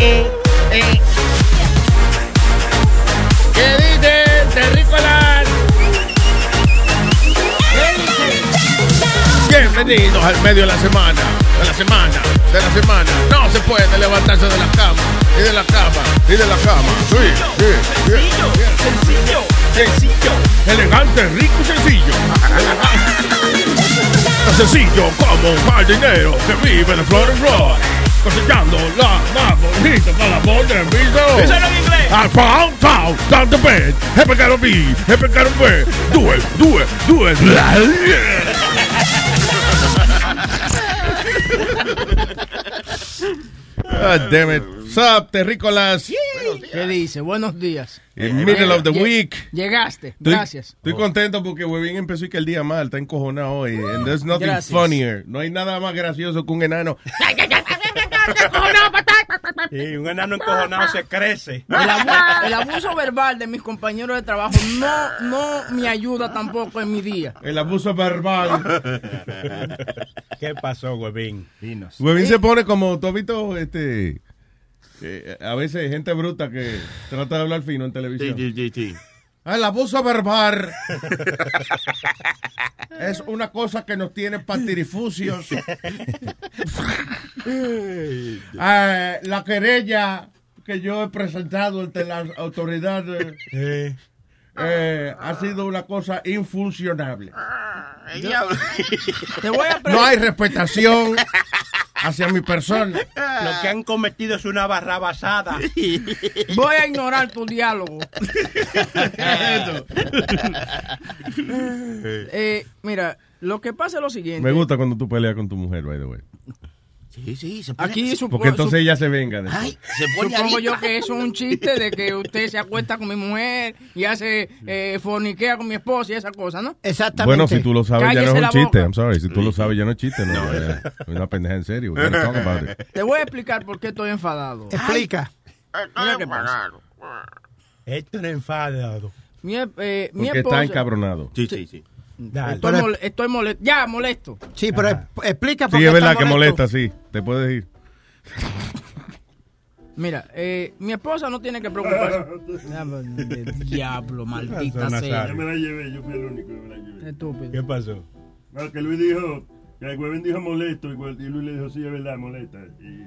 ¿Qué dice Terrícolas? Bienvenidos al medio de la semana, de la semana, de la semana. No se puede levantarse de la cama, y de la cama, y de la cama. Sí, sí, bien. Sencillo, sencillo. Elegante, rico y sencillo. Tan sencillo como un jardinero que vive de flor en flor. Cosechando la más bonita para la voz del piso. Díselo en inglés. Al pound, town, down the bed. Hepe caro B, hepe caro B. Do it, do it, do it. God damn it. Sup, terrícolas. ¿Qué dice? Buenos días. In middle of the week. Llegaste. Estoy- Gracias. Estoy contento porque Webin empezó y que el día mal, está encojonado hoy. And there's nothing Gracias. funnier. No hay nada más gracioso que un enano. Y un enano encojonado se crece. El, abu- el abuso verbal de mis compañeros de trabajo no, no me ayuda tampoco en mi día. El abuso verbal. ¿Qué pasó, huevín? Dinos. Webin se pone como, ¿tú has visto este, eh, a veces gente bruta que trata de hablar fino en televisión? Ah, El abuso verbal es una cosa que nos tiene patirifucios. Ah, la querella que yo he presentado ante las autoridades eh, ha sido una cosa infuncionable. Te voy a pre- No hay respetación hacia mi persona. Lo que han cometido es una barrabasada. voy a ignorar tu diálogo. Eh, mira, lo que pasa es lo siguiente. Me gusta cuando tú peleas con tu mujer, by the way. Sí, sí, se pone, Aquí supo- Porque entonces ella se venga. de- Ay, se pone Supongo yo que eso es un chiste de que usted se acuesta con mi mujer y hace eh, forniquea con mi esposa y esa cosa, ¿no? Exactamente. Bueno, si tú lo sabes, ya no es un chiste. boca. I'm sorry. Si tú lo sabes, ya no es chiste. No, es una pendeja en serio. Te voy a explicar por qué estoy enfadado. Explica. Mira qué pasa. Esto no es enfadado. Mi, eh, mi Porque esposa... está encabronado. Sí, sí, sí. Dale. Estoy, estoy molesto. Ya, molesto. Sí, pero Ajá. explica por Sí, qué es verdad que molesta, sí. Te puedes ir. Mira, eh, mi esposa no tiene que preocuparse. Diablo, Diablo, maldita sea. Yo me la llevé, yo fui el único que me la llevé. Estúpido. ¿Qué pasó? No, que Luis dijo, que el huevín dijo molesto, y Luis le dijo, sí, es verdad, molesta. Y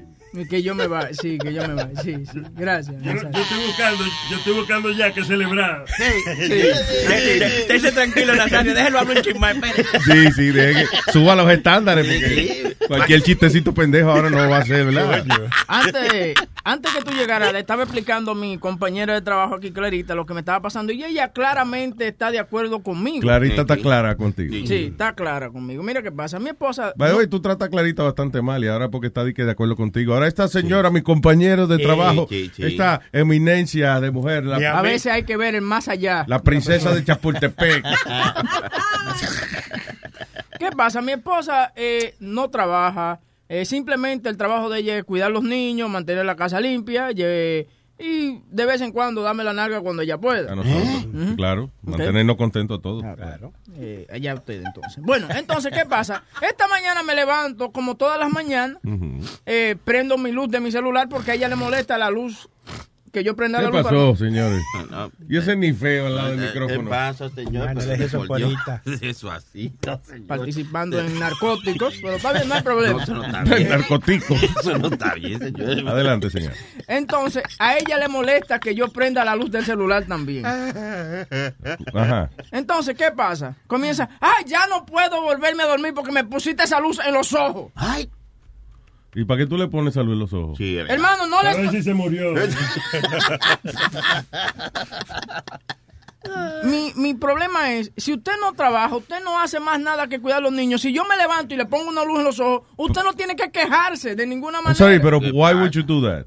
que yo me vaya. Sí, que yo me vaya. Sí, sí. Gracias. yo, estoy buscando, yo estoy buscando ya que celebrar. Estése tranquilo, Nazario. Déjelo hablar un chismán. Sí, sí. deje que suba los estándares. Porque cualquier chistecito pendejo ahora no va a ser, ¿verdad? Antes, antes que tú llegaras, le estaba explicando a mi compañera de trabajo aquí, Clarita, lo que me estaba pasando. Y ella claramente está de acuerdo conmigo. Clarita está clara contigo. Sí, está clara conmigo. Mira qué pasa. Mi esposa. By the way, tú tratas a Clarita bastante mal y ahora porque está de acuerdo contigo. Ahora esta señora, mi compañero de Sí, trabajo, sí, sí. esta eminencia de mujer, la, a veces hay que ver el más allá. la princesa de Chapultepec. ¿Qué pasa? Mi esposa eh, no trabaja. eh, simplemente el trabajo de ella es cuidar los niños, mantener la casa limpia y de vez en cuando dame la nalga cuando ella A pueda. nosotros, claro. Mantenernos contentos a todos. Claro. Eh, allá ustedes entonces. Bueno, entonces, ¿qué pasa? Esta mañana me levanto, como todas las mañanas, eh, prendo mi luz de mi celular porque a ella le molesta la luz que yo prenda ¿Qué la luz. pasó, señores? No, Yo ese ni feo al lado del ¿Qué micrófono. pasa, señor? Bueno, deje eso. Eso así, no, señor. participando en narcóticos, pero está bien, no hay No, problema. eso no está bien. narcotico. Eso no está bien, señor. Adelante, señor. Entonces, a ella le molesta que yo prenda la luz del celular también. Ajá. Entonces, ¿qué pasa? Comienza, ay, ya no puedo volverme a dormir porque me pusiste esa luz en los ojos. Ay, ¿Y para qué tú le pones salud en los ojos? sí. Hermano, no A ver le... si se murió. mi, mi problema es, si usted no trabaja, usted no hace más nada que cuidar a los niños. Si yo me levanto y le pongo una luz en los ojos, usted no tiene que quejarse de ninguna I'm manera. sorry, pero why would you do that?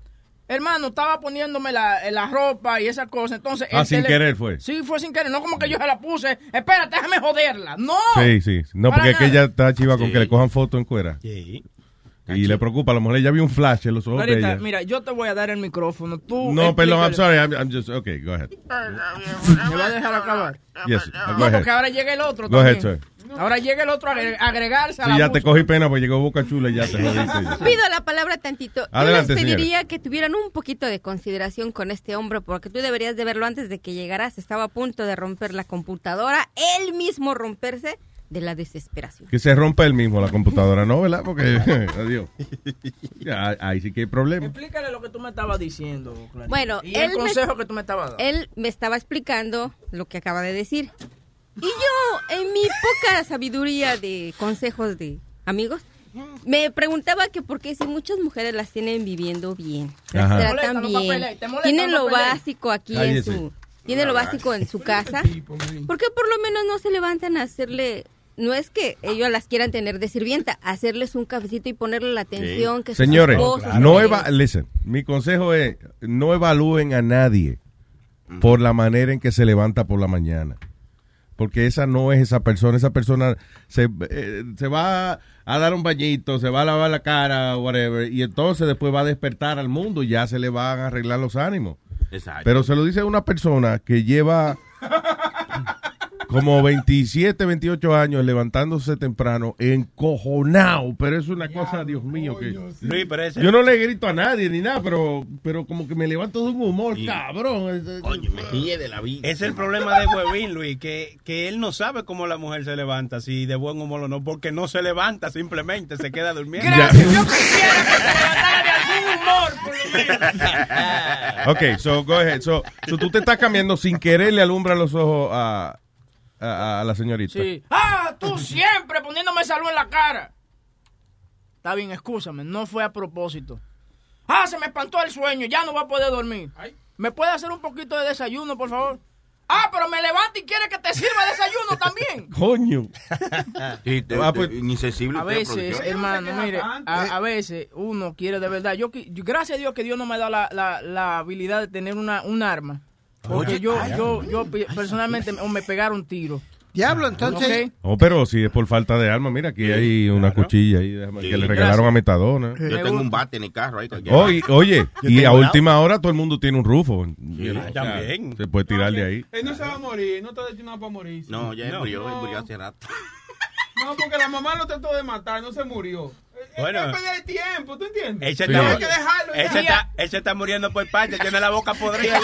Hermano, estaba poniéndome la, la ropa y esas cosas. Entonces, Ah, sin tele- querer fue. Sí, fue sin querer. No como que yo se la puse. Espérate, déjame joderla. No. Sí, sí. No, porque es que nada. ella está chiva con que le cojan fotos en cuera. Sí. Y le preocupa, a lo mejor ella vio un flash en los ojos de ella. mira, yo te voy a dar el micrófono. Tú No, perdón, I'm sorry. I'm, I'm just, okay, go ahead. ¿Me va a dejar acabar? Yes, go No, porque ahora llega el otro Go ahead, también. Ahora llega el otro a agre- agregarse a Sí, la ya te cogí pena porque llegó Boca Chula y ya te jodiste. Pido la palabra tantito. Adelante, Yo les señora. pediría que tuvieran un poquito de consideración con este hombre, porque tú deberías de verlo antes de que llegaras. Estaba a punto de romper la computadora, él mismo romperse de la desesperación. Que se rompa el mismo la computadora, ¿no? ¿Verdad? Porque, adiós. Ya, ahí sí que hay problema. Explícale lo que tú me estabas diciendo, Clarita. Bueno, y él el me- consejo que tú me estabas dando. Él me estaba explicando lo que acaba de decir. Y yo, en mi poca sabiduría de consejos de amigos, me preguntaba que por qué si muchas mujeres las tienen viviendo bien, las Ajá. Te tratan molesta, no bien, papeles, te molesta, tienen no lo básico aquí en su, tienen lo básico en su casa, ¿por qué por lo menos no se levantan a hacerle no es que ellos las quieran tener de sirvienta, hacerles un cafecito y ponerle la atención que sus Señores, esposos no eva listen, mi consejo es no evalúen a nadie por la manera en que se levanta por la mañana. Porque esa no es esa persona, esa persona se, eh, se va a dar un bañito, se va a lavar la cara, whatever, y entonces después va a despertar al mundo y ya se le van a arreglar los ánimos. Exacto. Pero se lo dice una persona que lleva como 27, 28 años levantándose temprano, encojonado, pero es una cosa, Dios mío, que... Luis, pero ese- Yo no le grito a nadie ni nada, pero, pero como que me levanto de un humor, Sí. cabrón. Coño, me ríe de la vida. Es el problema de Huevín, Luis, que, que él no sabe cómo la mujer se levanta, si de buen humor o no, porque no se levanta, simplemente se queda durmiendo. Gracias. Yo quisiera que se levantara de algún humor, por lo menos. Ok, so go ahead. So, so tú te estás cambiando sin querer le alumbra los ojos a, a, a la señorita. Sí. Ah, tú siempre poniéndome esa luz en la cara. Está bien, excúsame, no fue a propósito. Ah, se me espantó el sueño, ya no voy a poder dormir. ¿Me puede hacer un poquito de desayuno, por favor? Ah, pero me levanta y quiere que te sirva desayuno también. Coño. Te- Ah, te- pues- insensible A veces, hermano, mire, a, a veces uno quiere de verdad. Yo- gracias a Dios que Dios no me da la, la, la habilidad de tener una, un arma. Oye, yo, yo, yo pe- personalmente me, pegaron tiro. Diablo, entonces. Ok. Oh, pero si es por falta de alma, mira, aquí hay una cuchilla ahí Sí. que le regalaron a Metadona. Yo tengo un bate en el carro ahí. Oye, y a última hora todo el mundo tiene un rufo. O sea, también. Se puede tirar de ahí. Él no se va a morir, no está destinado para morir. No, ya no, murió, no. murió hace rato. No, porque la mamá lo trató de matar, no se murió. Bueno. es perder tiempo, ¿tú entiendes? Él se, Sí. está, Hay que dejarlo. él, se ya. está, muriendo por parte, tiene la boca podrida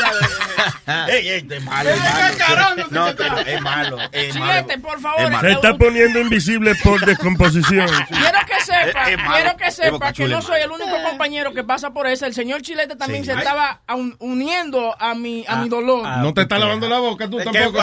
ya. Ey, ey, este es malo, es malo. carón, no No, te pero es malo, es malo. Chilete, por favor. Es malo. Se está poniendo invisible por descomposición. Quiero que sepa, Es- es malo. quiero que sepa que no soy el único compañero que pasa por eso. El señor Chilete también Sí. se Ay. estaba un- uniendo a mi, a mi dolor. No te está lavando la boca tú ¿Qué tampoco.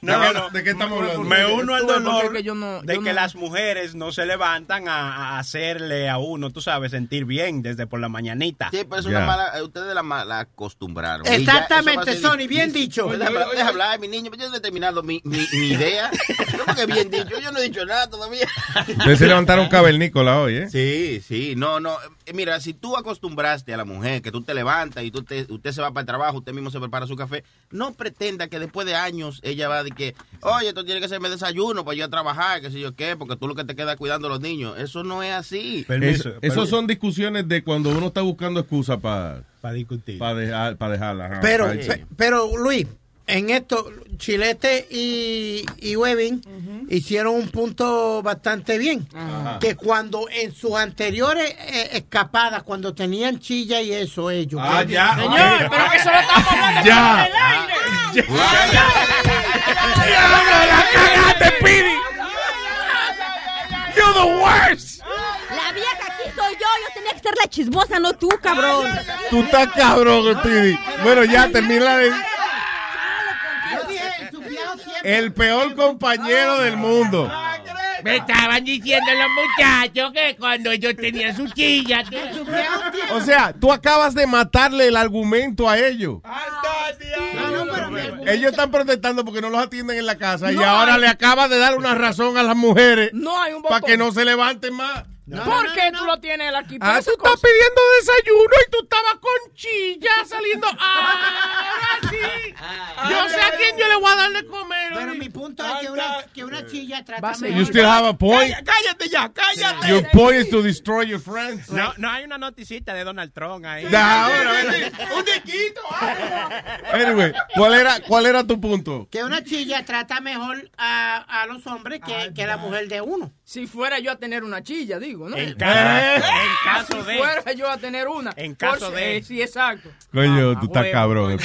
No, no, ¿De qué estamos hablando? Me uno al dolor es que yo no- de yo que no- las mujeres no se levantan a, a hacerle a uno, tú sabes, sentir bien desde por la mañanita. Sí, pero es una mala, eh, ustedes la, la acostumbraron. Y ya eso va a Exactamente, Sony, bien dicho. Deja, hablar- mi niño, yo he terminado mi, mi, mi idea. ¿Cómo que bien dicho? Yo no he dicho nada todavía. Ustedes se levantaron cavernícola hoy, ¿eh? Sí, sí, no, no. eh, Mira, si tú acostumbraste a la mujer que tú te levantas y tú te, usted se va para el trabajo, usted mismo se prepara su café, no pretenda que después de años ella va de que, oye, tú tienes que hacerme desayuno para yo a trabajar, que sé yo qué, porque tú lo que te quedas cuidando a los niños. Eso no es así. Permiso. Es- esos son discusiones de cuando uno está buscando excusa para Para discutir. dejar, pa dejarla. ajá, Pero, pa pe- pero Luis, en esto, Chilete y, y Webin hicieron un punto bastante bien. Que cuando en sus anteriores eh, escapadas, cuando tenían chilla y eso, ellos. Ah, ya. Señor, pero que se lo estamos hablando Ya. por el aire. You're the worst. La vieja aquí soy yo, yo tenía que ser la chismosa, no tú, cabrón. Tú estás cabrón, Speedy. Bueno, ya termina de... El peor compañero del mundo. Me estaban diciendo los muchachos que cuando ellos tenían su chilla. tú- O sea, tú acabas de matarle el argumento a ellos. Ellos están protestando porque no los atienden en la casa y No ahora hay- le acabas de dar una razón a las mujeres No hay un para que no se levanten más. ¿Por qué tú lo tienes aquí? Ah, tú estás pidiendo desayuno y tú estabas con chilla saliendo. Ahora sí. Yo sé a quién yo le voy a dar de comer. Pero mi punto es que una, que una chilla trata You mejor. still have a point. Cállate ya, cállate. Your point is to destroy your friends. No, no hay una noticita de Donald Trump ahí. Ahora, Un diquito. Anyway, ¿cuál era, ¿cuál era tu punto? Que una chilla trata mejor a, a los hombres que, que la mujer de uno. Si fuera yo a tener una chilla, digo, ¿no? En caso- en caso si de- fuera yo a tener una. En caso Por si- de- eh, Sí, exacto. Coño, tú estás huevo. cabrón.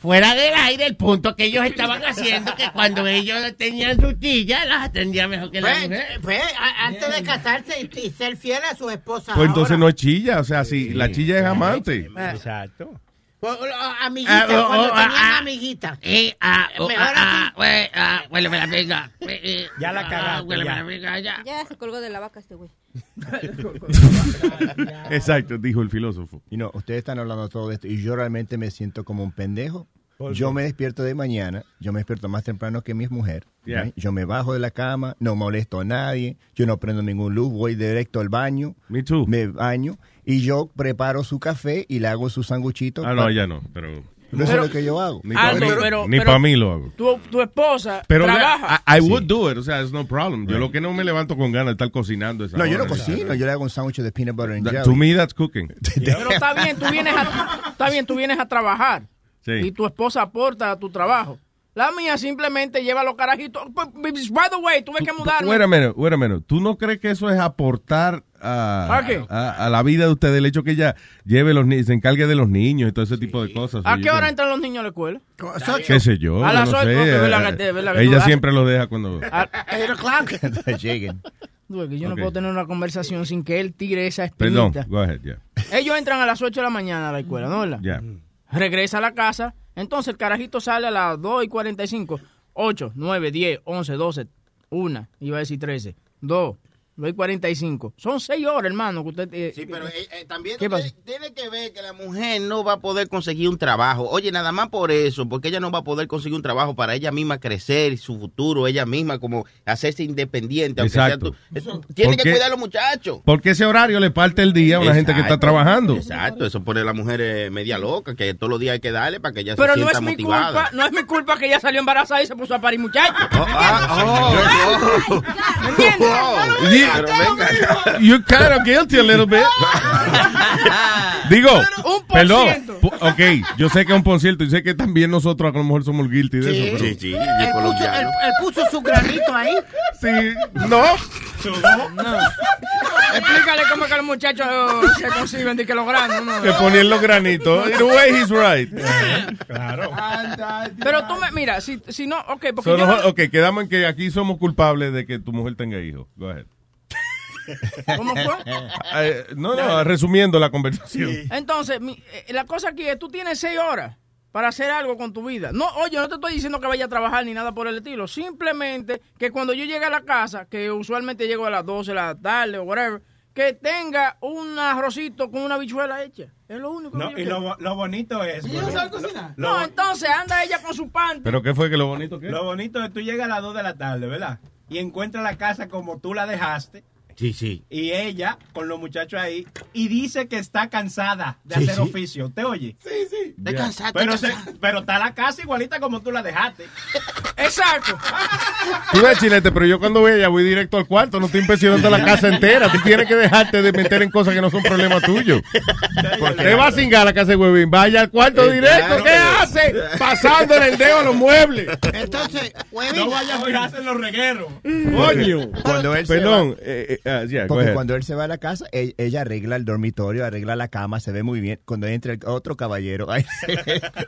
Fuera del aire, el punto que ellos estaban haciendo, que cuando ellos tenían su chilla, las atendía mejor que la Pues, mujer. pues, a- antes de casarse y, y ser fiel a su esposa. Pues entonces no es chilla, o sea, si la chilla es amante. Exacto. Amiguita, cuando tenían ah, amiguita. Eh, ah, oh, ah, ah, ah, huéleme la verga. Eh, Ya la ah, cagaste, ya. ya. Ya se colgó de la vaca este güey. Exacto, dijo el filósofo. Y no, ustedes están hablando todo esto y yo realmente me siento como un pendejo. Yo me despierto de mañana, yo me despierto más temprano que mi mujer. Yeah. Yo me bajo de la cama, no molesto a nadie, yo no prendo ningún luz, voy directo al baño. Me too. Me baño y yo preparo su café y le hago su sanguchito. Ah, no, ya no, pero... No eso es lo que yo hago. Ni para pero- pa' mí lo hago. Tu, tu esposa Pero trabaja. I, I would do it, o sea, it's no problem. Yo lo que no me levanto con ganas de estar cocinando esa No, yo no hora. cocino, yo le hago un sándwich de peanut butter and jelly. To me, that's cooking. Pero está bien, tú vienes a, está bien, tú vienes a trabajar. Sí. Y tu esposa aporta a tu trabajo. La mía simplemente lleva los carajitos. By the way, tuve que mudarme. Wait a minute, wait a minute. ¿Tú no crees que eso es aportar a, ¿A qué? a- la vida de usted el hecho que ella lleve los ni- se encargue de los niños y todo ese tipo de cosas? ¿A qué hora entran los niños a la escuela? ¿Qué sé yo? A las no ocho, sé. ok, verdad eh, ella siempre lo deja cuando... A- Lleguen. Yo no Ok. puedo tener una conversación sin que él tire esa Perdón, espinita. go ahead, yeah. Ellos entran a las 8 de la mañana a la escuela, ¿no? ¿Verdad? Yeah. Regresa a la casa. Entonces el carajito sale a las 2 y 45. 8, 9, 10, 11, 12, 1. Iba a decir 13. 2, 2 y 45. Son 6 horas, hermano. Que usted, eh, Sí, pero eh, eh, también ¿Qué tiene, tiene que ver que la mujer no va a poder conseguir un trabajo. Oye, nada más por eso, porque ella no va a poder conseguir un trabajo para ella misma crecer, su futuro, ella misma como hacerse independiente. Aunque Exacto. sea tú. Eh, Tiene que cuidar a los muchachos. Porque ese horario le parte el día a una gente que está trabajando. Exacto, eso pone a la mujer eh, media loca, que todos los días hay que darle para que ella Pero se no sienta es mi motivada. culpa, no es mi culpa que ella salió embarazada y se puso a parir muchachos. ¿Me entiendes? Yeah. Pero venga You're kind of guilty a little bit. Digo, Un por perdón. Ok, yo sé que es un por ciento y sé que también nosotros a lo mejor somos guilty de eso. pero- Sí, sí, Él es puso, él, él puso su granito ahí. Sí, no. No. Explícale cómo que los muchachos eh, se conciben de que los grandes. No. Que ponían los granitos. In a way, he's right. Claro. Pero tú me, mira, si, si no, ok, porque So, yo no- ok, quedamos en que aquí somos culpables de que tu mujer tenga hijos. Go ahead. ¿Cómo fue? Eh, no, no, resumiendo la conversación. Entonces, mi- eh, la cosa aquí es, tú tienes seis horas para hacer algo con tu vida. No, oye, no te estoy diciendo que vaya a trabajar ni nada por el estilo. Simplemente que cuando yo llegue a la casa, que usualmente llego a las 12 de la tarde o whatever, que tenga un arrocito con una bichuela hecha. Es lo único No, que y lo, lo bonito es. ¿Ella no sabe cocinar? Lo, No, entonces anda ella con su pan. Pero ¿qué fue que lo bonito que? lo bonito es que tú llegas a las 2 de la tarde, ¿verdad? Y encuentras la casa como tú la dejaste. Sí, sí. Y ella, con los muchachos ahí, y dice que está cansada de Sí, hacer sí. oficio. ¿Te oye? Sí, sí. De cansado, Pero, se- pero está la casa igualita como tú la dejaste. Exacto. Tú ves, Chilete, pero yo cuando voy allá voy directo al cuarto, no estoy impresionando la casa entera. Tú tienes que dejarte de meter en cosas que no son problema tuyo. Te vas a cingar a la casa de Huevín, vaya al cuarto directo. ¿Qué hace? Pasándole el dedo a los muebles. Entonces, Huevín, No vayas a fijarse en los regueros. Coño. Cuando él se Perdón. eh, eh, ah, yeah, Porque cuando él se va a la casa, e- ella, arregla el dormitorio, arregla la cama, se ve muy bien. Cuando entra el otro caballero, ahí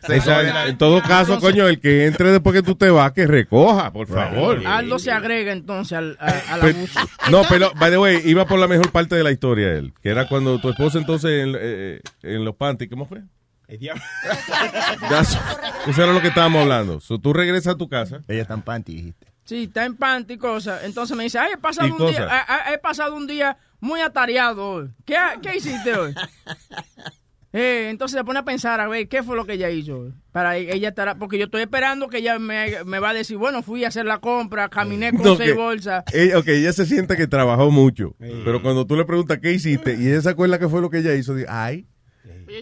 se, se en todo caso, coño, el que entre después que tú te vas, que recoja, por favor. Aldo se agrega entonces al, a- al Pero- abuso. no, pero, by the way, iba por la mejor parte de la historia él, que era cuando tu esposa entonces en, eh, en los panties, ¿cómo fue? El diablo. That's- eso era lo que estábamos hablando. So, tú regresas a tu casa. Ella está en panty, dijiste. Sí, está en panty y cosas. Entonces me dice, ay, he pasado, Y un día, a- he pasado un día muy atareado hoy. ¿Qué, qué hiciste hoy? Eh, entonces se pone a pensar, a ver, ¿qué fue lo que ella hizo? Para e- ella estará, porque yo estoy esperando que ella me, me va a decir, bueno, fui a hacer la compra, caminé con seis bolsas. Ella, ok, ella se siente que trabajó mucho, pero cuando tú le preguntas qué hiciste y ella se acuerda qué fue lo que ella hizo, dice, ay,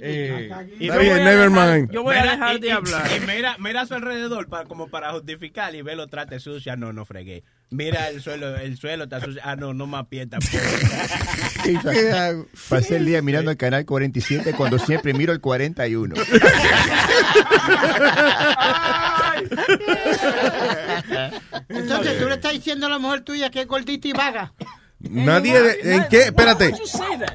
eh, Y está yo bien, voy a never mind. Yo voy a Mira, dejar y- de hablar. Y mira, mira a su alrededor para, como para justificar y ve lo trate sucia. No, no fregué. Mira el suelo, el suelo está sucio. Ah, no, no me aprieta. Pasé el día mirando el canal 47 cuando siempre miro el 41. Entonces tú le estás diciendo a la mujer tuya que es gordita y vaga. Nadie, de- ¿en qué? Espérate.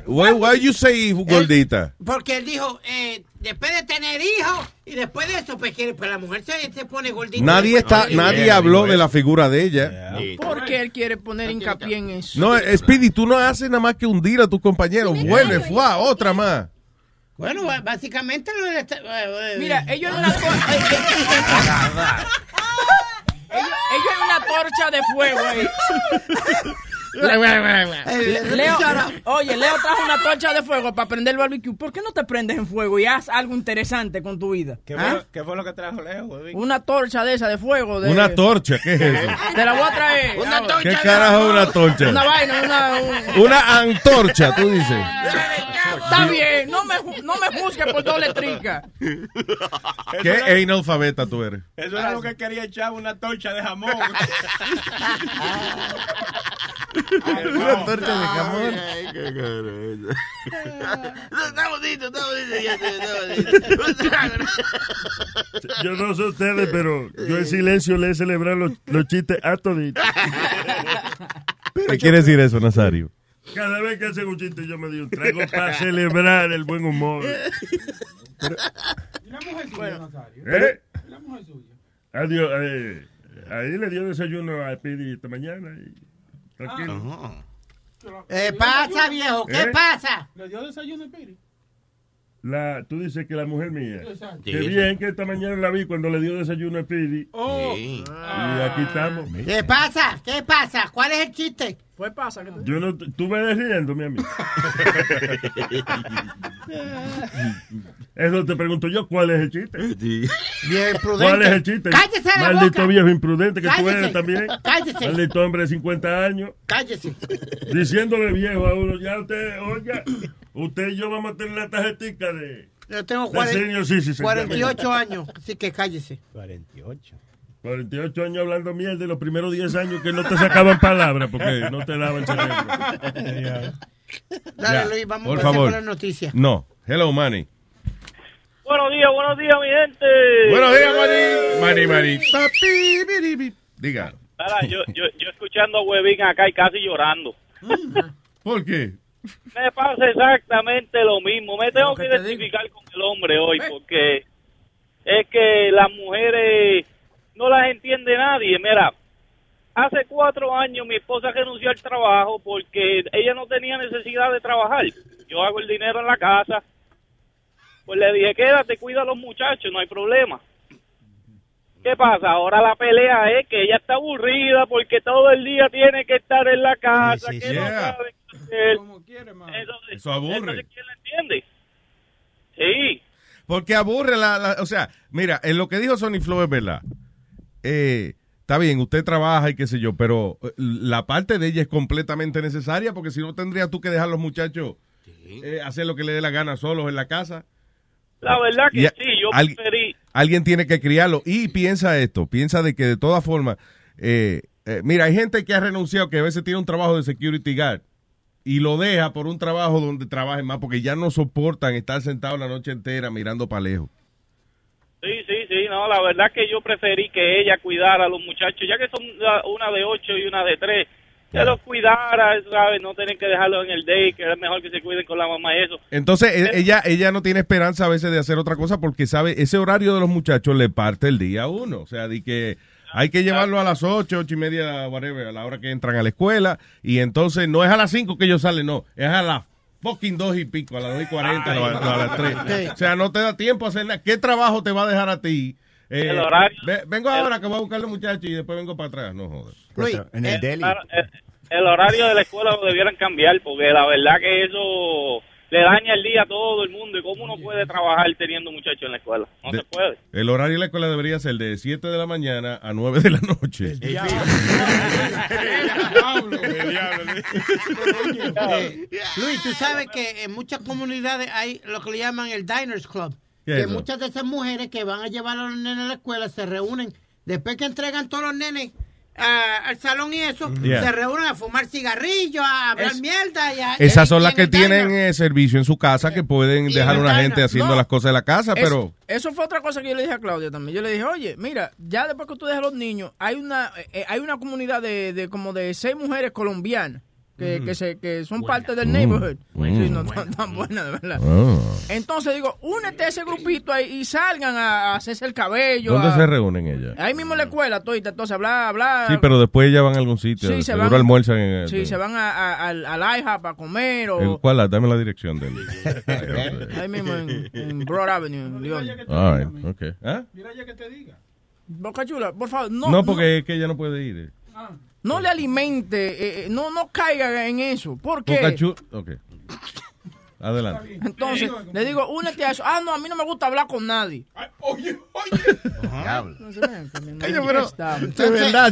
Why, why you say gordita? Porque él dijo, eh, después de tener hijos y después de eso, pues, quiere, pues la mujer se, se pone gordita. Nadie está, nadie habló de la figura de ella. Porque él quiere poner hincapié en eso. No, Speedy, tú no haces nada más que hundir a tus compañeros. Vuelve, fue otra más. Bueno, básicamente lo de esta- Mira, ellos en una, ellos, ellos en una torcha de fuego ahí. Le- Leo, oye, Leo trajo una torcha de fuego para prender el barbecue. ¿Por qué no te prendes en fuego y haz algo interesante con tu vida? ¿Qué, ¿Ah? fue, qué fue lo que trajo Leo? güey? Una torcha de esa de fuego. De, Una torcha, ¿qué es eso? Te la voy a traer. Una torcha ¿Qué carajo es una torcha? Una vaina, una. un- Una antorcha, tú dices. Está bien, no me, no me juzgues por doble trica. ¿Qué analfabeta tú eres? Eso era lo que quería echar una torcha de jamón. Una torcha de jamón. Está bonito, está bonito. ya, está bonito. Yo no sé ustedes, pero yo en silencio le he celebrado los, los chistes a toditos. ¿Qué quiere decir eso, Nazario? Cada vez que hacen un chiste yo me doy un trago para celebrar el buen humor. ¿Y la mujer suya, Nazario? ¿Eh? ¿Y la mujer suya? Adiós. eh, ahí le dio desayuno a Pidi esta mañana. Y, tranquilo. ¿Qué pasa, viejo? ¿Qué ¿Eh? pasa? ¿Le dio desayuno a Piri? La, tú dices que la mujer mía. Exacto. Qué bien que esta mañana la vi cuando le dio desayuno a Pidi. Oh. Y aquí estamos. ¿Qué pasa? ¿Qué pasa? ¿Cuál es el chiste? Pues pasa. Que Yo no, tú me ves riendo, mi amigo. Eso te pregunto yo, ¿cuál es el chiste? Bien prudente. ¿Cuál es el chiste? Cállese la Maldito boca. viejo imprudente que tú Cállese. eres también. Cállese. Maldito hombre de 50 años. Cállese. Diciéndole viejo a uno, ya usted, oiga, usted y yo vamos a tener la tarjetita de... Yo tengo de senior citizen. 48 años, así que cállese. 48. 48 años hablando mierda y los primeros 10 años que no te sacaban palabras porque no te daban cerebro. Dale, Ya, Luis, vamos por a favor. con las noticias. No. Hello, Manny. Buenos días, buenos días, mi gente. Buenos días, Manny. Manny, Manny. Papi, biribi. Diga. Mira, yo, yo, yo escuchando a Huevín acá y casi llorando. ¿Por qué? Me pasa exactamente lo mismo. Me tengo que que te identificar con el hombre hoy porque es que las mujeres no las entiende nadie. Mira, hace cuatro años mi esposa renunció al trabajo porque ella no tenía necesidad de trabajar. Yo hago el dinero en la casa. Pues le dije, quédate, cuida a los muchachos, no hay problema. ¿Qué pasa? Ahora la pelea es que ella está aburrida porque todo el día tiene que estar en la casa, Sí, sí, que no yeah. sabe qué hacer. Como quiere. Entonces, Eso aburre. entonces, ¿quién la entiende? Sí. Porque aburre la, la- O sea, mira, en lo que dijo Sony Flow es verdad. Eh, está bien, usted trabaja y qué sé yo, pero eh, la parte de ella es completamente necesaria porque si no tendrías tú que dejar a los muchachos eh, hacer lo que le dé la gana solos en la casa. La verdad que Y sí, yo al- preferí. Alguien tiene que criarlo. Y piensa esto, piensa de que de todas formas, eh, eh, mira, hay gente que ha renunciado que a veces tiene un trabajo de security guard y lo deja por un trabajo donde trabajen más porque ya no soportan estar sentados la noche entera mirando para lejos. Sí, sí, sí, no, la verdad que yo preferí que ella cuidara a los muchachos, ya que son una de ocho y una de tres, que los cuidara, ¿sabes? No tener que dejarlos en el day, que es mejor que se cuiden con la mamá y eso. Entonces, e- ella, ella no tiene esperanza a veces de hacer otra cosa porque sabe, ese horario de los muchachos le parte el día a uno. O sea, de que hay que llevarlo a las ocho, ocho y media, whatever, a la hora que entran a la escuela. Y entonces no es a las cinco que ellos salen, no, es a las fucking dos y pico, a las dos y cuarenta, a las- a las tres. O sea, no te da tiempo a hacer nada. ¿Qué trabajo te va a dejar a ti Eh, El horario- ve- vengo ahora que voy a buscar a los muchachos y después vengo para atrás. No jodas. en el deli. Claro, el, el horario de la escuela lo debieran cambiar porque la verdad que eso le daña el día a todo el mundo y cómo uno puede trabajar teniendo muchachos en la escuela. No De- se puede. El horario de la escuela debería ser de 7 de la mañana a 9 de la noche. Eh, Luis, tú sabes que en muchas comunidades hay lo que le llaman el Diners Club. ¿Qué Que es muchas de esas mujeres que van a llevar a los nenes a la escuela se reúnen. Después que entregan todos los nenes ah, al salón y eso, Yeah. se reúnen a fumar cigarrillos, a hablar Es- mierda. Y a- Esas son y las que tienen eh, servicio en su casa que pueden y dejar en una gente haciendo No. las cosas de la casa, Es- pero eso fue otra cosa que yo le dije a Claudia también. Yo le dije, oye, mira, ya después que tú dejas a los niños, hay una eh, hay una comunidad de, de como de seis mujeres colombianas que, que, se, que son parte del neighborhood. Sí, no tan, tan buenas, de verdad. Ah. Entonces digo, únete a ese grupito ahí y salgan a, a hacerse el cabello. ¿dónde a- se reúnen ellas? Ahí mismo en la escuela, todita. Entonces, hablar, hablar. Sí, pero después ellas van a algún sitio. Sí, se van- almuerzan en el, Sí, se van a, a- al, al IHOP a comer o... ¿En ¿Cuál? Dame la dirección del. Ahí mismo en, en Broad Avenue, en León. All right, okay. ¿Ah? Mira ya que te diga. Boca Chula, por favor, no, No, porque es que ella no puede ir. eh. No le alimente, eh, eh, no, no caiga en eso. ¿Por qué? Boca Chu- Ok. Adelante. Entonces, le digo, únete a eso. Ah, no, a mí no me gusta hablar con nadie. Oye, No se Oye, pero, Está- de verdad?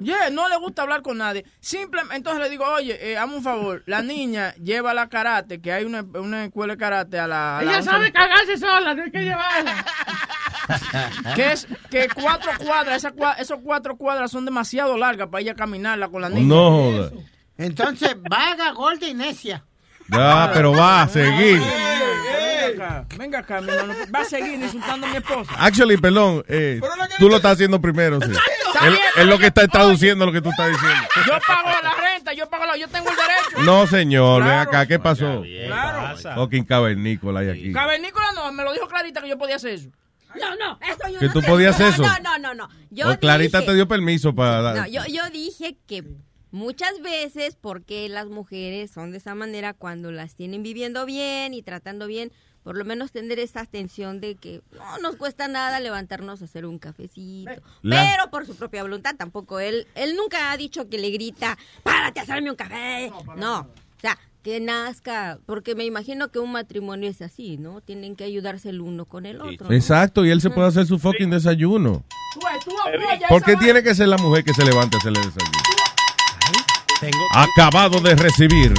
Yeah, no le gusta hablar con nadie. Simplemente, entonces le digo, oye, eh, hazme un favor. La niña lleva la karate, que hay una, una escuela de karate a la. a Ella sabe cagarse sola, no hay que llevarla. que es que cuatro cuadras, esas cua- esos cuatro cuadras son demasiado largas para ella caminarla con la niña. No joda. Entonces, vaga, gorda y necia. Ya, pero va a seguir. Venga acá, venga acá, mi hermano. Va a seguir insultando a mi esposa. Actually, perdón, eh, tú lo estás haciendo primero. Sí. Él lo que está traduciendo lo que tú estás diciendo. Yo pago la renta, yo pago la, yo tengo el derecho. No, señor, ven acá, ¿qué pasó? Claro. Fucking cavernícola hay aquí. Cavernícola no, me lo dijo Clarita que yo podía hacer eso. No, no, eso yo ¿Que no tú te- podías no, eso? No, no, no, no. Yo O Clarita dije- te dio permiso para... No, yo, yo dije que muchas veces, porque las mujeres son de esa manera cuando las tienen viviendo bien y tratando bien, por lo menos tener esa atención de que no nos cuesta nada levantarnos a hacer un cafecito. La- Pero por su propia voluntad tampoco. Él, él nunca ha dicho que le grita, párate a hacerme un café. No, o sea, que nazca, porque me imagino que un matrimonio es así, ¿no? Tienen que ayudarse el uno con el otro. ¿no? Exacto, y él se puede hacer su fucking desayuno. ¿Por qué tiene que ser la mujer que se levante a hacerle desayuno? Acabado de recibir.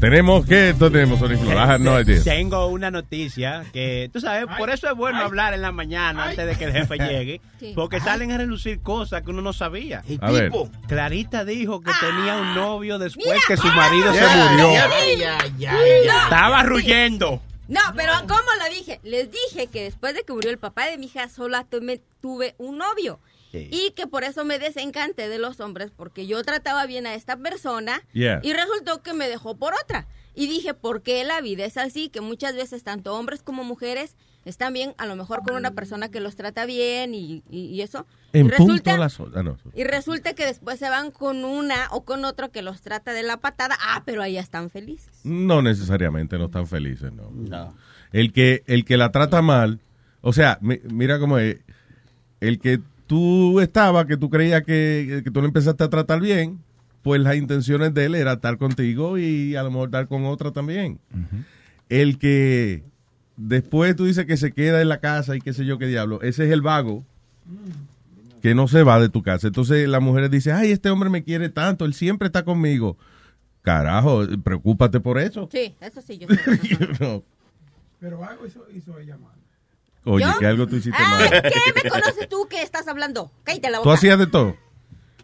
Tenemos que tenemos. I have no idea. Tengo una noticia que, tú sabes, por eso es bueno hablar en la mañana antes de que el jefe llegue, Sí. porque salen a relucir cosas que uno no sabía. A ver. Clarita dijo que tenía un novio después Mira. que su marido se Ya, murió. ya, ya, ya, ya. Estaba ruyendo. No, pero ¿cómo lo dije? Les dije que después de que murió el papá de mi hija, sola tuve un novio. Sí. Y que por eso me desencanté de los hombres, porque yo trataba bien a esta persona Yeah. y resultó que me dejó por otra. Y dije, ¿por qué la vida es así? Que muchas veces tanto hombres como mujeres están bien, a lo mejor con una persona que los trata bien y, y- y eso. En y punto resulta, a las... ah, no. y resulta que después se van con una o con otro que los trata de la patada. Ah, pero ahí están felices. No necesariamente no están felices, no. El que el que la trata mal, o sea, mi- mira cómo es, el que tú estabas, que tú creías que, que tú le empezaste a tratar bien, pues las intenciones de él era estar contigo y a lo mejor estar con otra también. El que después tú dices que se queda en la casa y qué sé yo qué diablo, ese es el vago que no se va de tu casa. Entonces las mujeres dicen, ay, este hombre me quiere tanto, él siempre está conmigo. Carajo, preocúpate por eso. Sí, eso sí, yo. No. Pero algo hizo, hizo ella mal. Oye, ¿Yo? que algo tú hiciste Ay, mal. ¿qué me conoces tú que estás hablando? Cállate la Tú hacías de todo.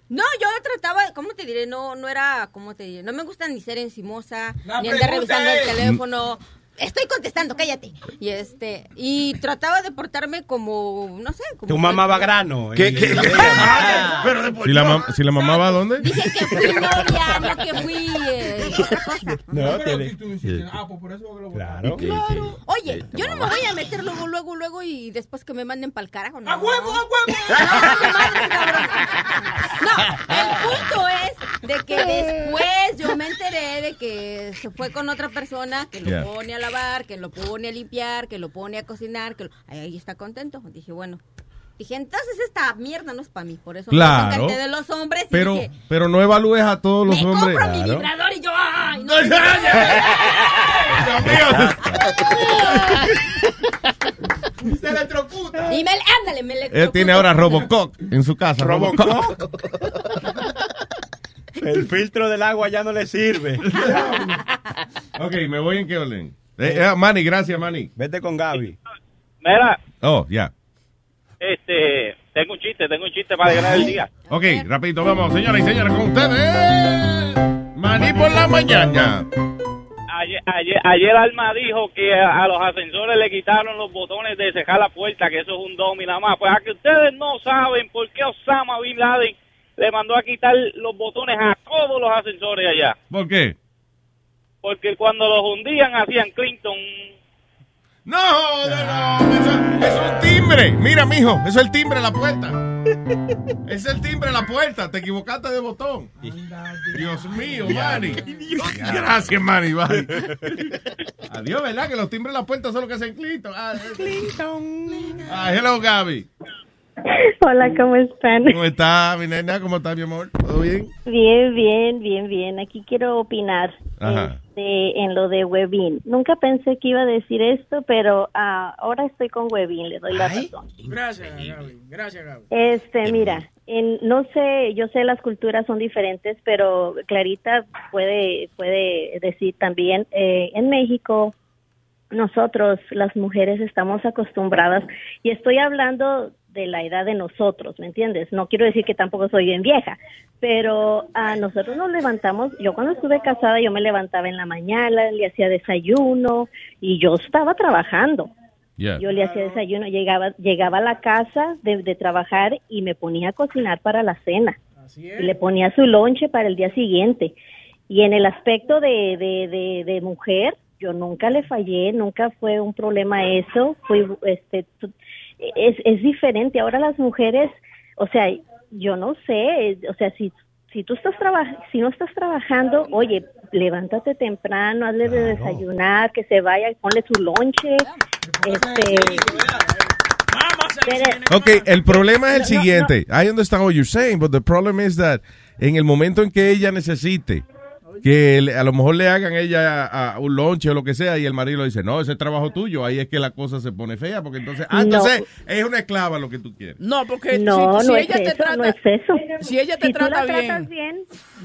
No, yo trataba, ¿cómo te diré? No, no era, ¿cómo te diré? No me gusta ni ser encimosa, La ni andar revisando el teléfono. Estoy contestando, cállate. Y este, y trataba de portarme como, no sé, como. Tu mamá va grano. ¿Qué- qué- Si la, mam- si la mamá va a dónde? Dije que fui novia, no que fui eh. No, pero tiene- si tú insistes, ah, pues por eso Claro. Claro. Oye, yo no me voy a meter luego, luego, luego y después que me manden para el carajo, ¿no? ¡A huevo, a huevo! No, madre, cabrón. No, el punto es de que después yo me enteré de que se fue con otra persona que lo Yeah. pone a lavar, que lo pone a limpiar, que lo pone a cocinar, que lo- ahí está contento. Dije, bueno, Dije, entonces esta mierda no es para mí, por eso Claro. me de los hombres y Pero, dije, pero no evalúes a todos los me hombres. compro mi Claro. vibrador y yo, ay, no. Se electrocuta. Y me, ándale, me le Él tiene ahora Robocop en su casa. Robocop. El filtro del agua ya no le sirve. ok, me voy en qué orden. Eh, eh, Manny, gracias, Manny. Vete con Gaby. Mira, Oh, ya. este, tengo un chiste, tengo un chiste para alegrar el día. Ok, rapidito, vamos, señoras y señores, con ustedes. Manny por la mañana. Ayer, ayer, ayer Alma dijo que a, a los ascensores le quitaron los botones de cejar la puerta, que eso es un domi nada más. Pues a que ustedes no saben por qué Osama Bin Laden le mandó a quitar los botones a todos los ascensores allá. ¿Por qué? Porque cuando los hundían hacían Clinton. No, no, no, eso, eso es un timbre. Mira, mijo, eso es el timbre de la puerta. Es el timbre de la puerta, te equivocaste de botón. Dios mío, Manny. Gracias, Manny, bye. Adiós, ¿verdad? Que los timbres de la puerta son los que hacen Clinton. Ah, ah, hello, Gaby. Hola, ¿cómo están? ¿Cómo está, mi nena? ¿Cómo está, mi amor? ¿Todo bien? Bien, bien, bien, bien. Aquí quiero opinar este, en lo de Webin. Nunca pensé que iba a decir esto, pero ah, ahora estoy con Webin, le doy la razón. Gracias, Gaby. Gracias, Gaby. Este, mira, en, no sé, yo sé las culturas son diferentes, pero Clarita puede puede decir también eh, en México nosotros las mujeres estamos acostumbradas y estoy hablando de la edad de nosotros, ¿me entiendes? No quiero decir que tampoco soy bien vieja, pero a nosotros nos levantamos, yo cuando estuve casada yo me levantaba en la mañana, le hacía desayuno y yo estaba trabajando. Yeah. Yo le hacía desayuno, llegaba, llegaba a la casa de, de trabajar y me ponía a cocinar para la cena. Y le ponía su lonche para el día siguiente. Y en el aspecto de, de, de, de mujer, yo nunca le fallé, nunca fue un problema eso. Fui, este, es, es diferente. Ahora las mujeres, o sea, yo no sé, o sea, si si tú estás trabajando, si no estás trabajando, oye, levántate temprano, hazle de desayunar, que se vaya, ponle su lonche, este, Ok, el problema es el siguiente. I understand what you're saying, but the problem is that en el momento en que ella necesite que le- a lo mejor le hagan ella a, a un lonche o lo que sea y el marido le dice, no, ese es trabajo tuyo, ahí es que la cosa se pone fea, porque entonces, ah, No. entonces es una esclava lo que tú quieres. No, porque No, si, no si es ella te eso, trata, no es eso. si ella te si trata tú la bien, tratas bien,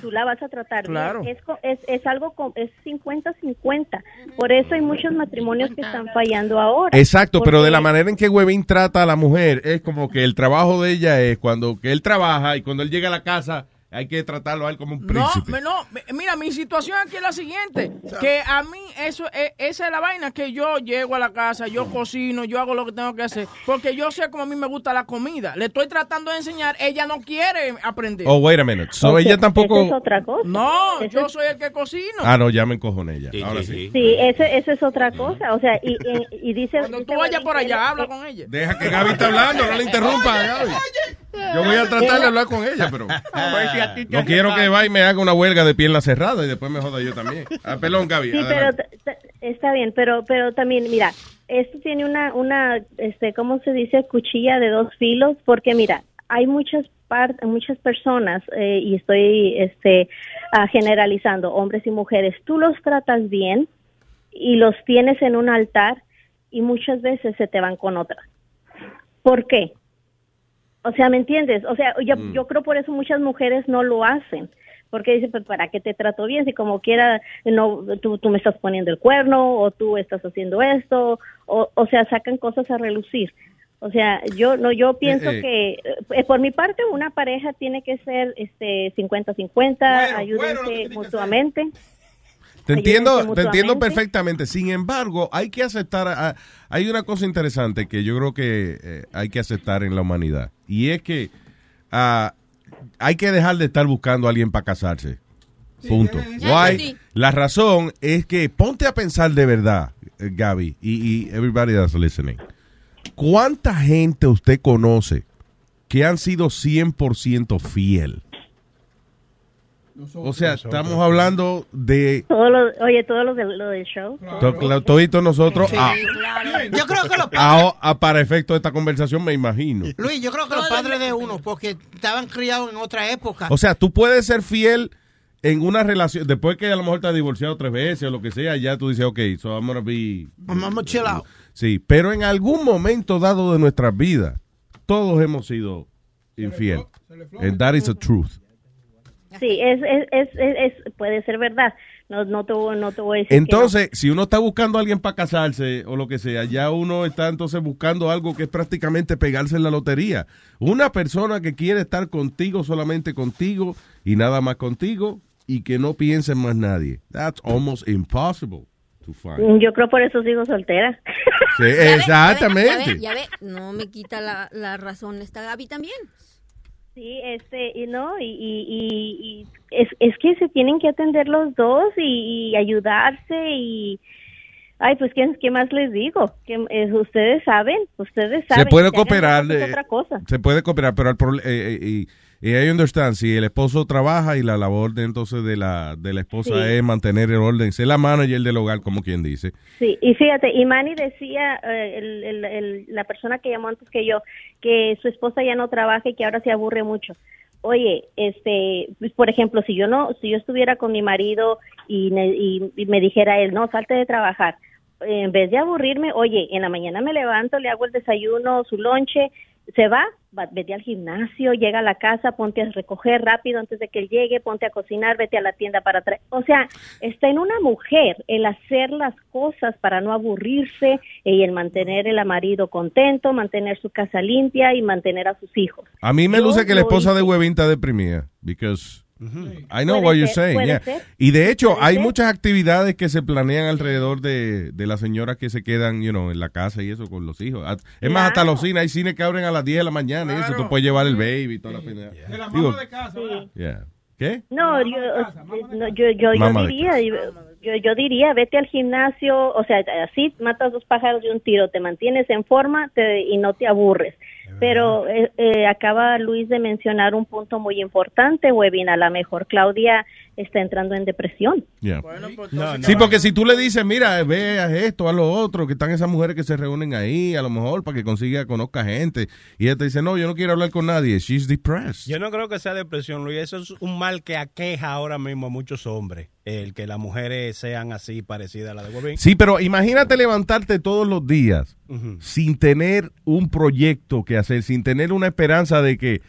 tú la vas a tratar Claro. bien. Es, co- es, es algo, co- es 50-50. Por eso hay muchos matrimonios que están fallando ahora. Exacto, pero de la manera en que Webin trata a la mujer, es como que el trabajo de ella es cuando que él trabaja y cuando él llega a la casa hay que tratarlo a él como un No, príncipe. no, me- mira, mi situación aquí es la siguiente, que a mí eso es, esa es la vaina, que yo llego a la casa, yo cocino, yo hago lo que tengo que hacer, porque yo sé cómo a mí me gusta la comida. Le estoy tratando de enseñar, ella no quiere aprender. Oh, wait a minute. So ella tampoco... Eso es otra cosa. No, Eso yo soy el que cocino. Ah, no, ya me encojoné ya. Ahora sí. Sí, eso, eso es otra cosa. O sea, y, y, y dice... Cuando tú vayas por allá, habla con ella. Deja que Gaby está hablando, no le interrumpa a Gaby. Yo voy a tratar de hablar con ella, pero no quiero que vaya y me haga una huelga de pierna cerrada y después me joda yo también. Ah, pelón, Gaby. Sí, pero adelante. está bien, pero pero también, mira, esto tiene una, una este, ¿cómo se dice? Cuchilla de dos filos, porque mira, hay muchas par- muchas personas, eh, y estoy este, ah, generalizando, hombres y mujeres, tú los tratas bien y los tienes en un altar y muchas veces se te van con otra. ¿Por qué? O sea, ¿me entiendes? O sea, yo, Mm. yo creo por eso muchas mujeres no lo hacen. Porque dicen, pues, ¿para qué te trato bien? Si como quiera, no, tú, tú me estás poniendo el cuerno o tú estás haciendo esto. O, o sea, sacan cosas a relucir. O sea, yo no yo pienso eh. que eh, por mi parte una pareja tiene que ser este 50-50, ayúdense mutuamente. Te entiendo, te entiendo perfectamente. Sin embargo, hay que aceptar, hay una cosa interesante que yo creo que eh, hay que aceptar en la humanidad. Y es que ah, hay que dejar de estar buscando a alguien para casarse. Punto. Why? sí. La razón es que ponte a pensar de verdad, eh, Gaby, y, y everybody that's listening. ¿Cuánta gente usted conoce que han sido 100% fiel? O sea, estamos hablando de Todos los, oye, todos los del, lo del show. nosotros Sí, a- Yo creo que los a- a- para efecto de esta conversación, me imagino. Luis, yo creo que los padres de uno, porque estaban criados en otra época. O sea, tú puedes ser fiel en una relación, después que a lo mejor te has divorciado tres veces o lo que sea, ya tú dices, ok, so I'm gonna be... Vamos a chill out. Sí, pero en algún momento dado de nuestras vidas, todos hemos sido infiel. And that is the truth. Sí, es, es, es, es- es- puede ser verdad. No, no, te, no te voy a decir que Entonces, si uno está buscando a alguien para casarse o lo que sea, ya uno está entonces buscando algo que es prácticamente pegarse en la lotería. Una persona que quiere estar contigo, solamente contigo y nada más contigo y que no piense en más nadie. That's almost impossible to find. no. Yo creo por eso sigo soltera. Sí, exactamente. Ya ve, no me quita la, la razón esta Gaby también. Sí, este, y no, y, y, y- y es, es que se tienen que atender los dos y, y ayudarse y, ay, pues, ¿qué, qué más les digo? Que eh, ustedes saben, ustedes saben. Se puede cooperar. eh, otra cosa. Se puede cooperar, pero proble- eh, eh, y, I understand, si el esposo trabaja y la labor de entonces de la, de la esposa Sí. es mantener el orden, ser la manager del hogar, como quien dice. Sí, y fíjate, y Manny decía, eh, el- el- el- la persona que llamó antes que yo, que su esposa ya no trabaja y que ahora se aburre mucho. Oye, este, pues, por ejemplo, si yo no, si yo estuviera con mi marido y, ne- y- y me dijera él, no, salte de trabajar, en vez de aburrirme, oye, en la mañana me levanto, le hago el desayuno, su lonche, se va, va- vete al gimnasio, llega a la casa, ponte a recoger rápido antes de que él llegue, ponte a cocinar, vete a la tienda para traer. O sea, está en una mujer el hacer las cosas para no aburrirse y el mantener el marido contento, mantener su casa limpia y mantener a sus hijos. A mí me Yo luce que la esposa de Huevín está deprimida, because I know Puede what you're ser, saying. yeah. ser. Y de hecho, hay ser. muchas actividades que se planean alrededor de, de las señoras que se quedan, you know, en la casa y eso con los hijos. Es más, hasta los cines, hay cines que abren a las 10 de la mañana y eso, tú puedes llevar el baby y toda la pena. De la Digo, mamá de casa, ¿verdad? yeah. ¿Qué? No, yo, no, yo, yo, yo diría, yo, yo diría, vete al gimnasio, o sea, así matas dos pájaros de un tiro, te mantienes en forma te- y no te aburres. Pero eh, eh, acaba Luis de mencionar un punto muy importante, Webin, a lo mejor Claudia está entrando en depresión. Yeah. pues, Sí, porque si tú le dices, mira, ve a esto, a lo otro, que están esas mujeres que se reúnen ahí, a lo mejor para que consiga, conozca gente, y ella te dice, no, yo no quiero hablar con nadie, she's depressed. Yo no creo que sea depresión, Luis. Eso es un mal que aqueja ahora mismo a muchos hombres. El que las mujeres sean así parecidas a la de Webin. Sí, pero imagínate levantarte todos los días sin tener un proyecto que hacer, sin tener una esperanza de que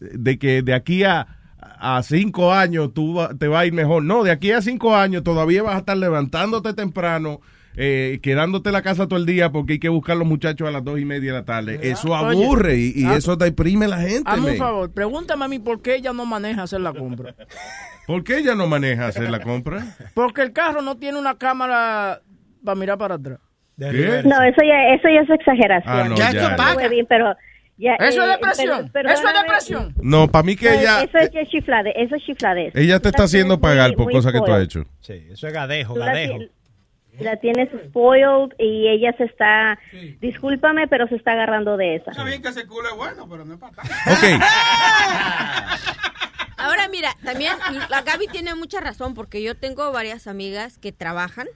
de, que de aquí a, a cinco años tú va- te va a ir mejor. No, de aquí a cinco años todavía vas a estar levantándote temprano, eh, quedándote en la casa todo el día porque hay que buscar los muchachos a las dos y media de la tarde. Eso Oye, aburre y, y ah, eso deprime a la gente. Hazme un favor, pregúntame a mí por qué ella no maneja hacer la compra. ¿Por qué ella no maneja hacer la compra? Porque el carro no tiene una cámara para mirar para atrás. ¿Qué? No, eso ya, eso ya es exageración. Ah, no, Ya, ya. paga. Webin, pero ya, Eso es eh, depresión. pero- Eso es depresión. No, para mí que No, ella, Eso es ya chiflade, eso es chifladez. ella te está la haciendo muy- pagar por muy cosas que tú has hecho. Sí, eso es gadejo, la gadejo. ti- La tienes spoiled y ella se está, discúlpame, pero se está agarrando de esa. Está bien que ese culo es bueno, pero no es para tanto. Ahora mira, también la Gaby tiene mucha razón porque yo tengo varias amigas que trabajan,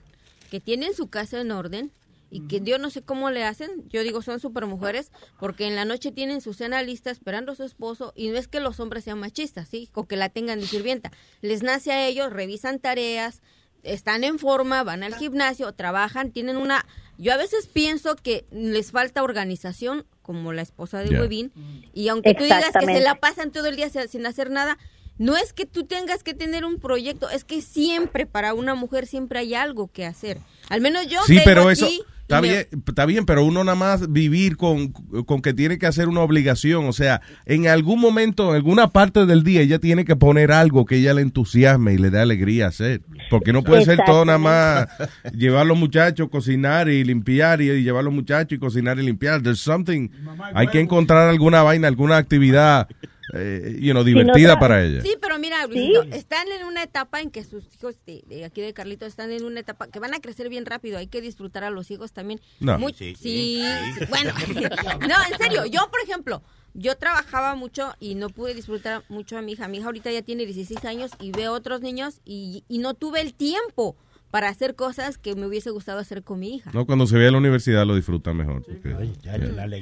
que tienen su casa en orden y que yo no sé cómo le hacen. Yo digo, son super mujeres porque en la noche tienen su cena lista esperando a su esposo y no es que los hombres sean machistas, ¿sí? O que la tengan de sirvienta. Les nace a ellos, revisan tareas, están en forma, van al gimnasio, trabajan, tienen una... Yo a veces pienso que les falta organización, como la esposa de. Webin, y aunque tú digas que se la pasan todo el día sin hacer nada, no es que tú tengas que tener un proyecto, es que siempre para una mujer siempre hay algo que hacer. Al menos yo Sí, vengo pero aquí eso y está bien, está bien, pero uno nada más vivir con, con que tiene que hacer una obligación, o sea, en algún momento, en alguna parte del día, ella tiene que poner algo que ella le entusiasme y le dé alegría hacer, porque no puede ser todo nada más llevar a los muchachos, cocinar y limpiar y, y llevar a los muchachos y cocinar y limpiar. There's something, hay que encontrar alguna vaina, alguna actividad, eh, you know, divertida para ella. Sí, pero mira, Luisito, están en una etapa en que sus hijos de, de aquí de Carlitos están en una etapa que van a crecer bien rápido. Hay que disfrutar a los hijos también. No. Muy- Sí, sí, sí, sí, bueno, no, en serio. Yo, por ejemplo, yo trabajaba mucho y no pude disfrutar mucho a mi hija. Mi hija ahorita ya tiene 16 años y veo otros niños y, y no tuve el tiempo para hacer cosas que me hubiese gustado hacer con mi hija. No, cuando se ve a la universidad lo disfruta mejor. porque-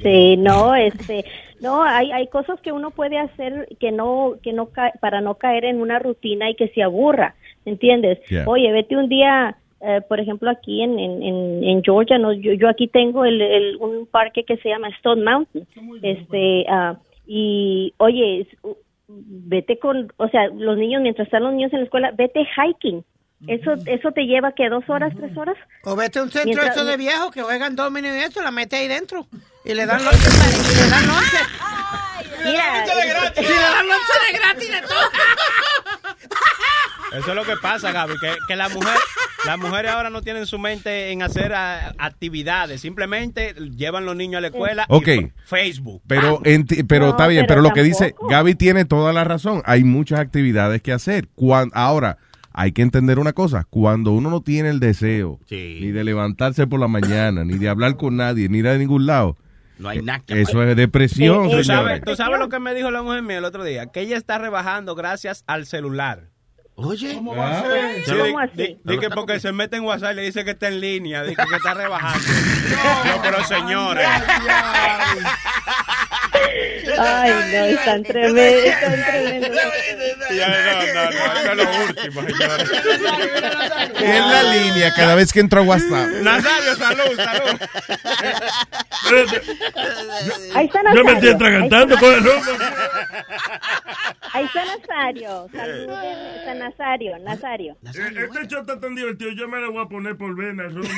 Sí, no, este, no, hay, hay cosas que uno puede hacer que no, que no ca- para no caer en una rutina y que se aburra, ¿entiendes? Yeah. Oye, vete un día, eh, por ejemplo, aquí en, en, en, en Georgia, no, yo, yo aquí tengo el, el- un parque que se llama Stone Mountain, este, ah, y oye, vete con, o sea, los niños mientras están los niños en la escuela, vete hiking. Eso, eso te lleva que dos horas, tres horas. O vete a un centro Mientras- eso de viejos que juegan domino y eso, la mete ahí dentro. Y le dan lonche. y le dan lonche. Mira, Y le dan lonche de gratis de todo. Eso es lo que pasa, Gaby, que, que la mujer, las mujeres ahora no tienen su mente en hacer ah, actividades, simplemente llevan los niños a la escuela Ok. y Facebook. Pero, enti- pero No, está bien, pero pero, lo que dice. Gaby tiene toda la razón. Hay muchas actividades que hacer. Cuan- ahora, hay que entender una cosa. Cuando uno no tiene el deseo ni de levantarse por la mañana, ni de hablar con nadie, ni ir a ningún lado, No hay nada que eso es depresión, ¿Tú señores. sabes, tú sabes lo que me dijo la mujer mía el otro día? Que ella está rebajando gracias al celular. Oye, ¿cómo va a ser? Sí, ¿Cómo di- así? di- di que porque se mete en WhatsApp y le dice que está en línea, dice que está rebajando. no, pero señores. Ay, no, están tremendos, están tremendos. Ya, no, no, no, es lo último, señores. En la línea, cada vez que entro a WhatsApp. Nazario, salud, salud. Ahí está Yo me estoy Nazario. atragantando con el rumbo. Ahí está Nazario. Saluden, está Nazario, Nazario. Eh, Este show está tan divertido, yo me lo voy a poner por venas. Rumbo.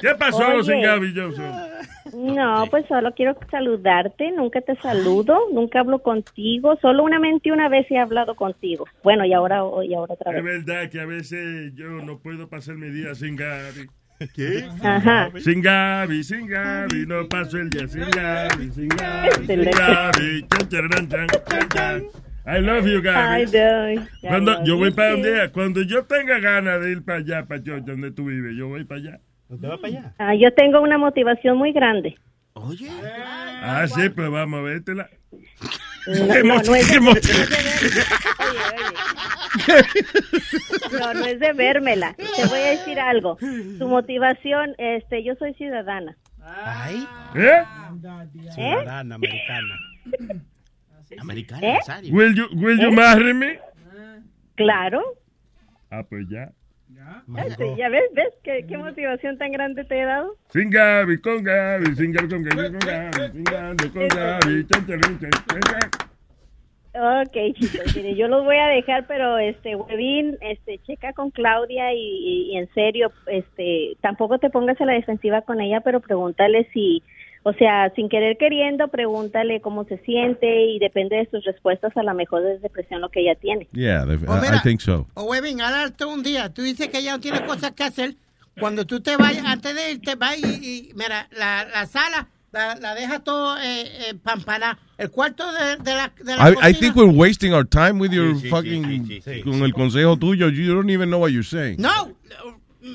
¿Qué pasó sin Gaby Johnson? No, pues solo quiero saludarte. Nunca te saludo, nunca hablo contigo. Solo una mente una vez he hablado contigo. Bueno, y ahora, y ahora otra Es vez. verdad que a veces yo no puedo pasar mi día sin Gaby. ¿Qué? Ajá. Sin Gaby, sin Gaby, no paso el día sin Gaby, sin Gaby, sin. Gaby. Chan, charan, chan, chan, chan. I love you, Gaby. I do. I Cuando love yo voy you para donde, cuando yo tenga ganas de ir para allá, para Georgia, donde tú vives, yo voy para allá. ¿Usted va para allá? Ah, yo tengo una motivación muy grande. Oye. Ah, sí, pues vamos a vértela. No, ¿Qué no, no es de- qué no mo- es de No, no es de vérmela. Te voy a decir algo. Tu motivación, este, yo soy ciudadana. Ay. ¿Eh? Ciudadana americana. Americana, ¿Eh? Will you, will you ¿Eh? marry me? Claro. Ah, pues ya. Este, ¿Ya ves? ¿Ves qué, qué motivación tan grande te he dado? Sin Gaby, con Gaby, sin Gaby, con Gaby, con Gaby, sin Gaby, con Gaby. Chan, charan, chan, chan, chan. Ok, chicos, mire, yo los voy a dejar, pero este, Webin, este, checa con Claudia y, y- y en serio, este, tampoco te pongas a la defensiva con ella, pero pregúntale si, o sea, sin querer queriendo, pregúntale cómo se siente y depende de sus respuestas, a lo mejor es depresión lo que ella tiene. Yeah, def- Pues I- I think so. O Webin, darte un día. Tú dices que ya no tienes cosas que hacer. Cuando tú te vayas, antes de irte, vas y, y mira, la, la sala la, la deja todo eh, eh, pampana. El cuarto de, de la, de la I, I cocina. think we're wasting our time with your Sí, fucking, sí, sí, sí. con el consejo tuyo. You don't even know what you're saying. No,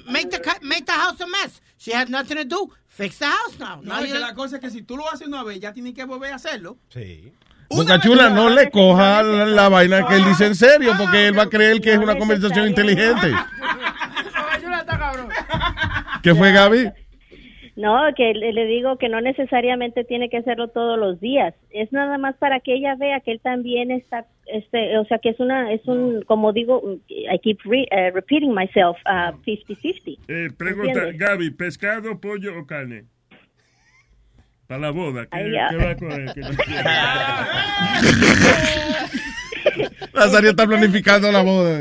make the, ca- make the house a mess. She has nothing to do. Fix the house now. No, No, la cosa es que si tú lo haces una vez, ya tienes que volver a hacerlo. Sí. Boca Chula, no le coja la, la vaina que él dice en serio, porque él va a creer que es una conversación inteligente. ¿Qué fue, Gaby? No, que le, digo que no necesariamente tiene que hacerlo todos los días. Es nada más para que ella vea que él también está, este, o sea, que es una, es un, como digo, I keep re- eh, repeating myself, uh, 50-50. Eh, pregunta, ¿Entiendes? Gaby, ¿pescado, pollo o carne? Para la boda, ¿qué, Ay, ya. qué va a tú quieres? Nazario está planificando la boda.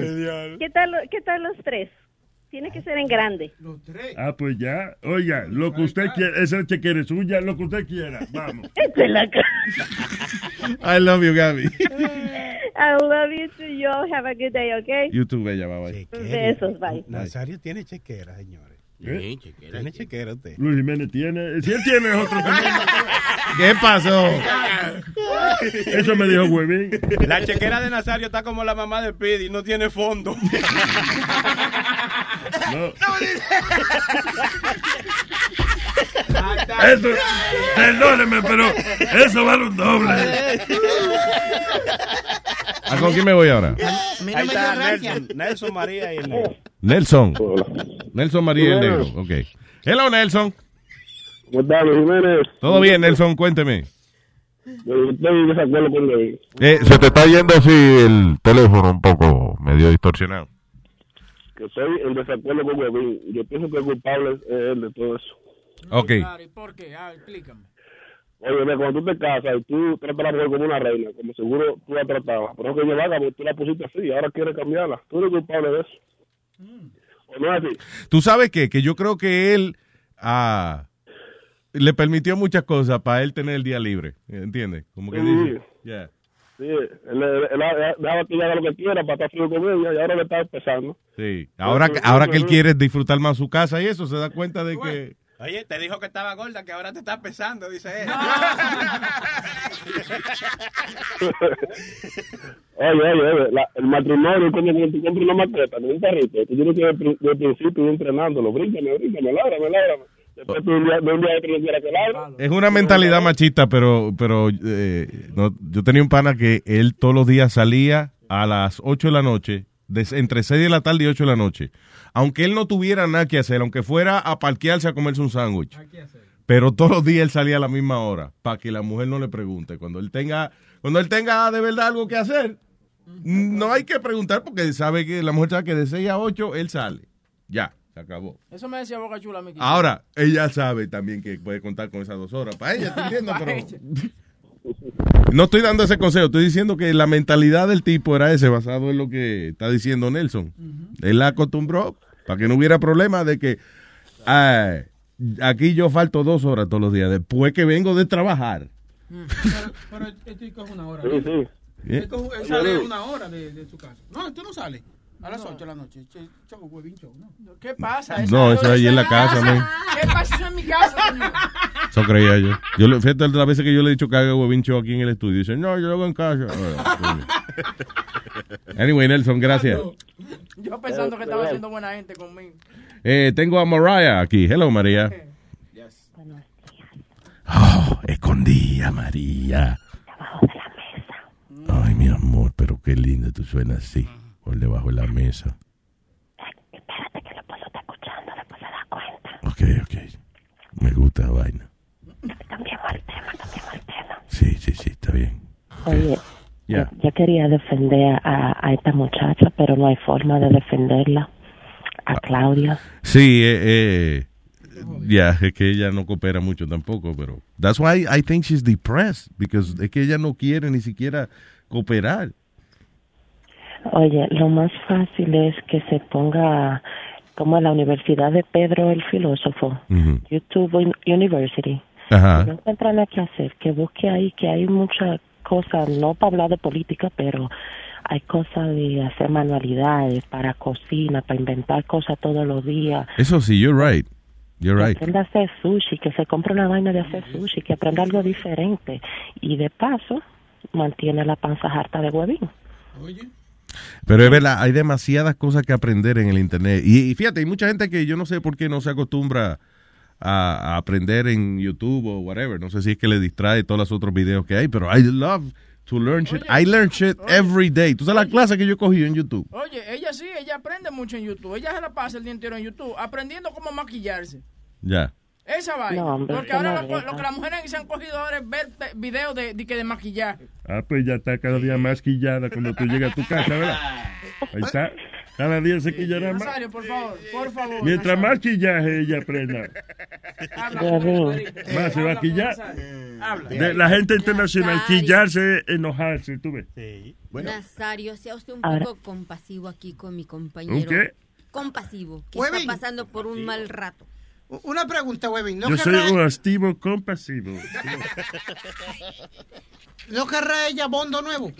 ¿Qué tal, qué tal los tres? Tiene que ser en grande. Ah, pues ya. Oiga, lo que usted quiera, esa chequera es suya, lo que usted quiera. Vamos. Esta es la ca- I love you, Gaby. I love you too, yo. Have a good day, okay? You too, bella, bye bye. Besos, bye. Nazario tiene chequera, ¿Eh? Tiene chequera usted. Luis Jiménez tiene. Si él tiene es otro. ¿Qué pasó? Eso me dijo Huevín. La chequera de Nazario está como la mamá de Pidi, no tiene fondo. No. Eso, perdóneme, pero eso vale un doble. ¿A con quién me voy ahora? Ahí está Nelson, Nelson María y el negro. Nelson. Nelson María y el Negro. Ok. Hello, Nelson. ¿Cómo estás, Jiménez? Todo bien, Nelson, cuénteme. Estoy en desacuerdo con David. Eh, se te está yendo así el teléfono un poco medio distorsionado. Que estoy en desacuerdo con Webin. Yo pienso que el culpable es él de todo eso. Ok. Claro, ¿y por qué? Ah, explícame. Oye, cuando tú te casas y tú tratas a la mujer como una reina, como seguro tú la tratabas, pero que llevaba porque tú la pusiste así y ahora quieres cambiarla. Tú eres culpable de eso. ¿O no es así? ¿Tú sabes qué? Que yo creo que él ah, le permitió muchas cosas para él tener el día libre. ¿Entiendes? Como que Sí. dice. Yeah. Sí, él, él, él, él dejaba que haga lo que quiera para estar frío con ella y ahora le está empezando. Sí. Ahora, que- ahora que él quiere disfrutar más su casa y eso, se da cuenta de que... Oye, te dijo que estaba gorda, que ahora te está pesando, dice él. Oye, oye, oye, la- el matrimonio es como cuando tú compras una maqueta, un perrito, tú tienes que de, pri- de principio ir entrenándolo, bríncame, bríncame, lábrame, lábrame. Después tú de un día, de un día otro que. Es una mentalidad machista, pero, pero eh, no, yo tenía un pana que él todos los días salía a las 8 de la noche, entre 6 de la tarde y 8 de la noche. Aunque él no tuviera nada que hacer, aunque fuera a parquearse a comerse un sándwich. Pero todos los días él salía a la misma hora, para que la mujer no le pregunte. Cuando él tenga, cuando él tenga de verdad algo que hacer, no hay que preguntar porque sabe que la mujer sabe que de 6 a 8 él sale. Ya, se acabó. Eso me decía Boca Chula mí. Ahora, ella sabe también que puede contar con esas dos horas. Para ella. Para Pero no estoy dando ese consejo, estoy diciendo que la mentalidad del tipo era ese, basado en lo que está diciendo Nelson. Él la acostumbró para que no hubiera problema de que ah, aquí yo falto dos horas todos los días, después que vengo de trabajar. Pero, pero este coge una hora. Sí, sí. Él sale una hora de, de su casa. No, tú no sales. A las 8 de la noche. Huevín show, ¿no? ¿Qué pasa? No, eso ahí en la casa, man. ¿Qué pasa Eso en mi casa, señor? Eso creía yo. yo le- fíjate las veces que yo le he dicho que haga huevín show aquí en el estudio. Dice, no, yo lo hago en casa. Anyway, Nelson, gracias. Yo pensando que estaba siendo buena gente conmigo. Eh, tengo a Mariah aquí. Hello, María. Oh, escondida, María. Ay, mi amor, pero qué lindo tú suenas así, por debajo de la mesa. Ok, ok. Me gusta la vaina. Sí, sí, sí, está bien. Oye, Ya. yo quería defender a, a esta muchacha, pero no hay forma de defenderla. A Claudia. Sí, eh, eh, ya, es que ella no coopera mucho tampoco, pero that's why I think she's depressed, because es que ella no quiere ni siquiera cooperar. Oye, lo más fácil es que se ponga como en la Universidad de Pedro el filósofo. YouTube Un- University. Ajá. Si no encuentra nada que hacer, que busque ahí, que hay muchas cosas, no para hablar de política, pero hay cosas de hacer manualidades para cocina, para inventar cosas todos los días. Eso sí, you're right. You're que right. aprenda a hacer sushi, que se compre una vaina de hacer sushi, que aprenda algo diferente. Y de paso, mantiene la panza harta de huevín. Pero es verdad, hay demasiadas cosas que aprender en el internet. Y, y fíjate, hay mucha gente que yo no sé por qué no se acostumbra a, a aprender en YouTube o whatever. No sé si es que le distrae todos los otros videos que hay, pero I love to learn shit. I learn shit every day. Tú sabes la clase que yo he cogido en YouTube. Oye, ella sí, ella aprende mucho en YouTube. Ella se la pasa el día entero en YouTube aprendiendo cómo maquillarse. Ya. Esa vaina. No, hombre, Porque ahora lo, que las mujeres se han cogido ahora es ver videos de, de, que de maquillaje. Ah, pues ya está cada día más quillada cuando tú llegas a tu casa, ¿verdad? Ahí está. Cada día se quillará más. Nazario, por favor, por favor. Mientras Nazario. más quillaje ella aprenda, más se va a quillar. De la gente internacional, Nazario. quillarse es enojarse, tú ves. Nazario, sea usted un Ahora- poco compasivo aquí con mi compañero. ¿Un qué? Compasivo, que está pasando por un mal rato. Una pregunta, Webin. ¿No Yo soy un activo compasivo. ¿no querrá ella bondo nuevo?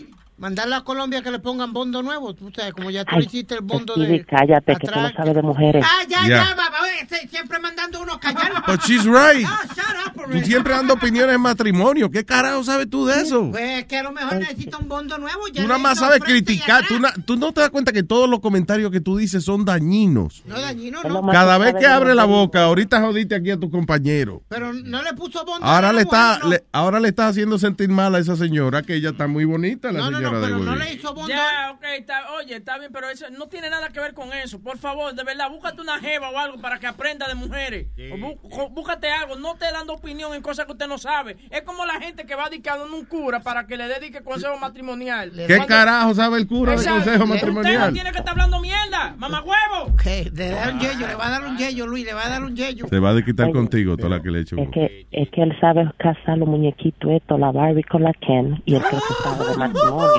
Mandarla a Colombia que le pongan bondo nuevo. Tú sabes, como ya tú Ay, hiciste el bondo Speedy, de... cállate, que tú no sabes de mujeres. Ah, ya, Ya. ya, se- siempre mandando uno a callar. But she's right. No, shut up, Tú siempre dando opiniones en matrimonio. ¿Qué carajo sabes tú de eso? Pues que a lo mejor necesita un bondo nuevo. Ya Tú nada más sabes criticar. Tú, na- tú no te das cuenta que todos los comentarios que tú dices son dañinos. No, dañino, Es lo no. Cada vez que abre la boca, ahorita jodiste aquí a tu compañero. Pero no le puso bondo. Ahora la le está, no. le- ahora le está haciendo sentir mal a esa señora, que ella está muy bonita, la No, no, señora de pero no le hizo bondo. Ya, ok, está, oye, está bien, pero eso no tiene nada que ver con eso. Por favor, de verdad, búscate una jeva o algo para que aprenda de mujeres. O bú- jo- búscate algo, no te dando opinión en cosas que usted no sabe. Es como la gente que va dedicando un cura para que le dedique consejo matrimonial. ¿Qué Cuando- carajo sabe el cura de consejo Usted no matrimonial? tiene que estar hablando mierda, mamá huevo. Que le da un yello, le va a dar un yello, Luis, le va a dar un yello. Se va a quitar contigo toda la que le he hecho. Es que, es que él sabe casar los muñequitos estos, la Barbie con la Ken, y creo que sabe de matrimonio.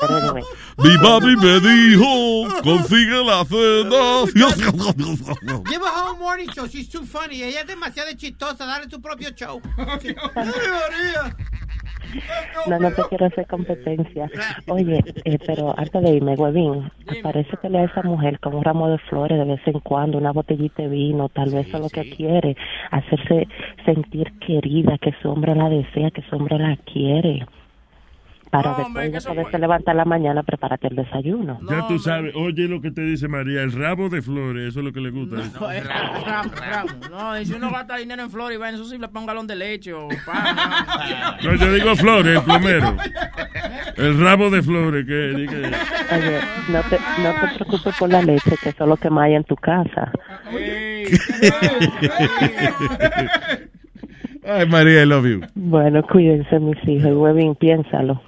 Pero anyway, Mi papi me dijo, consigue la cena. Give her home morning show, she's too funny. Ella es demasiado chistosa, dale tu propio show. no, no te quiero hacer competencia. Oye, eh, pero antes de irme, huevín, parece que le a esa mujer con un ramo de flores de vez en cuando, una botellita de vino, tal vez eso es lo que quiere, hacerse sentir querida, que su hombre la desea, que su hombre la quiere. Para después de poderse levantar en la mañana, prepárate el desayuno. Ya tú sabes, oye lo que te dice María, el rabo de flores, eso es lo que le gusta. No, es ramo, ramo, ramo. No, y si uno gasta dinero en flores va, eso sí le ponga un galón de leche o pan. No, yo digo flores, el plomero. El rabo de flores, que, que- Oye, no te, no te preocupes por la leche, que eso es lo que más hay en tu casa. Ay, María, I love you. Bueno, cuídense, mis hijos. Huevín, piénsalo.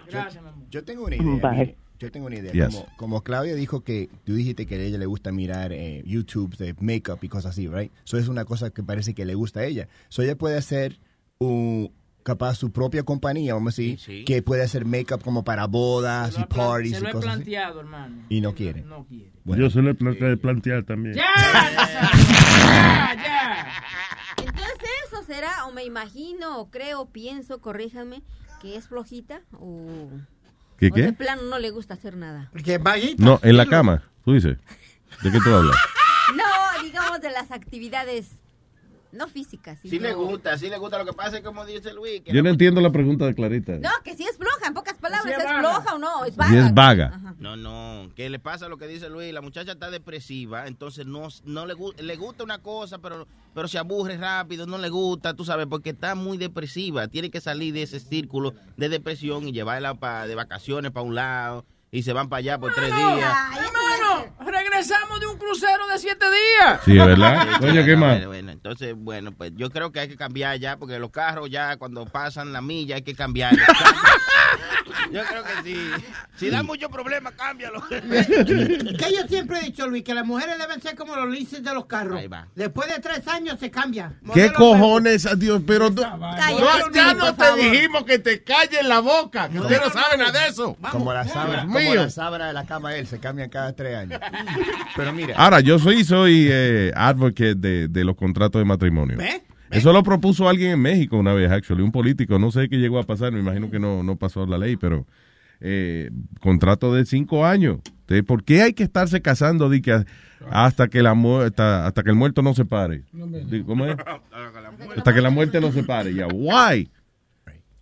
Yo tengo una idea. Bye. yo tengo una idea. Yes. Como, como Claudia dijo que tú dijiste que a ella le gusta mirar eh, YouTube de makeup y cosas así, right? Eso es una cosa que parece que le gusta a ella. So ella puede hacer un capaz su propia compañía, vamos a decir, que puede hacer makeup como para bodas y parties Se y lo he cosas así. planteado, hermano. Y no quiere. No quiere. Yo se lo he plante- planteado también. Entonces eso será, o me imagino, o creo, pienso, corríjame, que es flojita o, ¿Qué, o de qué? plano no le gusta hacer nada. Porque vaguita. No, en la cama, tú dices. ¿De qué tú hablas? No, digamos de las actividades no físicas. Sí sino- le gusta, sí le gusta. Lo que pasa es como dice Luis. Que Yo no entiendo la pregunta de Clarita. No, que si es palabras, Sí es ¿es vaga. floja o no? Es Y vaga. es vaga. No, no, que le pasa lo que dice Luis, la muchacha está depresiva, entonces no, no le, le gusta una cosa, pero, pero se aburre rápido, no le gusta, tú sabes, porque está muy depresiva, tiene que salir de ese círculo de depresión y llevarla pa- de vacaciones para un lado y se van para allá por tres días. Hermano, regresamos de un crucero de siete días. Sí, ¿verdad? Coño, ¿qué más? Bueno, bueno, entonces, bueno, pues yo creo que hay que cambiar ya, porque los carros ya cuando pasan la milla hay que cambiar. yo creo que sí. Si da mucho problema, cámbialo. Que yo siempre he dicho, Luis, que las mujeres deben ser como los leases de los carros. Después de tres años se cambia. ¿Qué cojones, Dios? Pero tú- No, ya no te favor. dijimos que te calles la boca, que usted no sabe nada de eso. Como la sábana, como mío. la sábana de la cama de él, se cambian cada tres años. Pero mira. Ahora, yo soy, soy eh, advocate de, de los contratos de matrimonio. ¿Ve? Eso lo propuso alguien en México una vez, actually, un político. No sé qué llegó a pasar, me imagino que no, no pasó la ley, pero eh, contrato de cinco años. De, ¿Por qué hay que estarse casando di que hasta que la mu- hasta, hasta que el muerto no se pare? ¿Cómo es? Hasta que la muerte no se pare. Ya, why?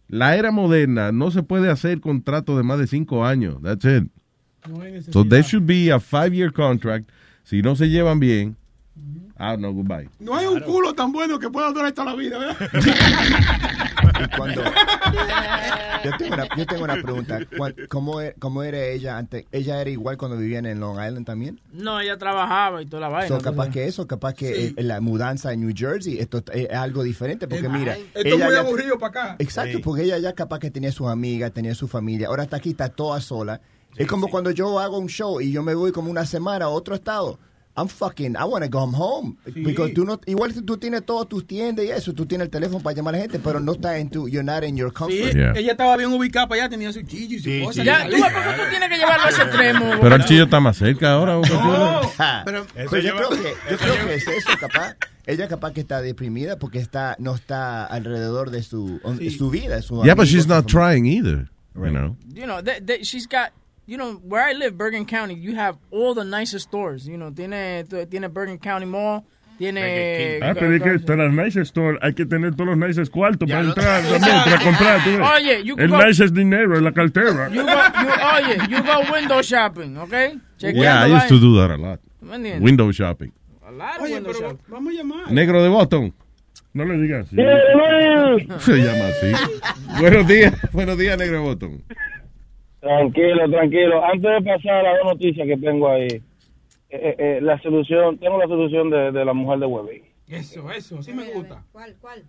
La era moderna no se puede hacer contrato de más de cinco años. That's it. No hay necesidad. So there should be a five-year contract. Si no se llevan bien, ah, no, goodbye. No hay un culo tan bueno que pueda durar toda la vida, ¿verdad? Y cuando yo tengo una, yo tengo una pregunta. Cuan- ¿Cómo, e- ¿Cómo era ella antes? ¿Ella era igual cuando vivían en Long Island también? No, ella trabajaba y toda la vaina. So, capaz que eso, capaz que Sí. eh, la mudanza en New Jersey, esto es algo diferente, porque mira, Esto es muy ya- aburrido para acá. Exacto, Sí. porque ella ya capaz que tenía sus amigas, tenía su familia, ahora está aquí, está toda sola. es como cuando yo hago un show y yo me voy como una semana a otro estado. I'm fucking, I want to go home. Because tú no, igual si tú tienes todas tus tiendas y eso, tú tienes el teléfono para llamar a la gente, pero no estás en tu, you're not in your Sí, comfort. ella estaba bien ubicada para allá, tenía su chillo y su cosa. Ya, tú, ¿por qué tú tienes que llevarlo a ese extremo? Pero el chillo está más cerca ahora. Chula. Pero, pero yo, lleva- creo que, yo creo que es eso, capaz. Ella capaz que está deprimida porque está no está alrededor de su, su vida. Su Yeah, but she's not trying either. You know. You know, they, they- she's got, you know, where I live, Bergen County, you have all the nicest stores. You know, tiene, tiene Bergen County Mall, tiene... Ah, pero es que para las nice store hay que tener todos los nices cuartos para entrar también, para comprar. tú. Oye, you el go- nice es dinero en la cartera. You go, you, oye, you go window shopping, ¿ok? Yeah, I used to do that a lot. Window shopping. Oye, pero vamos a llamar. Negro de Boston. No le digas así. Se llama así. buenos días, buenos días, Negro de Boston. Tranquilo, tranquilo. Antes de pasar a las dos noticias que tengo ahí, eh, eh, eh, la solución, tengo la solución de, de la mujer de Webby. Eso, eso, sí me gusta. ¿Cuál, cuál?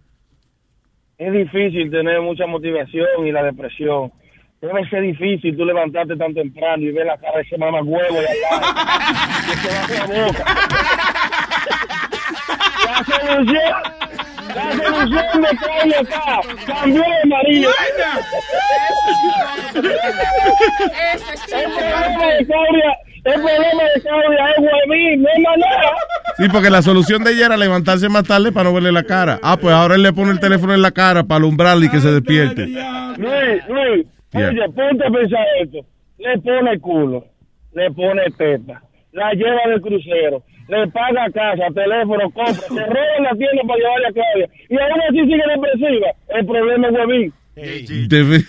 Es difícil tener mucha motivación y la depresión. Debe ser difícil tú levantarte tan temprano y ver la cara de ese mamá huevo de allá. que se va la boca. La solución, la solución de Claudia está. Cambió de marido. El problema de Claudia, el problema de Claudia es Huevín, no es manera. Sí, porque la solución de ella era levantarse más tarde para no verle la cara. Ah, pues ahora él le pone el teléfono en la cara para alumbrarle y que se despierte. Luis, Luis, oye, ponte a pensar esto. Le pone culo, le pone teta, la lleva del crucero, le paga casa, teléfono, compra, se roba la tienda para llevarle a Claudia. Y aún así sigue depresiva. El problema es Huevín. Defi-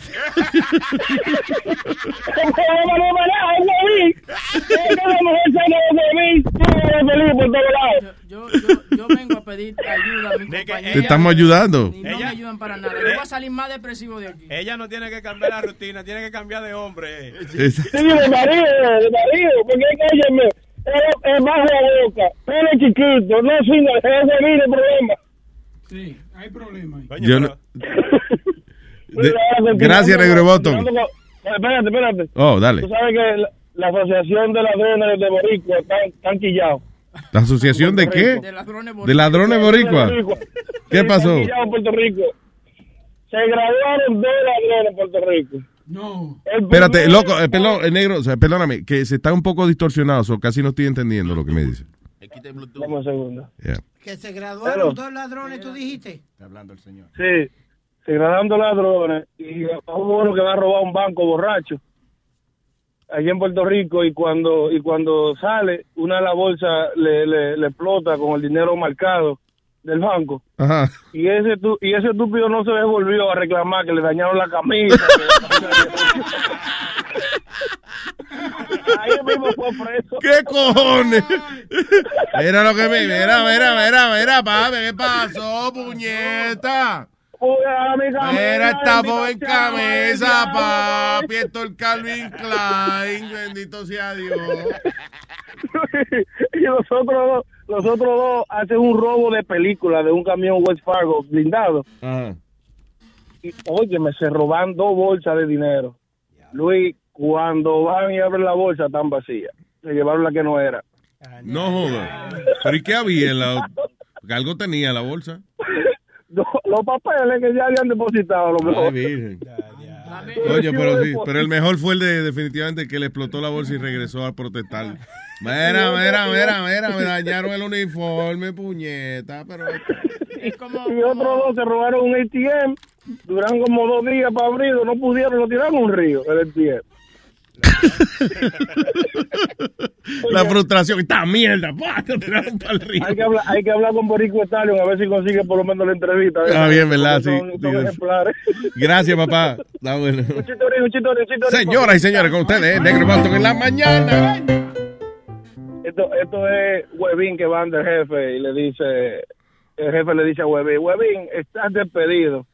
El problema no es nada, es Huevín. Es que la mujer sana de Huevín, tú eres feliz por todos lados. Yo, yo, yo vengo a pedir ayuda a mi compañera. Te estamos ayudando. Y no me ayudan para nada. Yo voy a salir más depresivo de aquí. Ella no tiene que cambiar la rutina, tiene que cambiar de hombre. Sí, de marido, de marido, porque óyeme, es, bajo la boca, pelo chiquito, no sino es el problema. Sí, hay problema ahí. Yo no- De- Gracias, Negro de Boston. Espérate, espérate. Oh, dale. Tú sabes que la, la Asociación de Ladrones de Boricua están, están quillados. ¿La asociación de qué? De ladrones De ladrones boricua. ¿Qué pasó? Se graduaron dos ladrones en Puerto Rico. No. Espérate, loco, eh, perdón, eh, negro, o sea, perdóname, que se está un poco distorsionado, o casi no estoy entendiendo lo que me dice. Dame un segundo. Yeah. Que se graduaron dos ladrones, tú dijiste. Está hablando el señor. Sí, se graduaron dos ladrones y hubo uno que va a robar un banco borracho allí en Puerto Rico y cuando y cuando sale una de las bolsas le, le, le explota con el dinero marcado del banco Ajá. y ese tu- y ese estúpido no se devolvió a reclamar que le dañaron la camisa que- ahí mismo fue preso ¿Qué cojones? Mira lo que me. Mira, mira, mira, mira, papi, ¿qué pasó, puñeta? Mira esta joven camisa, papi. Esto es el Calvin Klein. Bendito sea Dios. y los otros dos, los otros dos hacen un robo de película de un camión West Fargo blindado. Y óyeme, se roban dos bolsas de dinero. Luis, cuando van y abren la bolsa, están vacías. Se llevaron la que no era. No joda. ¿Pero y qué había en la.? Algo tenía la bolsa. Los, papeles que ya habían depositado, lo Ay, mejor. virgen. Oye, pero sí, pero el mejor fue el de definitivamente el que le explotó la bolsa y regresó a protestar. Mira, mira, mira, mira, me dañaron el uniforme, puñeta, pero Y otros dos se robaron un ATM. Duraron como dos días para abrirlo. No pudieron, lo tiraron un río, el ATM. la frustración, esta mierda, ¡pah! te tiraron para el río. Hay que hablar, hay que hablar con Borico Stallion a ver si consigue por lo menos la entrevista. Ah, bien, ¿verdad? Sí, son sí. ejemplares. Gracias, papá. Está bueno. Un chitorín, un chitorín, un chitorín. Señoras y señores, con ustedes, Negro Boston en la mañana. Esto, esto es Webin que va del jefe y le dice, el jefe le dice a Webin, Webin, estás despedido.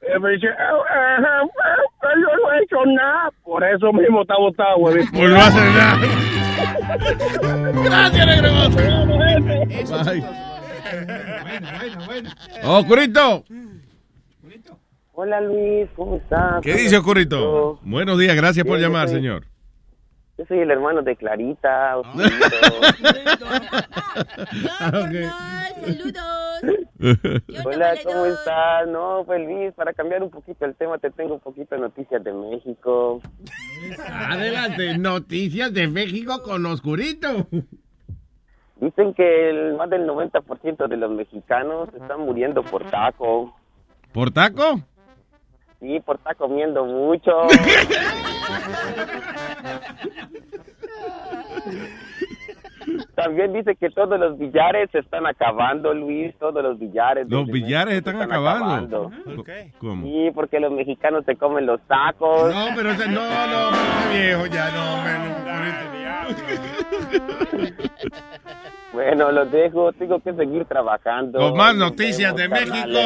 El jefe dice, "Eh, eh, eh, yo no he hecho nada. Por eso mismo está votado, Webin. Pues no hace nada. Gracias, Negro Bye. Oh, Curito. Hola Luis, ¿cómo estás? ¿Qué dice Curito? Buenos días, gracias por llamar, señor. Yo soy el hermano de Clarita. Hola, ¿cómo estás? No, pues Luis, para cambiar un poquito el tema, te tengo un poquito de noticias de México. Adelante, noticias de México con Oscurito. Dicen que el, más del 90% de los mexicanos están muriendo por taco. ¿Por taco? Sí, por estar comiendo mucho. también dice que todos los billares se están acabando, Luis, todos los billares. Los billares están acabando. ¿Cómo? Sí, porque los mexicanos se comen los tacos. No, pero ese- no, no, ese viejo ya no, hombre, Bueno, los dejo, tengo que seguir trabajando. Con más noticias de México.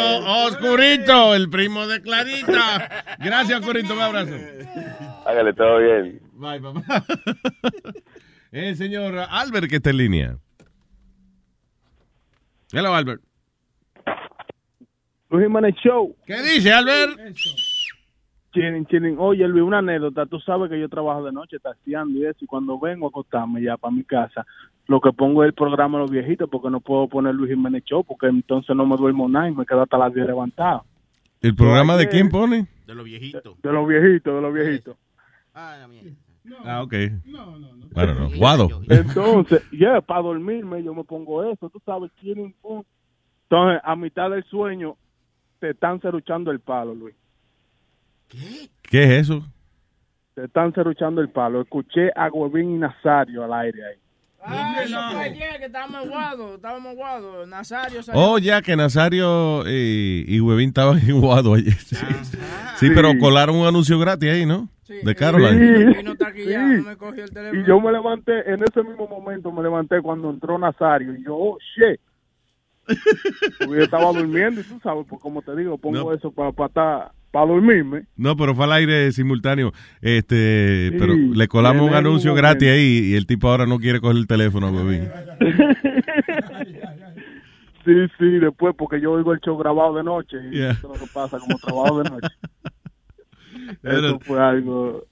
Oscurito, el primo de Clarita. Gracias, Oscurito, un abrazo. Hágale todo bien. Bye, papá. El señor Albert que está en línea. Hello, Albert. Luis Show. ¿Qué dice, Albert? Chilling, chilling. Oye, Luis, una anécdota. Tú sabes que yo trabajo de noche taxiando y eso. Y cuando vengo a acostarme ya para mi casa, lo que pongo es el programa de los viejitos porque no puedo poner Luis Jiménez Show porque entonces no me duermo nada y me quedo hasta las 10 levantado. ¿El programa de quién pone? De los viejitos. De los viejitos, de los viejitos. Ah, ok. Bueno, no. Guado. Entonces, ya, para dormirme yo me pongo eso. Tú sabes, chilling. pum. Entonces, a mitad del sueño, te están cerruchando el palo, Luis. ¿Qué es eso? Te están cerruchando el palo. Escuché a Huevín y Nazario al aire ahí. Ah, eso fue ayer que estábamos guados, estábamos guados. Nazario salió. Oh, ya que Nazario eh, y Huevín estaban en Guado ayer. Sí. Sí, pero colaron un anuncio gratis ahí, ¿no? De Caroline. Sí, sí. Y yo me levanté, en ese mismo momento me levanté cuando entró Nazario. Y yo, oh, shit. Yo estaba durmiendo y tú sabes, pues como te digo, pongo No. eso para para dormirme. No, pero fue al aire simultáneo. Este, Sí, pero le colamos un anuncio gratis ahí y el tipo ahora no quiere coger el teléfono, Huevín. Sí, sí, después porque yo oigo el show grabado de noche y Yeah. eso es lo que pasa como trabajo de noche. Eso fue algo...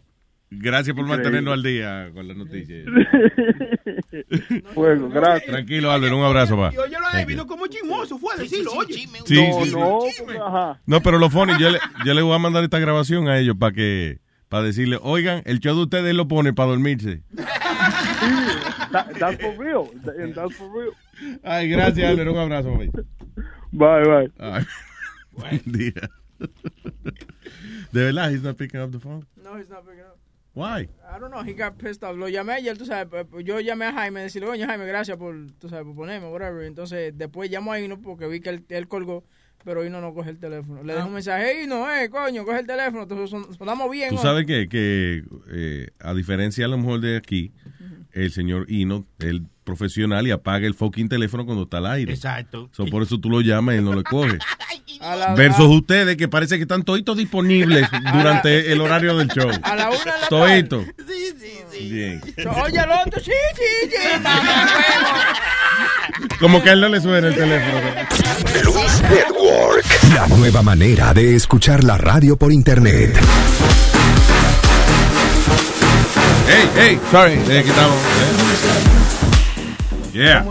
Gracias por Increíble. mantenernos al día con las noticias. Fuego, gracias. Tranquilo, Albert, un abrazo, pa. Yo, yo lo he vino como chismoso, fue a decirlo, oye. Sí, sí, sí. No, porque, ajá. No, pero lo funny, yo le, yo le voy a mandar esta grabación a ellos para que para decirle, oigan, el show de ustedes lo pone para dormirse. That- that's for real. That- that's for real. Ay, gracias, Albert, un abrazo. Bye, Bye, bye. Ay, buen día. De verdad, he's not picking up the phone. No, he's not picking up. Why? I don't know, he got pissed off. Lo llamé ayer, tú sabes, pues, pues, yo llamé a Jaime, decirle, oye Jaime, gracias por, tú sabes, por ponerme, whatever. Entonces, después llamo a Hino porque vi que él, él colgó, pero Hino no coge el teléfono. Le dejo un mensaje, Hino, eh, coño, coge el teléfono, entonces son- sonamos bien. Tú hoy". sabes que, que eh, a diferencia a lo mejor de aquí, el señor Hino, el profesional y apaga el fucking teléfono cuando está al aire. Exacto. So, por eso tú lo llamas y él no lo coge. Versus ustedes que parece que están toditos disponibles durante el horario del show. A la una de la Todito. Sí, sí, sí. Bien. Oye, el otro, sí, sí, sí. mamá. Como que a él no le suena el teléfono. Luis Network. La nueva manera de escuchar la radio por internet. Hey, hey, sorry, eh, quitamos. eh. Yeah.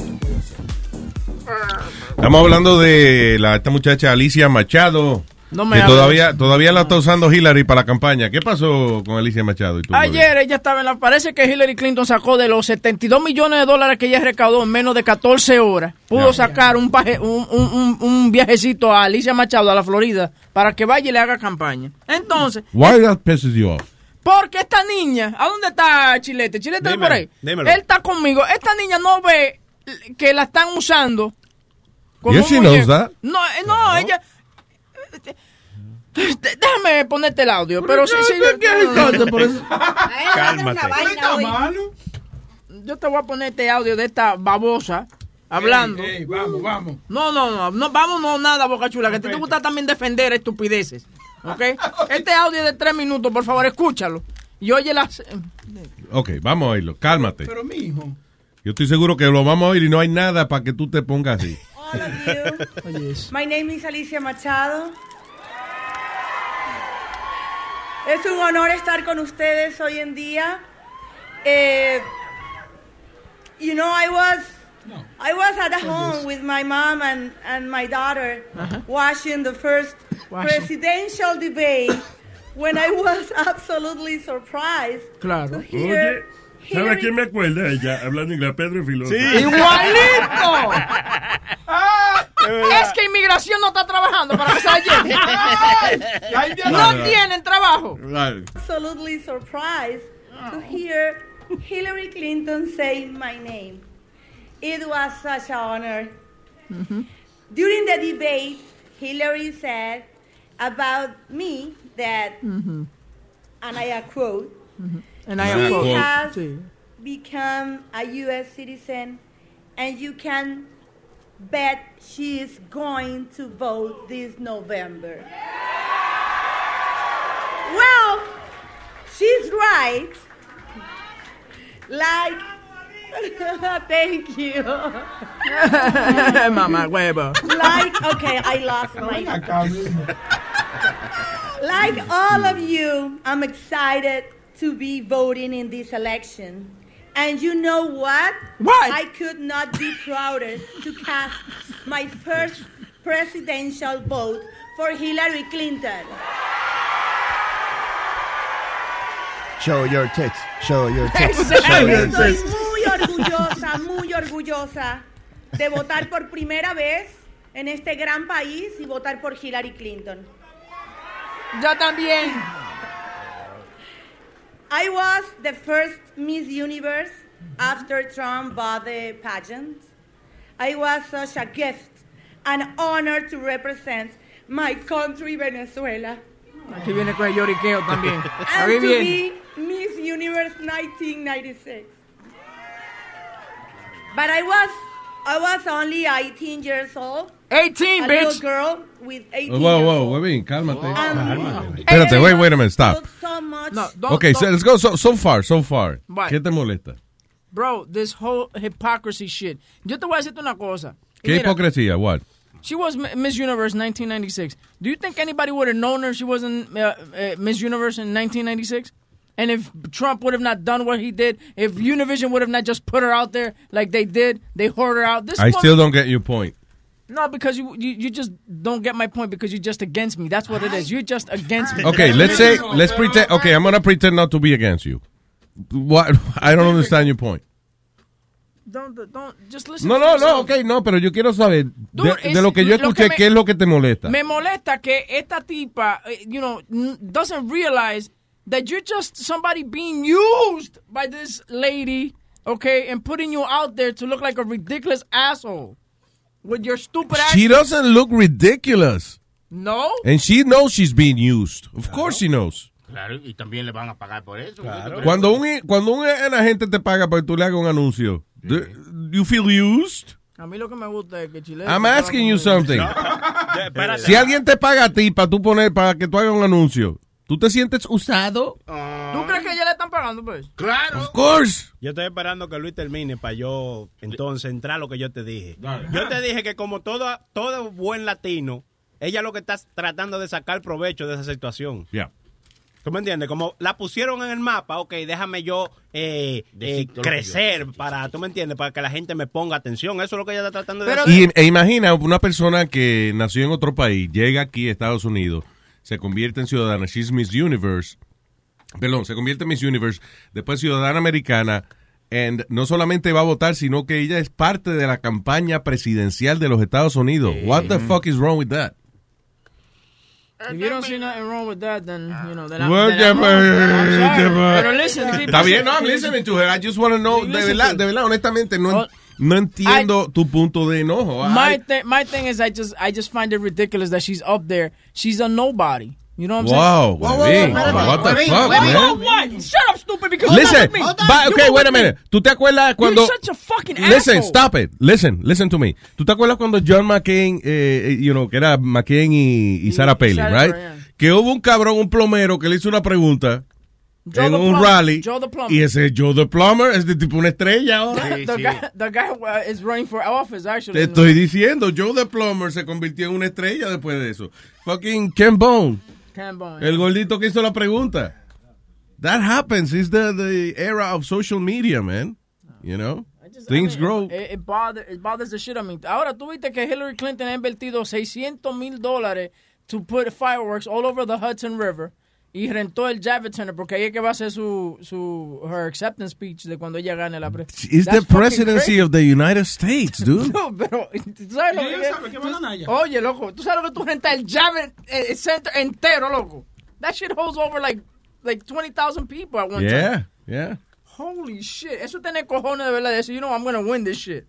Estamos hablando de la, esta muchacha Alicia Machado. No me que hables. todavía, todavía la está usando Hillary para la campaña. ¿Qué pasó con Alicia Machado? Y tú, Ayer ella estaba en la... Parece que Hillary Clinton sacó de los 72 millones de dólares que ella recaudó en menos de 14 horas. Pudo Ya. sacar un, paje- un, un- un- un viajecito a Alicia Machado, a la Florida, para que vaya y le haga campaña. Entonces, Why that pisses you off? Porque esta niña... ¿A dónde está Chilete? ¿Chilete está Dímelo, por ahí? dímelo. Él está conmigo. Esta niña no ve que la están usando. como Yes, she knows that. No, eh, no, ella... Déjame ponerte el audio, pero sí, sí. Cálmate. Yo te voy a poner este audio de esta babosa hablando. Ey, ey, vamos, vamos. No, no, no, no, vamos, no, nada, Boca Chula, que a ti te gusta también defender estupideces. ¿Ok? Este audio de tres minutos, por favor, escúchalo. Y oye las. Ok, vamos a oírlo. Cálmate. Pero, mijo. Yo estoy seguro que lo vamos a oír y no hay nada para que tú te pongas así. My name is Alicia Machado. Es un honor estar con ustedes hoy en día. Eh, you know, I was I was at home with my mom and, and my daughter watching the first presidential debate when I was absolutely surprised Claro. to hear Oye, ¿sabe a quién me acuerda ella? Hablando inglés, Pedro y Filón. ¡Igualito! es que inmigración no está trabajando para que se la lleven. No tienen trabajo. absolutely surprised to hear Hillary Clinton say my name. It was such an honor. During the debate, Hillary said about me that, Mm-hmm. and I quote, And I she quote. has become a U.S. citizen, and you can bet she is going to vote this November. Well, she's right. Like, thank you. Mamá huevo. like, okay, I lost my. Like all of you, I'm excited to be voting in this election. And you know what? What? I could not be prouder to cast my first presidential vote for Hillary Clinton. Show your tits. Show your tits. Show your tits. Muy orgullosa, muy orgullosa de votar por primera vez en este gran país y votar por Hillary Clinton. Yo también. I was the first Miss Universe after Trump bought the pageant. I was such a gift, an honor to represent my country, Venezuela, Aquí viene con el lloriqueo también. and to be Miss Universe 1996. But I was, I was only 18 years old. 18, a bitch. little girl with 18 Whoa, years whoa, old. wait, cálmate. Espérate, wait, wait a minute, stop. So much. No, don't, Okay, don't- so let's go so, so far, so far. What? ¿Qué te molesta? Bro, this whole hypocrisy shit. Yo te voy a decirte una cosa. Y ¿Qué mira, hipocresía? What? She was Mi- Miss Universe 1996. Do you think anybody would have known her if she wasn't uh, uh, Miss Universe in 1996? And if Trump would have not done what he did, if Univision would have not just put her out there like they did, they hoard her out. This I still don't get your point. No, because you, you you just don't get my point because you're just against me. That's what it is. You're just against me. Okay, let's say, let's pretend, okay, I'm going to pretend not to be against you. What? I don't understand your point. Don't don't just listen. No, no, no, ok, no, pero yo quiero saber de, Dude, de es- lo que yo que escuché, me- ¿qué es lo que te molesta? Me molesta que esta tipa, eh, you know, doesn't realize that you're just somebody being used by this lady, okay, and putting you out there to look like a ridiculous asshole with your stupid ass. She doesn't look ridiculous. No. And she knows she's being used. Of course she knows. Claro, y también le van a pagar por eso. Cuando un, cuando un agente te paga para que tú le hagas un anuncio, do you feel used? A mí lo que me gusta es que Chile. I'm asking you something. espérate. Si alguien te paga a ti para tú poner, para que tú hagas un anuncio, ¿tú te sientes usado? ¿Tú crees que ya le están pagando, pues? Claro. Of course. Yo estoy esperando que Luis termine para yo entonces entrar a lo que yo te dije. Yo te dije que como todo, todo buen latino, ella lo que está tratando de sacar provecho de esa situación. Yeah. ¿Tú me entiendes? Como la pusieron en el mapa, ok, déjame yo eh, eh, crecer para, ¿tú me entiendes? Para que la gente me ponga atención. Eso es lo que ella está tratando de hacer. Y, e imagina una persona que nació en otro país, llega aquí a Estados Unidos, se convierte en ciudadana, she's Miss Universe, perdón, se convierte en Miss Universe, después ciudadana americana, and no solamente va a votar, sino que ella es parte de la campaña presidencial de los Estados Unidos. What the fuck is wrong with that? If you don't see nothing wrong with that, then, you know, then I'm, What then I'm sorry. Pero listen, Está bien, no, I'm listening to her. I just want to know, verdad, de verdad, honestamente, no, Oh, no entiendo tu punto de enojo. My I- thi- my thing is, I just I just find it ridiculous that she's up there. She's a nobody. You know what I'm Wow, saying? Huevín, what the fuck, Wait, man? what? Shut up, stupid. Because Listen, me. okay, wait a minute. ¿Tú te acuerdas cuando... You're such a fucking Listen, asshole. stop it. Listen, listen to me. ¿Tú te acuerdas cuando John McCain, eh, eh, you know, que era McCain y, y Sarah Palin, right? yeah. Que hubo un cabrón, un plomero, que le hizo una pregunta Joe en the un Plumber. rally. Joe the Plumber. Y ese Joe the Plumber es de tipo una estrella ahora. the, guy, the guy uh, is running for office, actually. Te estoy diciendo, Joe the Plumber se convirtió en una estrella después de eso. Fucking Ken Bone, Ken Bone, el gordito que hizo la pregunta. That happens. It's the, the era of social media, man. You know? Things grow. It, it, bother, it bothers the shit out of me. Ahora, tú viste que Hillary Clinton ha invertido 600 mil dólares to put fireworks all over the Hudson River y rentó el Javits Center porque ahí es que va a hacer su, su her acceptance speech de cuando ella gane la pre It's the That's fucking presidency crazy. of the United States, dude. No, pero tú sabes lo que sabe. Oye, loco, tú sabes lo que tú rentas el Javits eh, Center entero, loco. That shit holds over like like 20,000 people at one Yeah, time. yeah. Holy shit. Eso tiene cojones de verdad de decir, you know, I'm gonna win this shit.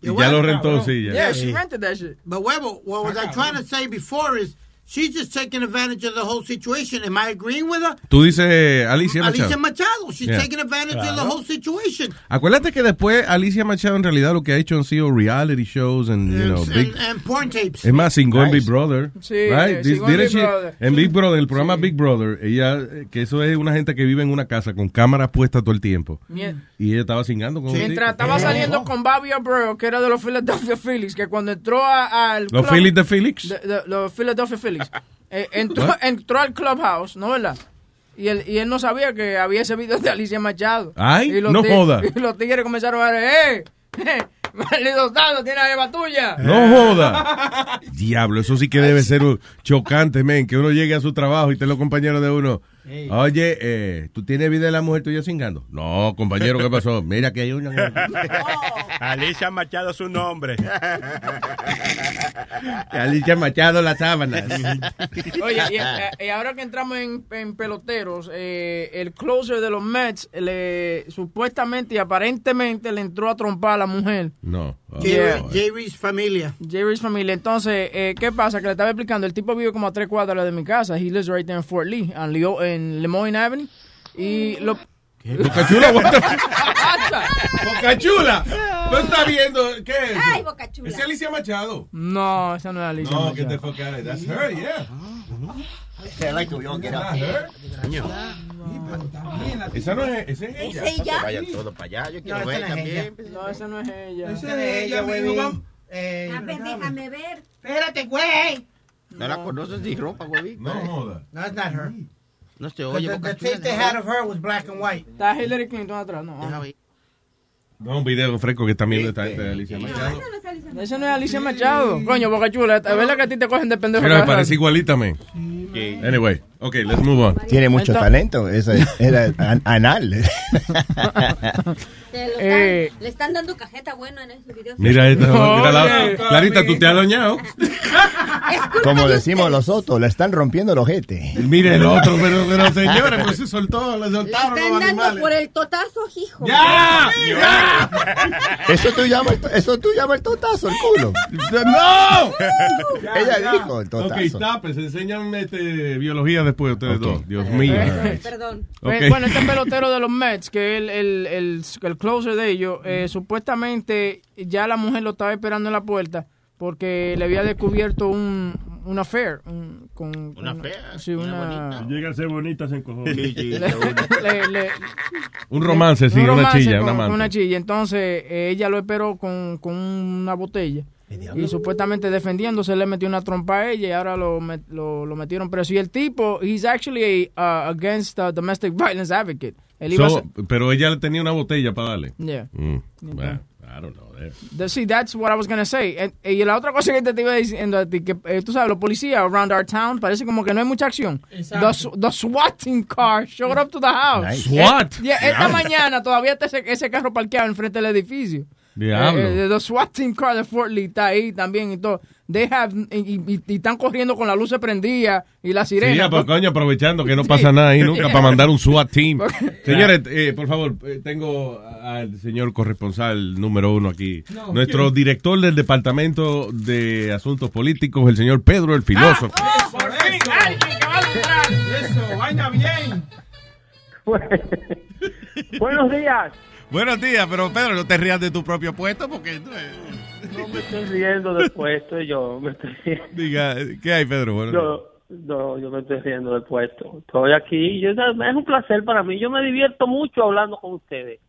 Y ya lo rentó, sí, ya. Yeah, she rented that shit. But Huevo, what was I trying to say before is she's just taking advantage of the whole situation. Am I agreeing with her? Tú dices Alicia Machado. Alicia Machado. She's Yeah. taking advantage of the Claro. whole situation. Acuérdate que después Alicia Machado en realidad lo que ha hecho han sido reality shows and, you know, and, big... and porn tapes. Es más, sin en Big Brother. Sí, right? This- Big she- Brother. En Big Brother, el programa Big Brother, ella, que eso es una gente que vive en una casa con cámaras puestas todo el tiempo. Mien- Y ella estaba cingando con un Mientras tipo. estaba saliendo con Bobby Abreu, que era de los Philadelphia Phillies, que cuando entró al... ¿Los Phillies de de- los Philadelphia Phillies. Eh, entró, al clubhouse, ¿no verdad? Y él, y él no sabía que había ese video de Alicia Machado. Ay, Y los no joda. Y los tigres comenzaron a decir, ¡eh! eh, ¡Maldito dado, tiene la jeva tuya! No joda. Diablo, eso sí que debe ser un chocante, men, que uno llegue a su trabajo y esté los compañeros de uno. Oye, eh, ¿tú tienes vida de la mujer tuya cingando? No, compañero, ¿qué pasó? Mira que hay una... Alicia Machado su nombre. Alicia Machado, las sábanas. Oye, y, eh, y ahora que entramos en, en peloteros, eh, el closer de los Mets, le, supuestamente y aparentemente le entró a trompar a la mujer. No. Yeah. Jerry's familia. Jerry's familia. Entonces, eh, ¿qué pasa? Que le estaba explicando, el tipo vive como a tres cuadras de mi casa. He lives right there in Fort Lee, en, Leo- en Lemoyne Avenue. Y lo... Boca Chula. Boca Chula. ¿Tú estás viendo qué es eso? Ay, Boca Chula. ¿Es Alicia Machado? No, esa no es Alicia No, Machado. get the fuck out of here. That's her, yeah. Esa no es, esa es ella. ¿Es ella? Que vayan todos para allá. Yo quiero No, ver esa no es también. No, esa no es ella. Esa es ella, güey. A ver, déjame ver. Espérate, güey. No la conoces ni ropa, güey. No joda. No, it's not her. No se The, oye. the, the tape they had of her was black and white. Está Hillary Clinton atrás, no. No, un video fresco que también está de Alicia Machado. Esa no es Alicia Machado. Coño, Boca Chula, es verdad que a ti te cogen de pendejo. Pero me parece igualita, man. Anyway, okay, let's move on. Tiene mucho Entonces- talento. Esa es- era an- anal. Te lo Eh. están, le están dando cajeta buena en esos videos. Mira esta, No, mira la-. Clarita, tú te has doñado. Como decimos los otros, le están rompiendo el ojete. Mire el otro, pero, pero señores, pues se soltó, le Le soltaron están los dando animales. por el totazo, hijo. ¡Ya! Eso tú llamas, eso tú llamas el totazo, el culo. ¡No! Ella dijo el Ok, totazo. stop, it. enseñan este, biología después ustedes dos. Dios mío. Perdón. Ok. Eh, Bueno, este pelotero de los Mets, que es el, el, el, el closer de ellos, eh, supuestamente ya la mujer lo estaba esperando en la puerta porque le había descubierto un, un affair. Un, con, Una Sí, una... Llega a ser bonita, se encojó. Le- le- Un romance, sí, un una chilla, con- una con amante. una chilla. Entonces, eh, ella lo esperó con, con una botella. Y supuestamente defendiéndose le metió una trompa a ella y ahora lo, met- lo, lo metieron preso. Y el tipo, he's actually a, uh, against uh, domestic violence advocate. Él iba a So, ser- pero ella le tenía una botella para darle. Yeah. Mm, bueno, I don't know. there. The- See, that's what I was gonna say. And- y la otra cosa que te iba diciendo a ti, que eh, tú sabes, los policías around our town parece como que no hay mucha acción. Exacto. The, the SWAT team car showed up to the house. Nice. SWAT? Eh, yeah, esta mañana todavía está ese, ese carro parqueado enfrente del edificio. Diablo. Eh, eh, the SWAT team car de Fort Lee está ahí también y todo. They have, y, y- y están corriendo con la luz prendida y la Sí, sirena. ya, pues, coño, aprovechando que no Sí. pasa nada ahí nunca para mandar un SWAT team. Porque- Señores, eh, por favor, eh, tengo al señor corresponsal número uno aquí. No, Nuestro ¿quién? director del Departamento de Asuntos Políticos, el señor Pedro el Filósofo. Por fin, alguien que va a lograr. Eso, vaina bien. Buenos días. Buenos días, pero Pedro, no te rías de tu propio puesto porque... No me estoy riendo del puesto, yo me estoy riendo. Diga, ¿qué hay, Pedro? Buenos días. Yo, no, yo me estoy riendo del puesto. Estoy aquí, yo, es un placer para mí. Yo me divierto mucho hablando con ustedes.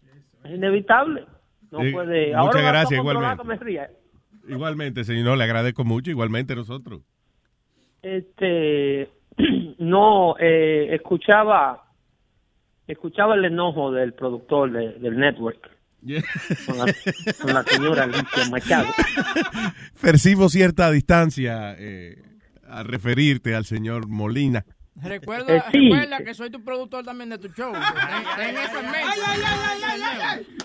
Es inevitable. No Sí, puede. muchas Ahora gracias, igualmente. que me ría. Igualmente, señor, no, le agradezco mucho, igualmente nosotros. Este, no, eh, escuchaba, escuchaba el enojo del productor de- del network. Con, la, con la señora Alicia Machado. Percibo cierta distancia eh, a referirte al señor Molina. Recuerda, Eh, sí. recuerda que soy tu productor también de tu show.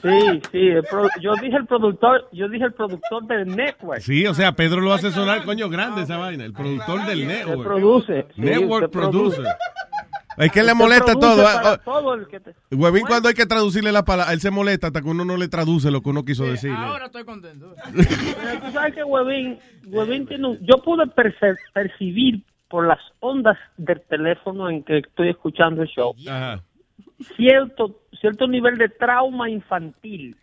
Sí, sí, el pro- yo dije el productor, yo dije el productor del network. Sí, o sea, Pedro lo hace sonar, coño, grande esa vaina. El productor del network. produce, sí, Network produce. producer. Es que le molesta todo. para ah, ah, todo el que te- Huevín, cuando hay que traducirle la palabra, él se molesta hasta que uno no le traduce lo que uno quiso decir. Ahora estoy contento. Pero tú sabes que Huevín, Huevín tiene un- Yo pude perce- percibir por las ondas del teléfono en que estoy escuchando el show Ajá. cierto cierto nivel de trauma infantil.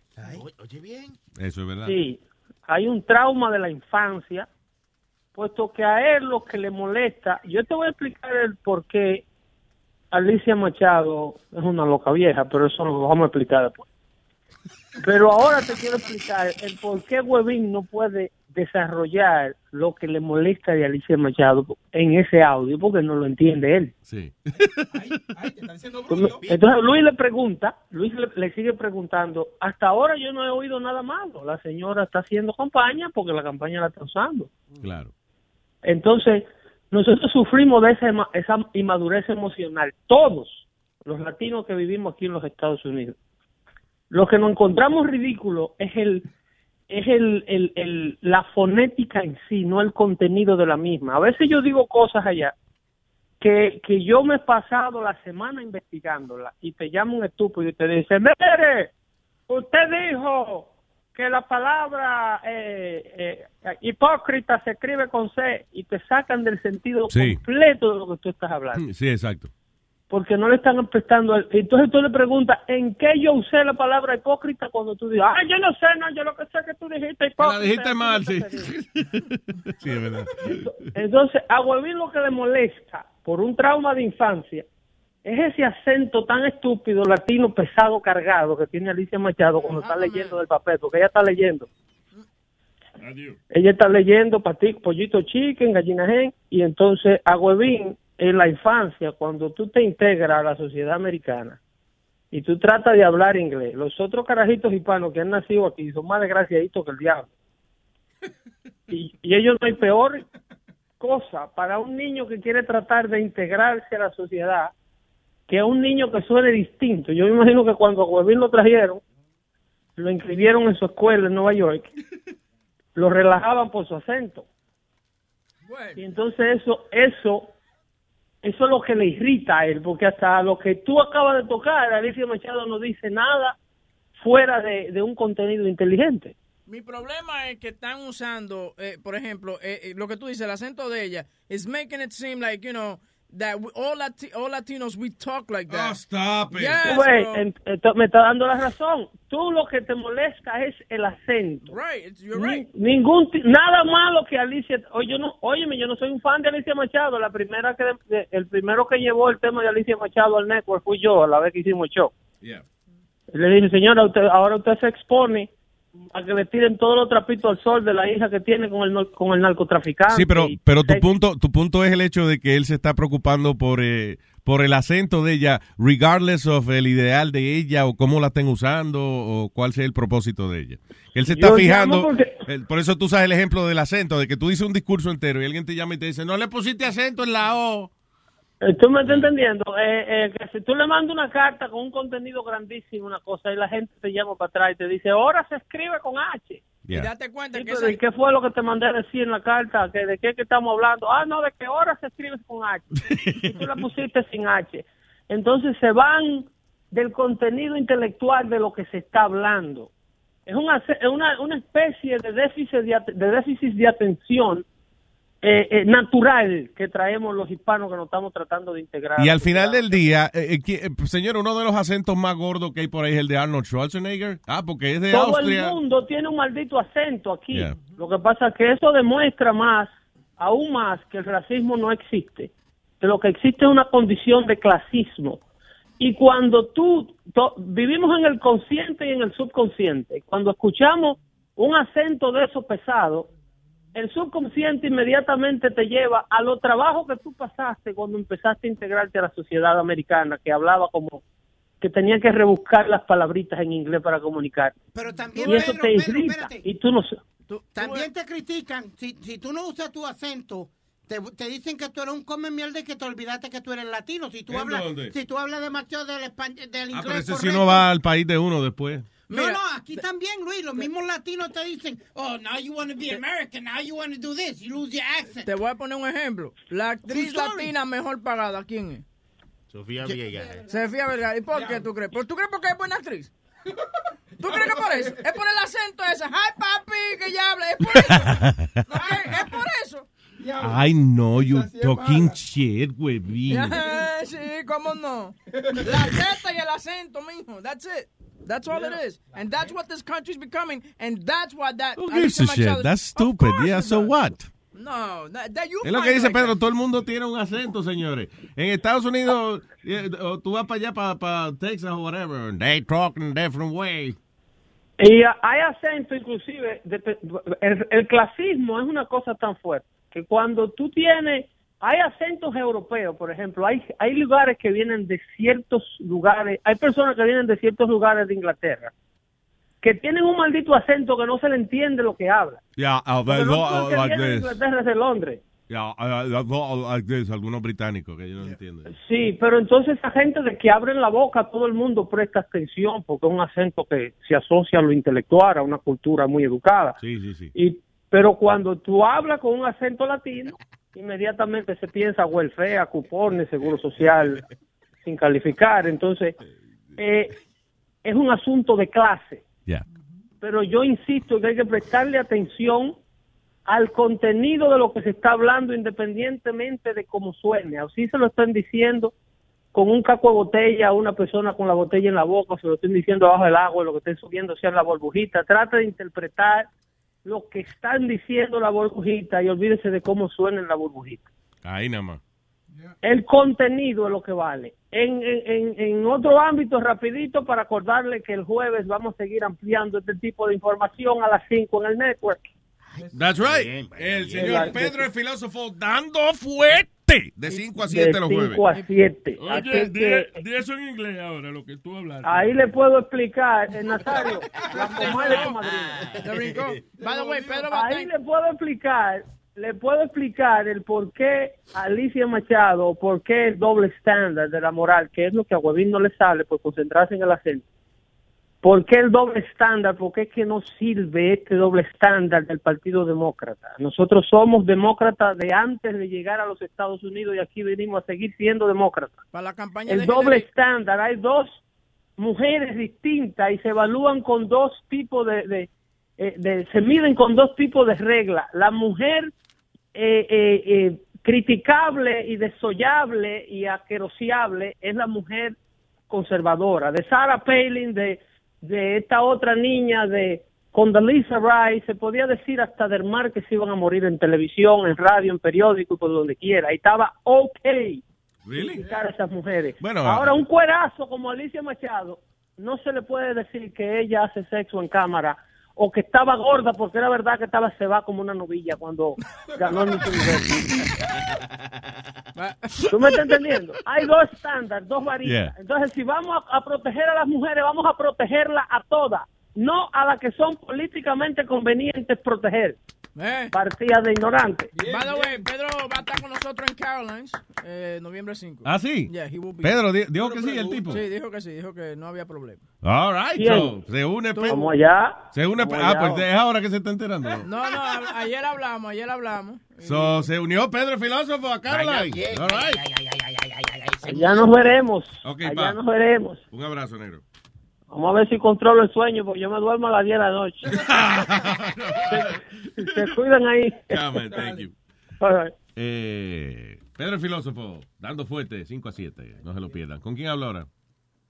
Eso es verdad. Sí, hay un trauma de la infancia, puesto que a él lo que le molesta, yo te voy a explicar el por qué Alicia Machado es una loca vieja, pero eso lo vamos a explicar después. Pero ahora te quiero explicar el por qué Webin no puede desarrollar lo que le molesta de Alicia Machado en ese audio, porque no lo entiende él. Sí. Entonces Luis le pregunta, Luis le, le sigue preguntando, hasta ahora yo no he oído nada malo, la señora está haciendo campaña porque la campaña la está usando. Claro. Entonces, nosotros sufrimos de esa, esa inmadurez emocional, todos los latinos que vivimos aquí en los Estados Unidos. Lo que nos encontramos ridículo es el es el, el, el- la fonética en sí, no el contenido de la misma. A veces yo digo cosas allá que, que yo me he pasado la semana investigándola y te llama un estúpido y te dice, mire, usted dijo que la palabra eh, eh, hipócrita se escribe con C y te sacan del sentido Sí. completo de lo que tú estás hablando. Sí, exacto. Porque no le están prestando. el- Entonces tú le preguntas, ¿en qué yo usé la palabra hipócrita cuando tú dices, ah, yo no sé, no, yo lo que sé es que tú dijiste hipócrita. La dijiste mal, sí. Sí, es verdad. Entonces, a Huevín lo que le molesta por un trauma de infancia es ese acento tan estúpido, latino, pesado, cargado que tiene Alicia Machado cuando está leyendo del papel, porque ella está leyendo. Ella está leyendo pollito chicken, gallina gen, y entonces a Huevín, en la infancia, cuando tú te integras a la sociedad americana y tú tratas de hablar inglés, los otros carajitos hispanos que han nacido aquí son más desgraciaditos que el diablo. Y, y ellos no hay peor cosa para un niño que quiere tratar de integrarse a la sociedad que un niño que suene distinto. Yo me imagino que cuando a Huevín lo trajeron, lo inscribieron en su escuela en Nueva York, lo relajaban por su acento. Y entonces eso, eso, eso es lo que le irrita a él, porque hasta lo que tú acabas de tocar, Alicia Machado no dice nada fuera de, de un contenido inteligente. Mi problema es que están usando, eh, por ejemplo, eh, eh, lo que tú dices, el acento de ella, is making it seem like, you know, that we- all, Lati- all Latinos, we talk like that. Oh, stop Yes, ves, bro. en- ento- me está dando la razón. Tú lo que te molesta es el acento. Right, you're Ni- right. Ningún ti- nada malo que Alicia. Oye, yo no, óyeme, yo no soy un fan de Alicia Machado. La primera que de- el primero que llevó el tema de Alicia Machado al network fui yo a la vez que hicimos el show. Yeah. Le dije, señora, usted, ahora usted se expone a que le tiren todos los trapitos al sol de la hija que tiene con el con el narcotraficante. Sí, pero, pero tu punto, tu punto es el hecho de que él se está preocupando por, eh, por el acento de ella, regardless of el ideal de ella o cómo la estén usando o cuál sea el propósito de ella. Él se está Yo fijando, porque- eh, por eso tú sabes el ejemplo del acento, de que tú dices un discurso entero y alguien te llama y te dice, no le pusiste acento en la O. Eh, ¿Tú me estás entendiendo? Eh, eh, que si tú le mandas una carta con un contenido grandísimo, una cosa, y la gente te llama para atrás y te dice, ahora se escribe con H. Y date cuenta Sí, que pero esa- ¿y qué fue lo que te mandé a decir en la carta? ¿Que ¿De qué que estamos hablando? Ah, no, de que ahora se escribe con H. y tú la pusiste sin H. Entonces se van del contenido intelectual de lo que se está hablando. Es una, es una, una especie de déficit de, de déficit de atención eh, eh, natural que traemos los hispanos que nos estamos tratando de integrar. Y al final del día, eh, eh, eh, señor, uno de los acentos más gordos que hay por ahí es el de Arnold Schwarzenegger. Ah, porque es de Todo Austria. el mundo tiene un maldito acento aquí. Yeah. Lo que pasa es que eso demuestra más, aún más, que el racismo no existe. Que lo que existe es una condición de clasismo. Y cuando tú, to- vivimos en el consciente y en el subconsciente, cuando escuchamos un acento de eso pesado, el subconsciente inmediatamente te lleva a los trabajos que tú pasaste cuando empezaste a integrarte a la sociedad americana, que hablaba como que tenía que rebuscar las palabritas en inglés para comunicar. Pero también, Y eso Pedro, te Pedro, irrita. espérate. Y tú no. También te critican, si, si tú no usas tu acento, te, te dicen que tú eres un come mierda y que te olvidaste que tú eres latino. Si tú ¿En hablas, dónde? si tú hablas demasiado del, españ- del Ah, inglés pero ese si uno va al país de uno después. No, no, aquí también, Luis, los mismos latinos te dicen, oh, now you want to be American, now you want to do this, you lose your accent. Te voy a poner un ejemplo. La actriz latina mejor pagada, ¿quién es? Sofía Villegas. Sofía Vergara. ¿Y por qué tú crees? ¿Por- ¿Tú crees porque es buena actriz? ¿Tú crees que por eso? Es por el acento ese. ¡Ay, papi! Que ya habla. Es por eso. ¿No? Es es por eso. I know you talking shit. Ah, sí, cómo no. La teta y el acento, mijo. That's it. That's all it is. And that's what this country's becoming. And that's why that. Who gives a shit? That's stupid. Yeah, so what? No, that, that you Es lo que dice like Pedro, todo el mundo tiene un acento, señores. En Estados Unidos, eh, o tú vas para allá, para, para Texas o whatever, they talk in a different way. Y ah, hay acento, inclusive, de- el, el clasismo es una cosa tan fuerte que cuando tú tienes, hay acentos europeos, por ejemplo, hay, hay lugares que vienen de ciertos lugares, hay personas que vienen de ciertos lugares de Inglaterra que tienen un maldito acento que no se le entiende lo que habla. Yeah, uh, no uh, like vienen de. Inglaterra, es de Londres. Yeah, uh, like this. Algunos británicos que yo no entiendo. Sí, pero entonces esa gente de que abren la boca, todo el mundo presta atención porque es un acento que se asocia a lo intelectual, a una cultura muy educada. Sí, sí, sí. Y, pero cuando tú hablas con un acento latino, inmediatamente se piensa welfare, cupones, seguro social, sin calificar. Entonces, eh, es un asunto de clase. Yeah. Pero yo insisto que hay que prestarle atención al contenido de lo que se está hablando independientemente de cómo suene. Así se lo están diciendo con un caco de botella a una persona con la botella en la boca, o se lo estén diciendo abajo del agua, lo que estén subiendo sea la burbujita. Trata de interpretar lo que están diciendo la burbujita y olvídese de cómo suena en la burbujita. Ahí nada más. El contenido es lo que vale. En, en, en, en otro ámbito, rapidito, para acordarle que el jueves vamos a seguir ampliando este tipo de información a las 5 en el network. That's right. El señor Pedro el filósofo dando fuerte de 5 a 7 los de jueves. 5 a 7. Oye, di, que di eso en inglés ahora, lo que tú hablaste. ahí le puedo explicar, eh, Nazario, la comadre de tu madrina. Te brincó. By the way, Pedro Ahí le puedo explicar, le puedo explicar el por qué Alicia Machado, por qué el doble estándar de la moral, que es lo que a Huevín no le sale por concentrarse en el acento. ¿Por qué el doble estándar? ¿Por qué es que no sirve este doble estándar del Partido Demócrata? Nosotros somos demócratas de antes de llegar a los Estados Unidos y aquí venimos a seguir siendo demócratas. Para la campaña El de doble Hillary. estándar, hay dos mujeres distintas y se evalúan con dos tipos de, de, eh, de- se miden con dos tipos de reglas. La mujer eh, eh, eh, criticable y desollable y aquerosiable es la mujer conservadora. De Sarah Palin, de, de esta otra niña, de Condoleezza Rice, se podía decir hasta del mar que se iban a morir en televisión, en radio, en periódico y por donde quiera. Y estaba ok criticar a esas mujeres. Bueno, Ahora, un cuerazo como Alicia Machado, no se le puede decir que ella hace sexo en cámara o que estaba gorda porque era verdad que estaba cebada como una novilla cuando ganó el Miss Universo. ¿Tú me estás entendiendo? Hay dos estándares, dos varillas. Yeah. Entonces, si vamos a, a proteger a las mujeres, vamos a protegerlas a todas, no a las que son políticamente convenientes proteger. Eh. Partidas de ignorantes. By the way, Pedro va a estar con nosotros en Carolines, eh, noviembre 5. ¿Ah, sí? Yeah, he will be. Pedro, di- dijo que sí, el tipo. Sí, dijo que sí, dijo que no había problema. All right, so, se une Pedro. Vamos allá. Se une Vamos Ah, allá. pues es ahora que se está enterando. No, no, ayer hablamos, ayer hablamos. So, se unió Pedro el filósofo a Caroline. All right. Allá nos veremos. Ok, allá pa. nos veremos. Un abrazo, negro. Vamos a ver si controlo el sueño, porque yo me duermo a las 10 de la noche. se, se cuidan ahí. Yeah, man, thank you. All right. Eh, Pedro el filósofo, dando fuerte, 5 a 7. No se lo pierdan. ¿Con quién habla ahora?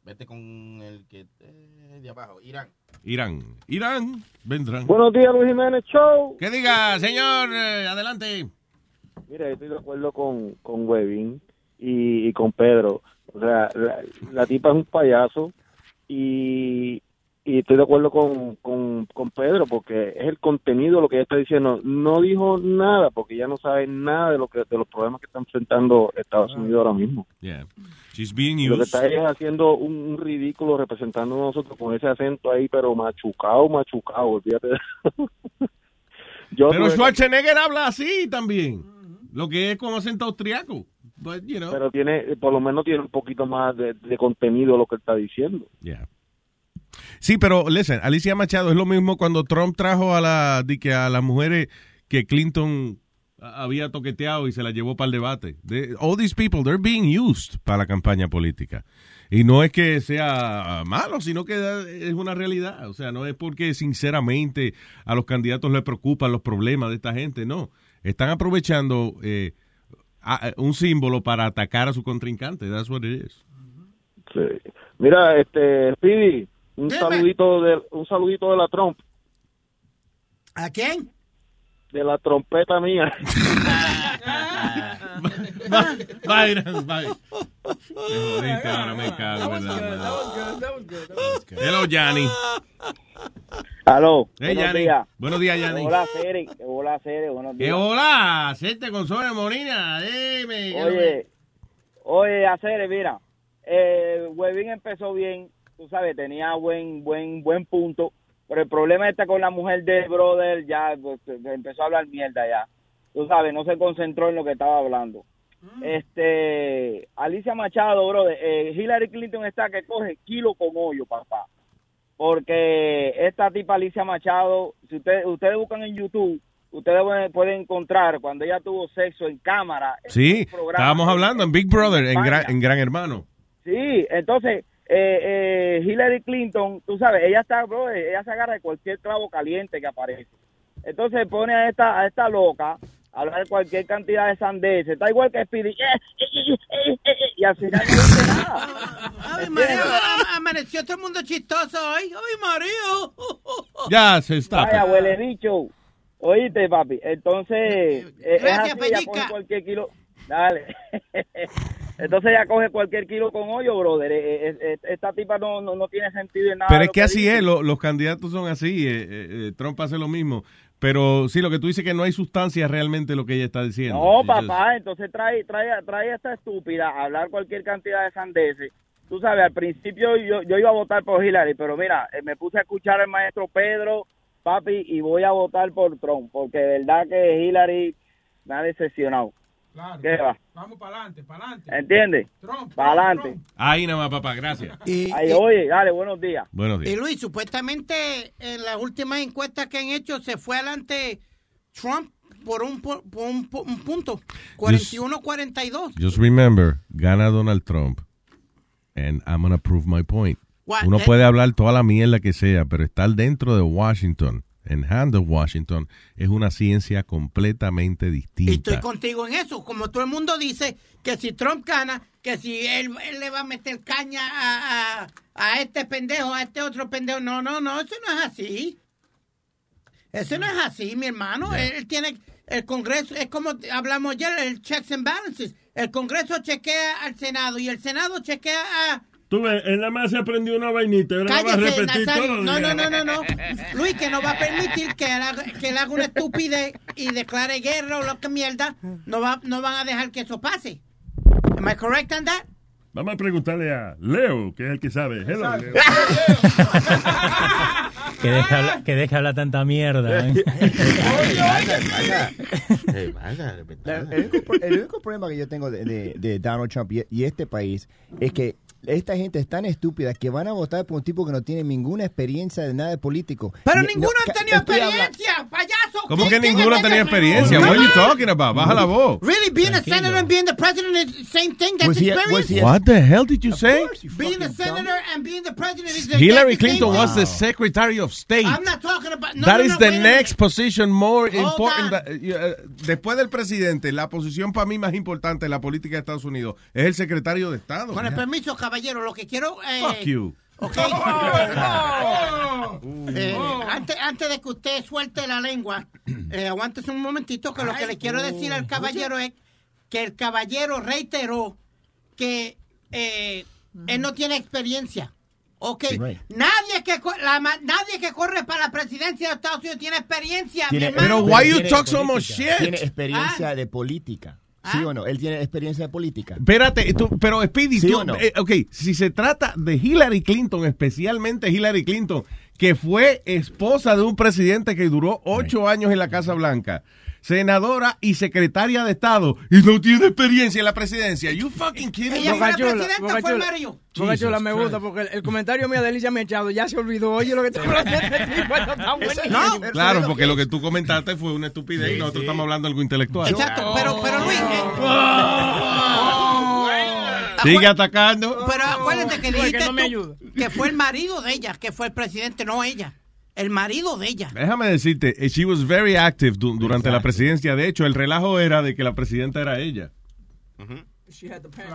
Vete con el que eh, de abajo, Irán. Irán. Irán, vendrán. Buenos días, Luis Jiménez Show. Que diga, señor, eh, adelante. Mira, yo estoy de acuerdo con, con Webin y, y con Pedro. O sea, la, la tipa es un payaso y, y estoy de acuerdo con, con, con Pedro porque es el contenido lo que ella está diciendo. No dijo nada porque ella no sabe nada de lo que de los problemas que está enfrentando Estados Unidos ahora mismo. Yeah. She's being Lo que used. está es haciendo un, un ridículo representando a nosotros con ese acento ahí, pero machucado, machucado, olvídate. de- Yo Pero Schwarzenegger habla así también. Lo que es con acento austriaco. But, you know. pero tiene, por lo menos tiene un poquito más de, de contenido lo que está diciendo. Yeah. Sí, pero listen, Alicia Machado es lo mismo cuando Trump trajo a la di que a las mujeres que Clinton había toqueteado y se la llevó para el debate. They- all these people, they're being used para la campaña política. Y no es que sea malo, sino que es una realidad. O sea, no es porque sinceramente a los candidatos les preocupan los problemas de esta gente, no. Están aprovechando eh, un símbolo para atacar a su contrincante. That's what it is. Sí. Mira, este, Speedy, un saludito de, un saludito de la Trump, ¿A quién? de la trompeta mía. Byron, Byron. Me jodiste ahora, me cago, ¿verdad? Hello, Yanni. Aló, Hey, buenos Yanni. días. Buenos días, Yanni. Hola, Cere, hola, Cere, buenos ¿Qué días. hola? Hacerte con Sonia Molina. Dime. ¿qué Oye, oye, Acere, mira, eh, Webin empezó bien, tú sabes, tenía buen, buen, buen punto, pero el problema está con la mujer del brother, ya pues, empezó a hablar mierda ya. Tú sabes, no se concentró en lo que estaba hablando. Este, Alicia Machado, brother, eh, Hillary Clinton está que coge kilo con hoyo, papá. Porque esta tipa Alicia Machado, si ustedes, ustedes buscan en YouTube, ustedes pueden, encontrar cuando ella tuvo sexo en cámara. en Sí, estábamos hablando en Big Brother, en, gran, en Gran Hermano. Sí, entonces eh, eh, Hillary Clinton, tú sabes, ella está, bro, ella se agarra de cualquier clavo caliente que aparece. Entonces pone a esta, a esta loca hablar de cualquier cantidad de sandeces. Está igual que Speedy. eh, eh, eh, eh, eh, y al final no dice nada. Ay, María, am- amaneció todo el mundo chistoso hoy. Ay, María. Ya, se está. Vaya, huele bicho. Oíste, papi. Entonces, eh, es Gracias, así, coge cualquier kilo. Dale. Entonces ella coge cualquier kilo con hoyo, brother. Eh, eh, eh, Esta tipa no, no, no tiene sentido en nada. Pero es lo que así dice. es, lo- los candidatos son así. eh, eh, Trump hace lo mismo. Pero sí, lo que tú dices que no hay sustancia realmente lo que ella está diciendo. No, papá, entonces trae, trae, trae a esta estúpida a hablar cualquier cantidad de sandeces. Tú sabes, al principio yo, yo iba a votar por Hillary, pero mira, eh, me puse a escuchar al maestro Pedro, papi, y voy a votar por Trump, porque de verdad que Hillary me ha decepcionado. Claro. ¿Qué va? Vamos para adelante, para adelante. ¿Entiendes? Para adelante. Ahí nada más, papá, gracias. Y, Ahí, oye, dale, buenos días. Buenos días. y Luis, supuestamente en las últimas encuestas que han hecho se fue adelante Trump por un, por un, pu- un punto. 41-42. Just remember, gana Donald Trump. And I'm gonna prove my point. What? Uno Eh, puede hablar toda la mierda que sea, pero estar dentro de Washington, en hand of Washington, es una ciencia completamente Y distinta. estoy contigo en eso. Como todo el mundo dice que si Trump gana, que si él, él le va a meter caña a, a, a este pendejo, a este otro pendejo. No, no, no, eso no es así. Eso no es así, mi hermano. Él, él tiene el Congreso, es como hablamos ayer, el checks and balances. El Congreso chequea al Senado y el Senado chequea a... Tú ves, él nada más se aprendió una vainita, ahora la va a Cállese, repetir Nazario. todo. No, no, no, no, no. Luis, que no va a permitir que él haga, que él haga una estupidez y declare guerra o lo que mierda. No, va, no van a dejar que eso pase. Am I correct on that? Vamos a preguntarle a Leo, que es el que sabe. Hello, Leo. Que deja, hablar- que deja hablar tanta mierda. ¿eh? El, único, el único problema que yo tengo de, de- de Donald Trump y, y este país es que esta gente es tan estúpida que van a votar por un tipo que no tiene ninguna experiencia de nada de político. Pero Ni- ninguno no, ha tenido habla- experiencia, payaso. ¿Cómo ¿Quién- que ninguno ha tenía tenido- experiencia? What are you talking about? Baja la voz. Really, being a Tranquilo. senator and being the president is the same thing. That's Was he- experience. he- What the hell did you say? being a senator and being the president is the Hillary Clinton thing. was the Secretary of State. I'm not talking about. No, That no, is no, the a next position more Hold important. that- uh, después del presidente, la posición para mí más importante en la política de Estados Unidos es el secretario de Estado. Con el permiso, caballero, lo que quiero. Eh, Fuck you. Ok. Eh, antes, antes de que usted suelte la lengua, eh, aguántese un momentito, que lo que le quiero decir al caballero es que el caballero reiteró que eh, él no tiene experiencia. Ok, Right. nadie, que, la nadie que corre para la presidencia de Estados Unidos tiene experiencia. Tiene- mi hermano. Pero why you talk so much shit? Tiene experiencia de política. ¿Sí o no? Él tiene experiencia de política. Espérate, tú- pero Speedy, ¿Sí tú- o no? eh, ok, si se trata de Hillary Clinton, especialmente Hillary Clinton, que fue esposa de un presidente que duró ocho años en la Casa Blanca, senadora y secretaria de Estado, y no tiene experiencia en la presidencia. You fucking kidding me? Boca Chula, Boca Chula. Boca Chula, me gusta porque el, el comentario mío de Alicia Machado ya se olvidó. Oye, lo que está hablando este buenísimo. Claro, porque lo que tú comentaste fue una estupidez y nosotros estamos hablando de algo intelectual. Exacto, pero, pero Luis. Sigue atacando. Pero acuérdate que Porque dijiste no me tú que fue el marido de ella, que fue el presidente, no ella. El marido de ella. Déjame decirte, eh, she was very active du- durante la presidencia. De hecho, el relajo era de que la presidenta era ella.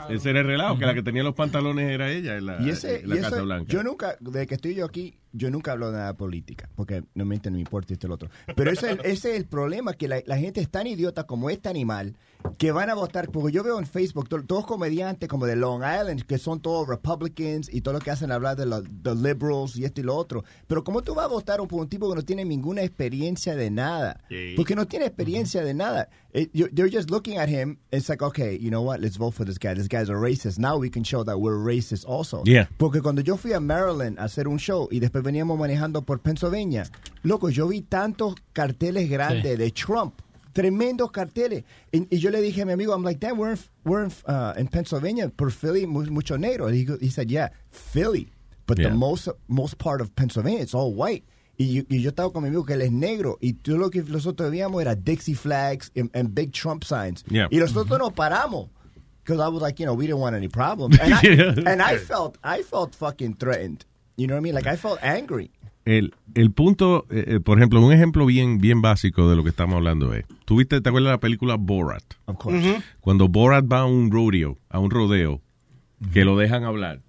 Ese era el relajo, que la que tenía los pantalones era ella en la, Y ese, en la y eso- Casa Blanca. yo nunca, desde que estoy yo aquí, yo nunca hablo de nada de política, porque no me, no me importa esto y lo otro. Pero ese, ese es el problema, que la, la gente es tan idiota como este animal, que van a votar, porque yo veo en Facebook to- todos comediantes como de Long Island, que son todos Republicans y todo lo que hacen hablar de los liberals y esto y lo otro. Pero ¿cómo tú vas a votar por un tipo que no tiene ninguna experiencia de nada? Sí. Porque no tiene experiencia de nada. It, you, they're just looking at him. It's like, okay, you know what? Let's vote for this guy. This guy's a racist. Now we can show that we're racist also. Yeah. Porque cuando yo fui a Maryland a hacer un show y después veníamos manejando por Pennsylvania, loco, yo vi tantos carteles grandes de Trump. Tremendos carteles. Y, y yo le dije a mi amigo, I'm like, damn, we're in, we're in, uh, in Pennsylvania, por Philly, mu- mucho negro. He, he said, yeah, Philly. But Yeah. the most, most part of Pennsylvania, it's all white. Y yo, y yo estaba con mi amigo que él es negro. Y todo lo que nosotros veíamos era Dixie flags and, and big Trump signs. Yeah. Y nosotros nos paramos. Because I was like, you know, we didn't want any problems. And I, Yeah. and I felt, I felt fucking threatened. You know what I mean? Like, I felt angry. El, el punto, eh, eh, por ejemplo, un ejemplo bien, bien básico de lo que estamos hablando es, ¿tuviste, te acuerdas de la película Borat? Of course. Cuando Borat va a un rodeo, a un rodeo, que lo dejan hablar,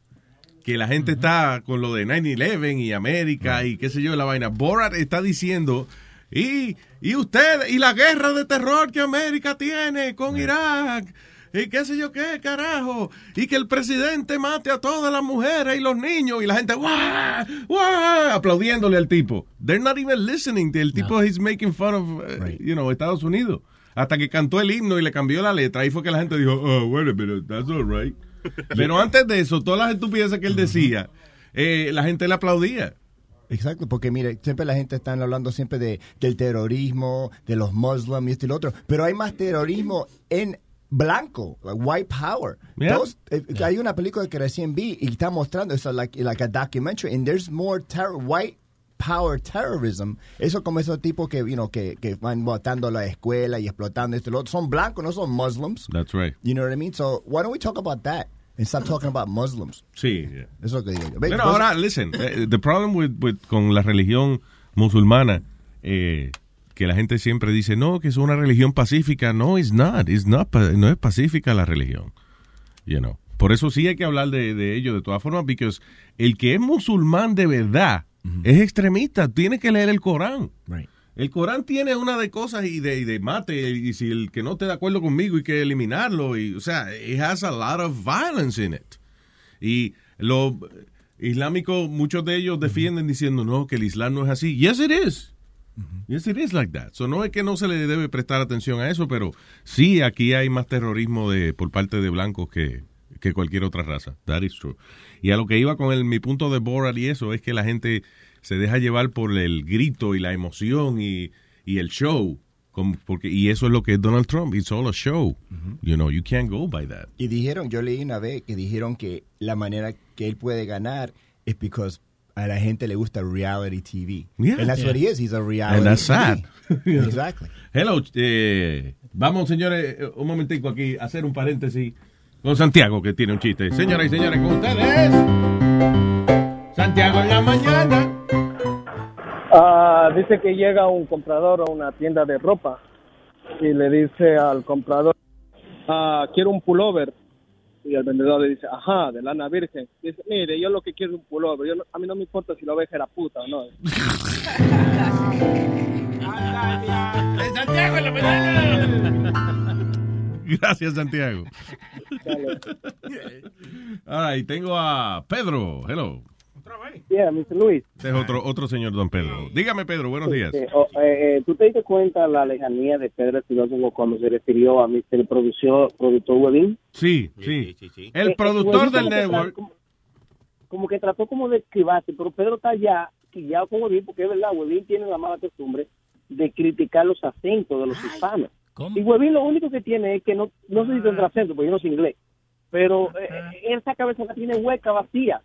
que la gente está con lo de 9-11 y América y qué sé yo, la vaina. Borat está diciendo, y, y usted, y la guerra de terror que América tiene con Irak, y qué sé yo qué, carajo, y que el presidente mate a todas las mujeres y los niños, y la gente, ¡guau! ¡guau! aplaudiéndole al tipo. They're not even listening. El tipo he's making fun of, uh, you know, Estados Unidos. Hasta que cantó el himno y le cambió la letra. Ahí fue que la gente dijo, oh, bueno, pero that's all right. Pero antes de eso, todas las estupideces que él decía, eh, la gente le aplaudía. Exacto, porque mire, siempre la gente está hablando siempre de, del terrorismo, de los muslims y esto y lo otro, pero hay más terrorismo en blanco, like white power. Yeah. Those- eh, Hay una película que recién vi y está mostrando eso, like, like a documentary, and there's more terror, white power terrorism. Eso como esos tipos que, you know, que, que van botando la escuela y explotando esto y lo otro. Son blancos, no son muslims. That's right. You know what I mean? So why don't we talk about that and stop talking about Muslims? Sí. yeah. Eso es lo que digo. yo. Pero ahora, listen, eh, the problem with, with- con la religión musulmana, eh, que la gente siempre dice, no, que es una religión pacífica. No, it's not. It's not no es pacífica la religión. You know. Por eso sí hay que hablar de, de ello de todas formas, porque el que es musulmán de verdad es extremista. Tiene que leer el Corán. Right. El Corán tiene una de cosas y de, y de mate, y si el que no esté de acuerdo conmigo hay que eliminarlo. Y, o sea, it has a lot of violence in it. Y los islámicos, muchos de ellos defienden diciendo, no, que el Islam no es así. Yes, it is. Yes, it is like that. So, no es que no se le debe prestar atención a eso, pero sí, aquí hay más terrorismo de por parte de blancos que, que cualquier otra raza. That is true. Y a lo que iba con el, mi punto de Borat y eso, es que la gente se deja llevar por el grito y la emoción y, y el show. Como- porque, y eso es lo que es Donald Trump. It's all a show. You know, you can't go by that. Y dijeron, yo leí una vez que dijeron que la manera que él puede ganar es because a la gente le gusta reality TV. Yeah. And that's what he is. He's a reality And that's TV. sad. exactly. Hello, eh, vamos señores, un momentico aquí, a hacer un paréntesis con Santiago que tiene un chiste. Señoras y señores, con ustedes, Santiago en la mañana. Ah, dice que llega un comprador a una tienda de ropa y le dice al comprador, ah, quiero un pullover. Y el vendedor le dice, ajá, de lana virgen. Dice, mire, yo lo que quiero es un pullover. Yo no- a mí no me importa si la oveja era puta o no. Santiago en la. Gracias, Santiago. Ahora, y tengo a Pedro. Hello. Yeah, Mr. Luis. Este es otro, otro señor, don Pedro. Dígame, Pedro, buenos días. Oh, eh, eh, ¿Tú te diste cuenta la lejanía de Pedro Espinosa cuando se refirió a Mr. Productor, productor Webin? Sí, sí. El Eh, productor del como que tra- network. Como, como que trató como de esquivarse, pero Pedro está allá quillado con Huevín porque es verdad, Huevín tiene la mala costumbre de criticar los acentos de los hispanos. Y Huevín lo único que tiene es que no, no sé si tendrá acento, porque yo no sé inglés, pero eh, esa cabeza la tiene hueca, vacía.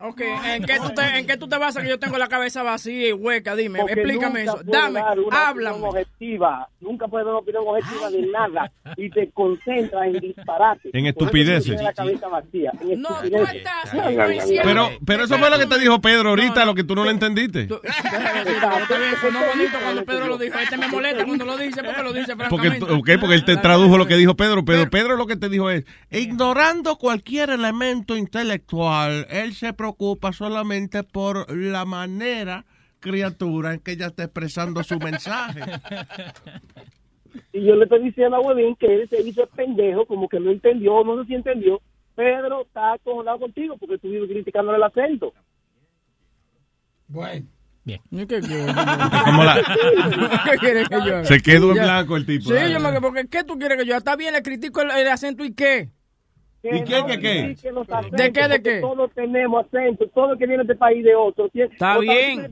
Ok, ¿en qué, tú te, ¿en qué tú te basas que yo tengo la cabeza vacía y hueca? Dime, Porque explícame eso. Dame, háblame. objetiva, nunca puede dar una opinión objetiva de nada y te concentras en disparate. En estupideces. La cabeza vacía. En No, tú estás Ay, ay, ay, Pero, pero eso fue lo que te dijo Pedro ahorita, lo que tú no lo entendiste. Bien, sonó bonito cuando Pedro lo dijo. Este me molesta cuando lo dice porque lo dice Porque, francamente. ok, porque él te tradujo lo que dijo Pedro. Pedro, Pedro lo que te dijo es, ignorando cualquier elemento intelectual, él se preocupa solamente por la manera, criatura, en que ella está expresando su mensaje. Y yo le estoy diciendo a Huevín que él se hizo pendejo, como que no entendió, no sé si entendió. Pedro está acojonado contigo porque tú vives criticándole el acento. Bueno. Bien. ¿Y qué quieres? Como la- ¿Qué quieres que yo haga? Se quedó en blanco el tipo. Sí, yo me porque ¿qué tú quieres que yo haga? Está bien, le critico el, el acento y qué. ¿Y qué, no qué, qué? los acentos, ¿De qué, de qué? Todos tenemos acento, todo que viene de este país de otro. Está bien.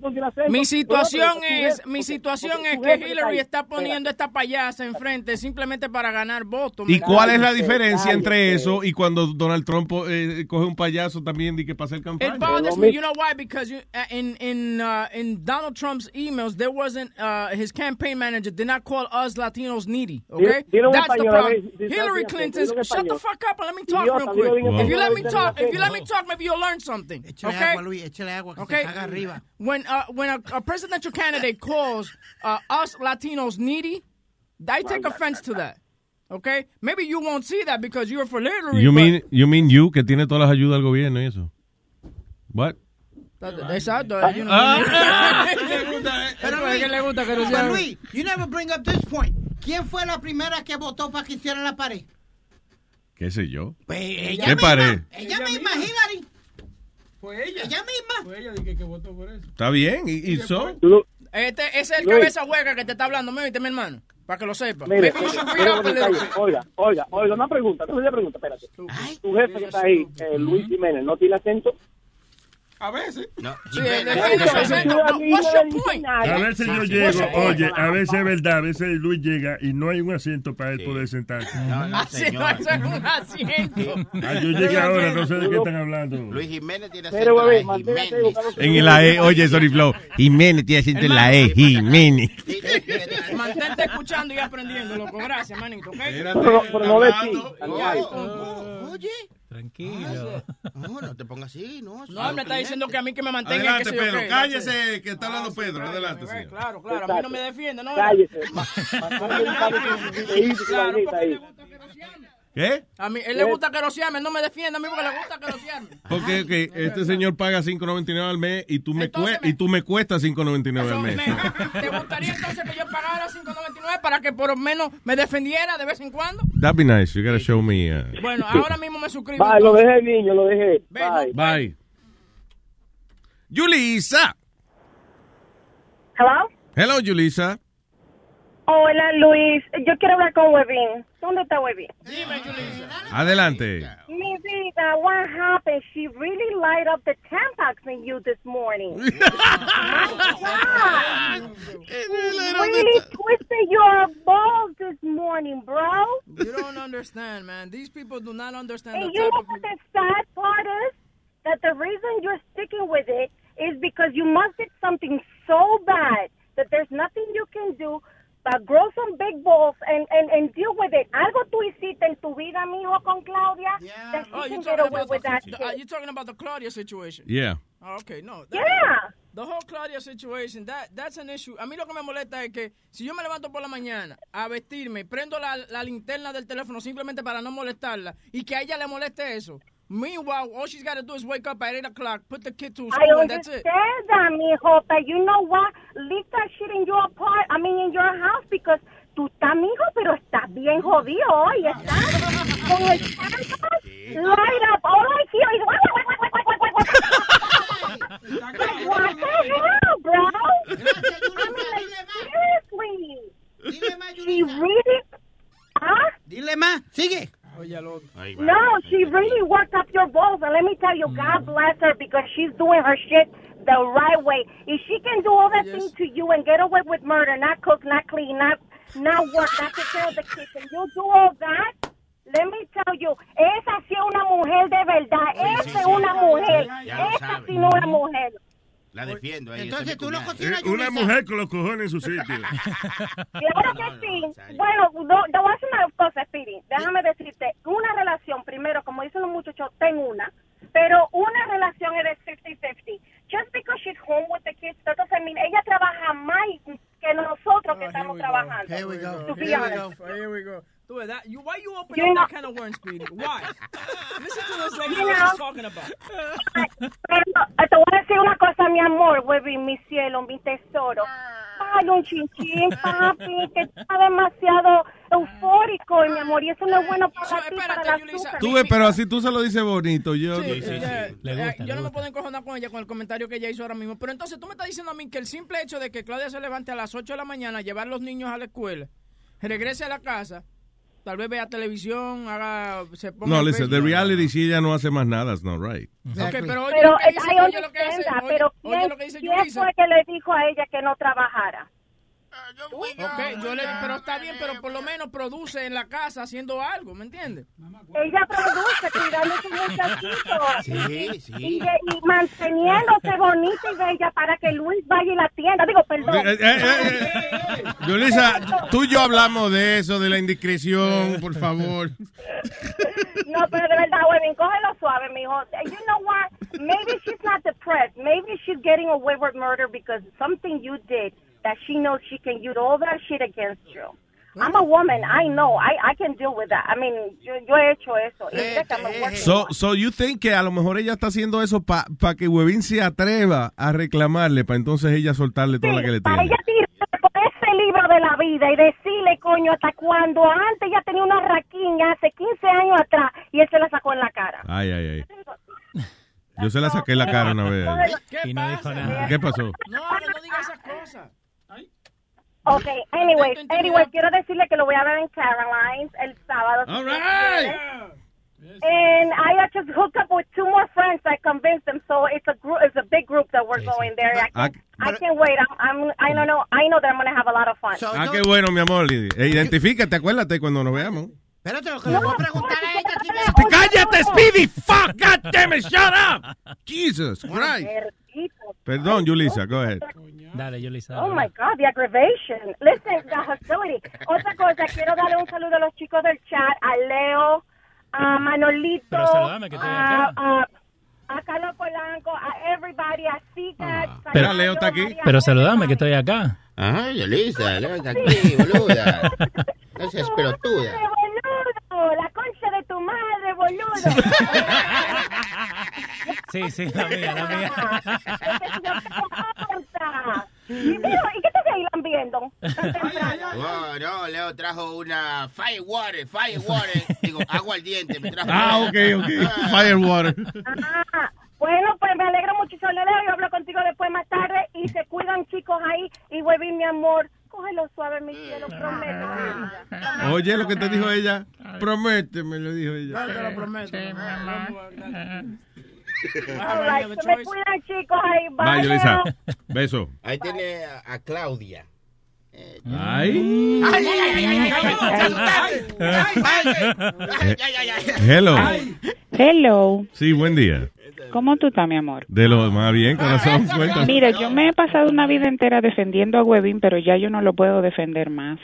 Mi situación es, mi situación porque es que Hillary está poniendo esta payasa enfrente simplemente para ganar votos. ¿Y ¿me cuál es la diferencia entre eso y cuando Donald Trump eh, coge un payaso también y que pasa el campaña? It bothers me. You know why? Because you, uh, in in uh, in Donald Trump's emails, there wasn't uh, his campaign manager did not call us Latinos needy. Okay, that's the problem. Hillary en Shut the fuck up and let me talk Idiota, real quick. en If you let me talk, if you let me talk, maybe you'll learn something. Échale okay. agua, Luis, échale agua que Okay. se caga arriba. When uh, when a, a presidential candidate calls uh, us Latinos needy, I take offense to that. Okay, maybe you won't see that because you're for Hillary. You but- mean, you mean you, que tiene todas las ayudas del gobierno y eso. What? Exacto. you know, Luis, you never bring up this point. ¿Quién fue la primera que votó para que hicieran la pared? ¿Qué sé yo? Pues ella ¿Qué misma. pared? Ella misma, Hillary. Fue ella. Ella misma. Fue ella que, que votó por eso. Está bien, y, y so. Este, ese es el Luis. cabeza hueca que te está hablando, ¿me mi hermano? Para que lo sepa. Mire, oiga, oiga, oiga, una pregunta, una pregunta, espérate. Tu jefe que está ahí, eh, Luis Jiménez, ¿no tiene acento? A veces. No. Sí? A veces yo llego, oye, a veces es verdad, a veces Luis llega y no hay un asiento para él poder sentarse. Así no es un asiento. Ah, yo llegué ahora, no sé de qué están hablando. Luis Jiménez tiene su- En la E, oye, sorry, Flow. Jiménez tiene acento en la E, Jiménez. Mantente escuchando y aprendiendo, loco. Gracias, manito, pero no de ti. Oye. Tranquilo. No, no te pongas así, no. No, me está diciendo que a mí que me mantenga. Adelante, que yo Pedro, cállese, que está hablando Pedro. Adelante, Eh, señor. Claro, claro. A mí no me defiende, ¿no? Cállese. Claro, porque le gusta querosearme. ¿Qué? A mí, él le gusta querosearme, no me defiende a mí porque le gusta querosearme. Porque que este señor paga 5.99 al mes y tú me, cue- y tú me cuestas 5.99 al mes. ¿Te gustaría entonces que yo pagara 5.99 para que por lo menos me defendiera de vez en cuando? That'd be nice. You gotta show me. uh, Bueno, ahora mismo me suscribo. Bye, lo entonces. dejé, niño, lo dejé. Bye. Bye. Yulisa. Hello. Hello, Yulisa. Hola Luis, yo quiero hablar con Webin. ¿Dónde está Webin? Dime, Julissa. Adelante. Mi vida, what happened? She really light up the Tampax in you this morning. My God. really twisted your balls this morning, bro. You don't understand, man. These people do not understand And the you type know of what the sad part is? That the reason you're sticking with it is because you must did something so bad that there's nothing you can do but grow some big balls and, and, and deal with it. Algo tú hiciste en tu vida, mijo, con Claudia, that she Oh, can you get talking away about with the, that the- uh, you talking about the Claudia situation? Yeah. Oh, okay, no. that- Yeah. The whole Claudia situation, that, that's an issue. A mí lo que me molesta es que si yo me levanto por la mañana a vestirme, prendo la, la linterna del teléfono simplemente para no molestarla y que a ella le moleste eso. Meanwhile, all she's got to do is wake up at 8 o'clock, put the kid to I school, and that's it. I understand that, mijo, but you know what? Leave that shit in your part, I mean, in your house, because tú estás, mijo, pero estás bien jodido hoy, ah. estás con el campus, light up, all I hear is. Like, what the hell, bro? I mean, like, seriously. She really, huh? Dile más, sigue. Oh, no, she really worked up your balls, and let me tell you, God mm. bless her because she's doing her shit the right way. If she can do all that things to you and get away with murder, not cook, not clean, not not work, not take care of the kids, and you do all that, let me tell you, esa sí es una mujer de verdad. Sí, sí, esa es sí. una mujer. Ya lo esa sí no es una mujer. La defiendo. ahí, Entonces tú no cuñada. cocinas, Eh, Una mujer con los cojones en su sitio. Claro que sí. Bueno, no, te voy a decir una cosa, Speedy. Déjame decirte, una relación, primero, como dicen los muchachos, tengo una, pero una relación es de 50-50. Just because she's home with the kids, that doesn't mean ella trabaja más que nosotros que estamos trabajando. Here we go. Here we go. Here we go. Do it. That, you, why you open You up know- that kind of worm, Speedy? Why? Listen to this lady You what know- she's talking about. Pero eh, te voy a decir una cosa, mi amor, Webby, mi cielo, mi tesoro. Ay, un chinchín, papi, que está demasiado eufórico, mi amor, y eso no es bueno para ti, para la azúcar. Tú ves, pero así tú se lo dices bonito. Yo, Sí, eh, Le eh, gusta, yo le no me puedo encojonar con ella con el comentario que ella hizo ahora mismo. Pero entonces tú me estás diciendo a mí que el simple hecho de que Claudia se levante a las 8 de la mañana, llevar a los niños a la escuela, regrese a la casa, tal vez vea televisión, haga, se ponga No, en listen, the reality, si ella no hace más nada, it's not right. Ok, pero oye Pero lo que dice, I oye lo que ¿quién, lo que dice quién Yulisa. fue que le dijo a ella que no trabajara? Ok, yo le, pero está bien, pero por lo menos produce en la casa haciendo algo, ¿me entiendes? Ella produce cuidando a su muchachito Sí, sí. y, y manteniéndose bonita y bella para que Luis vaya y la atienda. Digo, perdón. Eh, eh, eh, Yulisa, tú y yo hablamos de eso, de la indiscreción, por favor. No, pero de verdad, Webin, cógelo suave, mijo. You know what? Maybe she's not depressed. Maybe she's getting away with murder because something you did that she knows she can use all that shit against you. I'm a woman. I know. I, I can deal with that. I mean, yo, yo he hecho eso. Y mira que me working So, so you think que a lo mejor ella está haciendo eso para que Huevín se atreva a reclamarle, para entonces ella soltarle toda la que le para tiene. ella tirar por ese libro de la vida y decirle, coño, hasta cuando antes ella tenía una raquiña hace 15 años atrás y él se la sacó en la cara. Ay, ay, ay. Yo se la saqué la cara una vez. ¿Qué pasa? ¿Qué pasó? No, no, no diga esas cosas. Ok, anyways, anyways, quiero decirle que lo voy a ver en Caroline's el sábado. All right. And I just hooked up with two more friends. I convinced them, so it's a group. It's a big group that we're going there. I Ah, can't, I can't wait. I'm, I'm, I don't know. I know that I'm going to have a lot of fun. ah, qué bueno, mi amor. Identifícate, acuérdate cuando nos veamos. Espérate, lo que le voy a preguntar a ella si me- ¡Cállate, Speedy! ¡Fuck! God damn it! ¡Shut up! Jesus Christ. Perdón, Yulisa, go ahead. Dale, Yulisa. Oh my God, the aggravation. Listen, the hostility. Otra cosa, quiero darle un saludo a los chicos del chat, a Leo, a Manolito, a, Carlos Polanco, a everybody, a Cicat. Pero Leo está aquí. Pero saludame, que estoy acá. Ay, Yolisa, Leo está aquí, boluda. No seas pelotuda. La concha de tu madre, boludo. Sí, sí, la mía, la mía. y, digo, ¿y qué te ahí viendo? Oh, no, Leo trajo una firewater, firewater. Digo, agua al diente. Me trajo. Ah, ok, ok. Firewater. Ah, bueno, pues me alegro muchísimo, Leo. Yo hablo contigo después más tarde y se cuidan chicos ahí. Y Webby, mi amor, cógelo suave, mi cielo, prometo. Oye, lo que te dijo ella. Prométeme, le dijo ella. te lo prometo. All right, se me cuidan chicos ahí. Bye. Beso. Ahí tiene a, a Claudia. Ay. Ay, ay, ay, ay, ay, ay, ay, ay. Hello. Hello, Sí, buen día. ¿Cómo tú estás, mi amor? De lo más bien, corazón. Cuéntame. Mira, yo me he pasado una vida entera defendiendo a Webin, pero ya yo no lo puedo defender más.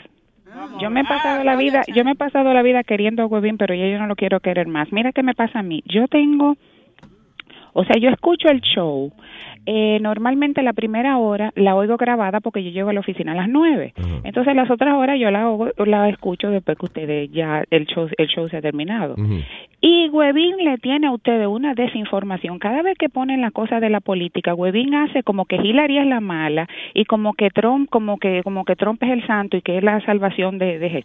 Yo me he pasado la vida, yo me he pasado la vida queriendo a Webin, pero ya yo no lo quiero querer más. Mira qué me pasa a mí. Yo tengo, o sea, yo escucho el show. Eh, normalmente la primera hora la oigo grabada porque yo llego a la oficina a las nueve. Entonces las otras horas yo la, oigo- la escucho después que ustedes ya el show el show se ha terminado. Y Webin le tiene a ustedes una desinformación. Cada vez que ponen la cosa de la política, Webin hace como que Hillary es la mala y como que Trump, como que como que Trump es el santo y que es la salvación de, de,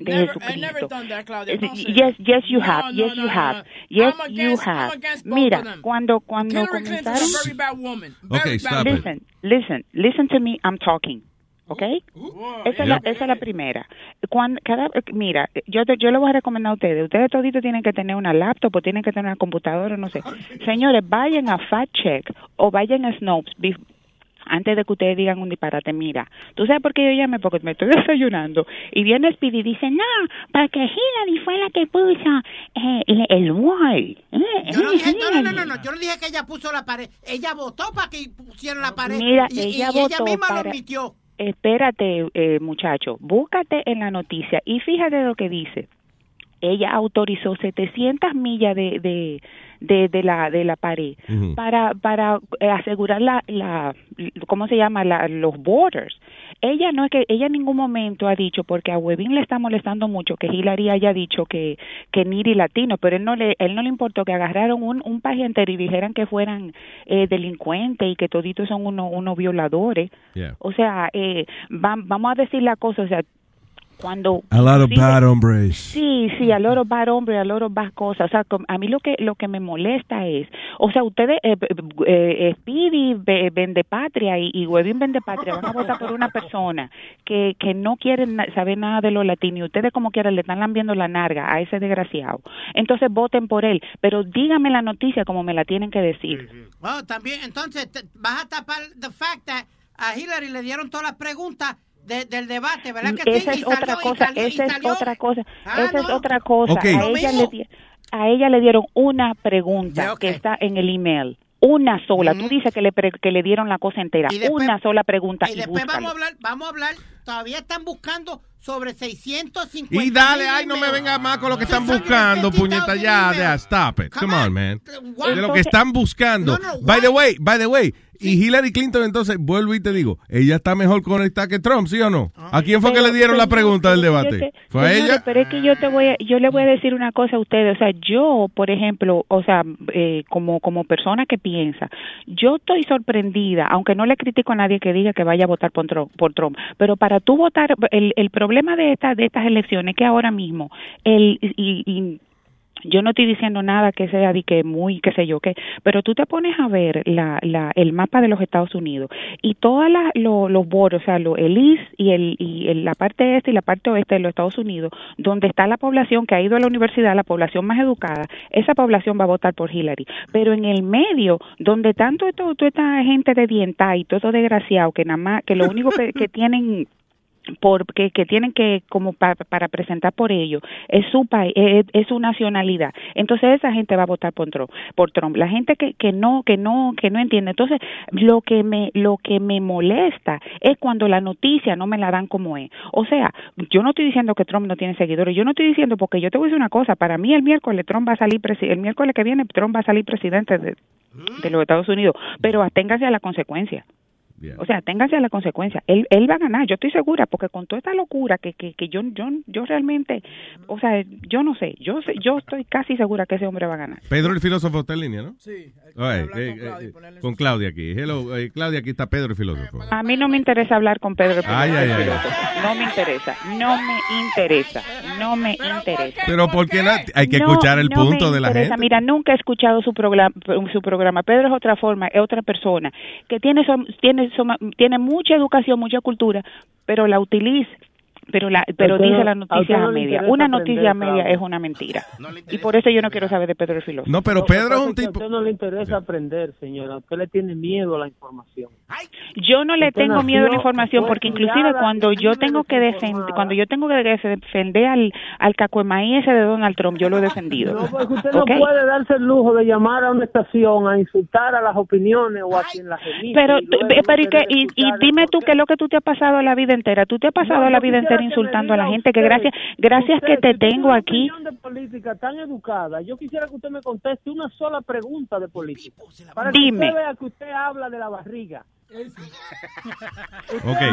de Never, I Jesucristo. never done that, Claudia. Eh, say Yes, yes, you No, have. no, Yes, no, you no, have. no. Yes, you against- I'm have. Mira, cuando cuando Hillary comenzaron. very bad woman. Okay, stop it. Listen, listen, listen to me. I'm talking. ¿ok? Esa es, la, esa es la primera. Cuando, cada, mira, yo, yo le voy a recomendar a ustedes, ustedes toditos tienen que tener una laptop o tienen que tener una computadora, no sé. Señores, vayan a Fact Check o vayan a Snopes antes de que ustedes digan un disparate, mira, ¿tú sabes por qué yo llamé? Porque me estoy desayunando. Y viene Speedy y dice, no, porque Hillary fue la que puso eh, el, el wall. Eh, Yo no, dije, eh, no, no, no, Hillary". no, no, yo no dije que ella puso la pared. Ella votó para que pusieran la pared. Mira, y, y ella misma lo admitió. Espérate, eh, muchacho, búscate en la noticia y fíjate lo que dice. Ella autorizó 700 millas de, de, de, de la, de la pared para, para eh, asegurar la, la, ¿cómo se llama? La, los borders. Ella no es que, ella en ningún momento ha dicho, porque a Webin le está molestando mucho que Hillary haya dicho que, que Niri latino, pero él no le, él no le importó que agarraron un, un país entero y dijeran que fueran eh, delincuentes y que toditos son unos unos violadores. Yeah. O sea, eh, va- vamos a decir la cosa, o sea, cuando A lot of sí, bad hombres. Sí, sí, a loro bad hombre, a loro bad cosas. O sea, a mí lo que lo que me molesta es, o sea, ustedes, eh, eh, eh, Speedy ve- vende patria y, y Webin vende patria, van a votar por una persona que, que no quieren na- saber nada de los latinos y ustedes como quieran le están lambiendo la narga a ese desgraciado. Entonces voten por él, pero díganme la noticia como me la tienen que decir. Bueno, también, entonces, te- vas a tapar the fact that a Hillary le dieron todas las preguntas de- del debate, ¿verdad que esa sí? es salió- otra cosa, salió- y esa es otra cosa, Ah, esa es otra cosa. A ella le di- a ella le dieron una pregunta que está en el email. Una sola. Tú dices que le, pre- que le dieron la cosa entera. Después- una sola pregunta. Y Y, después búscalo. vamos a hablar, vamos a hablar, todavía están buscando sobre 650 Y dale, ay, no me venga más con lo que están 650 buscando, puñeta, ya, ya, stop it. Come on, man. De lo que están buscando. By the way, by the way, y Hillary Clinton, entonces, vuelvo y te digo, ella está mejor conectada que Trump, ¿sí o no? ¿A quién fue que le dieron la pregunta del debate? te- ¿Fue ella? Pero es que yo te voy a, yo le voy a decir una cosa a ustedes, o sea, yo, por ejemplo, o sea, eh, como como persona que piensa, yo estoy sorprendida, aunque no le critico a nadie que diga que vaya a votar por Trump, por Trump pero para tú votar, el, el problema de estas de estas elecciones es que ahora mismo el y, y yo no estoy diciendo nada que sea de que muy, qué sé yo qué, pero tú te pones a ver la, la, el mapa de los Estados Unidos y todos los bordes, o sea, lo, el East y, el, y el- la parte este y la parte oeste de los Estados Unidos, donde está la población que ha ido a la universidad, la población más educada, esa población va a votar por Hillary. Pero en el medio, donde tanto esto, toda esta gente de dienta y todo esto desgraciado, que nada más, que lo único que, que tienen porque que tienen que como pa- para presentar por ellos es su país es, es su nacionalidad. Entonces esa gente va a votar por Trump por Trump. La gente que, que no que no que no entiende. Entonces lo que me lo que me molesta es cuando la noticia no me la dan como es. O sea yo no estoy diciendo que Trump no tiene seguidores yo no estoy diciendo porque yo te voy a decir una cosa para mí el miércoles Trump va a salir el miércoles que viene Trump va a salir presidente de, de los Estados Unidos pero aténgase a la consecuencia o sea, téngase a la consecuencia. Él, él va a ganar, yo estoy segura, porque con toda esta locura que, que, que yo, yo, yo realmente, o sea, yo no sé, yo yo estoy casi segura que ese hombre va a ganar. Pedro el filósofo está en línea, ¿no? Sí. Eh, eh, con Claudia aquí. Hello, eh, Claudia, aquí está Pedro el filósofo. A mí no me interesa hablar con Pedro. Ay, ay, ay. No me interesa, no me interesa, no me interesa. Pero porque hay que No, escuchar el no me punto de la interesa. gente. Mira, nunca he escuchado su programa. Su programa. Pedro es otra forma, es otra persona que tiene tiene tiene mucha educación, mucha cultura, pero la utiliza. Pero la, pero usted dice no- la a noticia no a le media. Una noticia a media es una mentira. Y por eso yo no quiero saber de Pedro el filósofo. No, pero Pedro es un tipo... A usted no le interesa aprender, señora. A usted le tiene miedo a la información. Yo no le tengo miedo a la información fue porque inclusive cuando yo tengo que defender cuando yo tengo que defender al al cacuemaí ese de Donald Trump, yo lo he defendido. No, porque usted no puede darse el lujo de llamar a una estación a insultar a las opiniones o a quien las emite. Pero, y pero y, que- y, dime tú qué es lo que tú te has pasado la vida entera. Tú te has pasado No, la vida entera insultando a la gente que gracias gracias usted, que te tengo aquí. De política tan educada. Yo quisiera que usted me conteste una sola pregunta de política. Para Dime. que usted vea que usted habla de la barriga.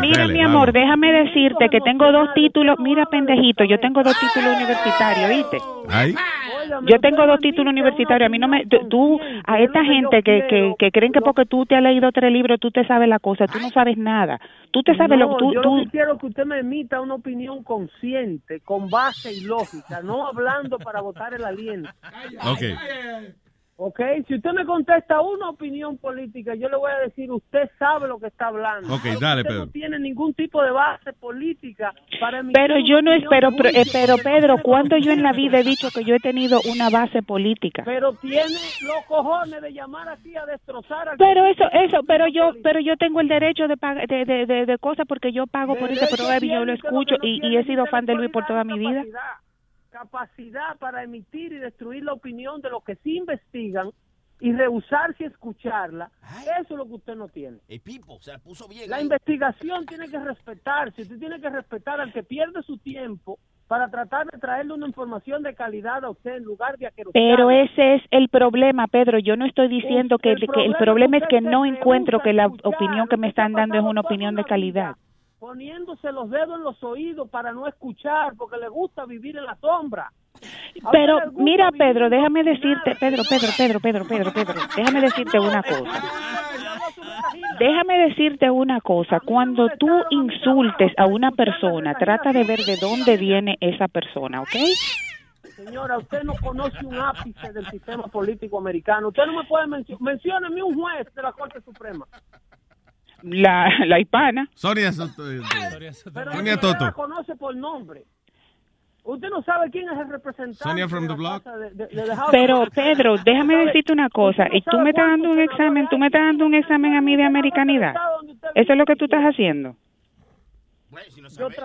Mira, dale, mi vamos. amor, déjame decirte que tengo dos títulos. Mira, pendejito, yo tengo dos títulos universitarios, ¿viste? Ay. Yo tengo dos títulos universitarios. A mí no me. tú- a esta gente que, que, que creen que porque tú te has leído tres libros, tú te sabes la cosa. Tú no sabes nada. Tú te sabes no, lo tú, yo tú, lo que quiero que usted me emita una opinión consciente, con base y lógica, no hablando para votar el aliento. Ok. Ok, si usted me contesta una opinión política, yo le voy a decir, usted sabe lo que está hablando. Ok, dale, usted Pedro. no tiene ningún tipo de base política para Pero yo no espero, pero, eh, pero Pedro, ¿cuándo yo en la vida he dicho que yo he tenido una base política? Pero tiene los cojones de llamar aquí a destrozar al Pero eso, eso, pero yo, pero yo tengo el derecho de pagar, de, de, de, de cosas porque yo pago por ese programa y yo lo escucho no y, y he sido fan de Luis por toda mi vida. Capacidad para emitir y destruir la opinión de los que sí investigan y rehusarse a escucharla, eso es lo que usted no tiene. El Pipo se la puso bien. La ahí. investigación tiene que respetarse, usted tiene que respetar al que pierde su tiempo para tratar de traerle una información de calidad a usted en lugar de a que lo Pero ese es el problema, Pedro. Yo no estoy diciendo que, El que el problema es que no encuentro que la opinión que me están dando es una opinión de calidad. Poniéndose los dedos en los oídos para no escuchar porque le gusta vivir en la sombra. Pero mira, Pedro, déjame decirte, Pedro, Pedro, Pedro, Pedro, Pedro, Pedro, déjame decirte una cosa. Déjame decirte una cosa. Cuando tú insultes a una persona, trata de ver de dónde viene esa persona, ¿ok? Señora, usted no conoce un ápice del sistema político americano. Usted no me puede mencionar. Mencióneme un juez de la Corte Suprema. La, la hispana. Sonia Soto. eh, Sonia usted la Toto. conoce por nombre. Usted no sabe quién es el representante. Sonia from de the la block. De- de- de Pero Pedro, déjame decirte una cosa. Y tú me estás dando un examen, tú me estás dando un examen a mí de americanidad. Eso es lo que tú estás haciendo.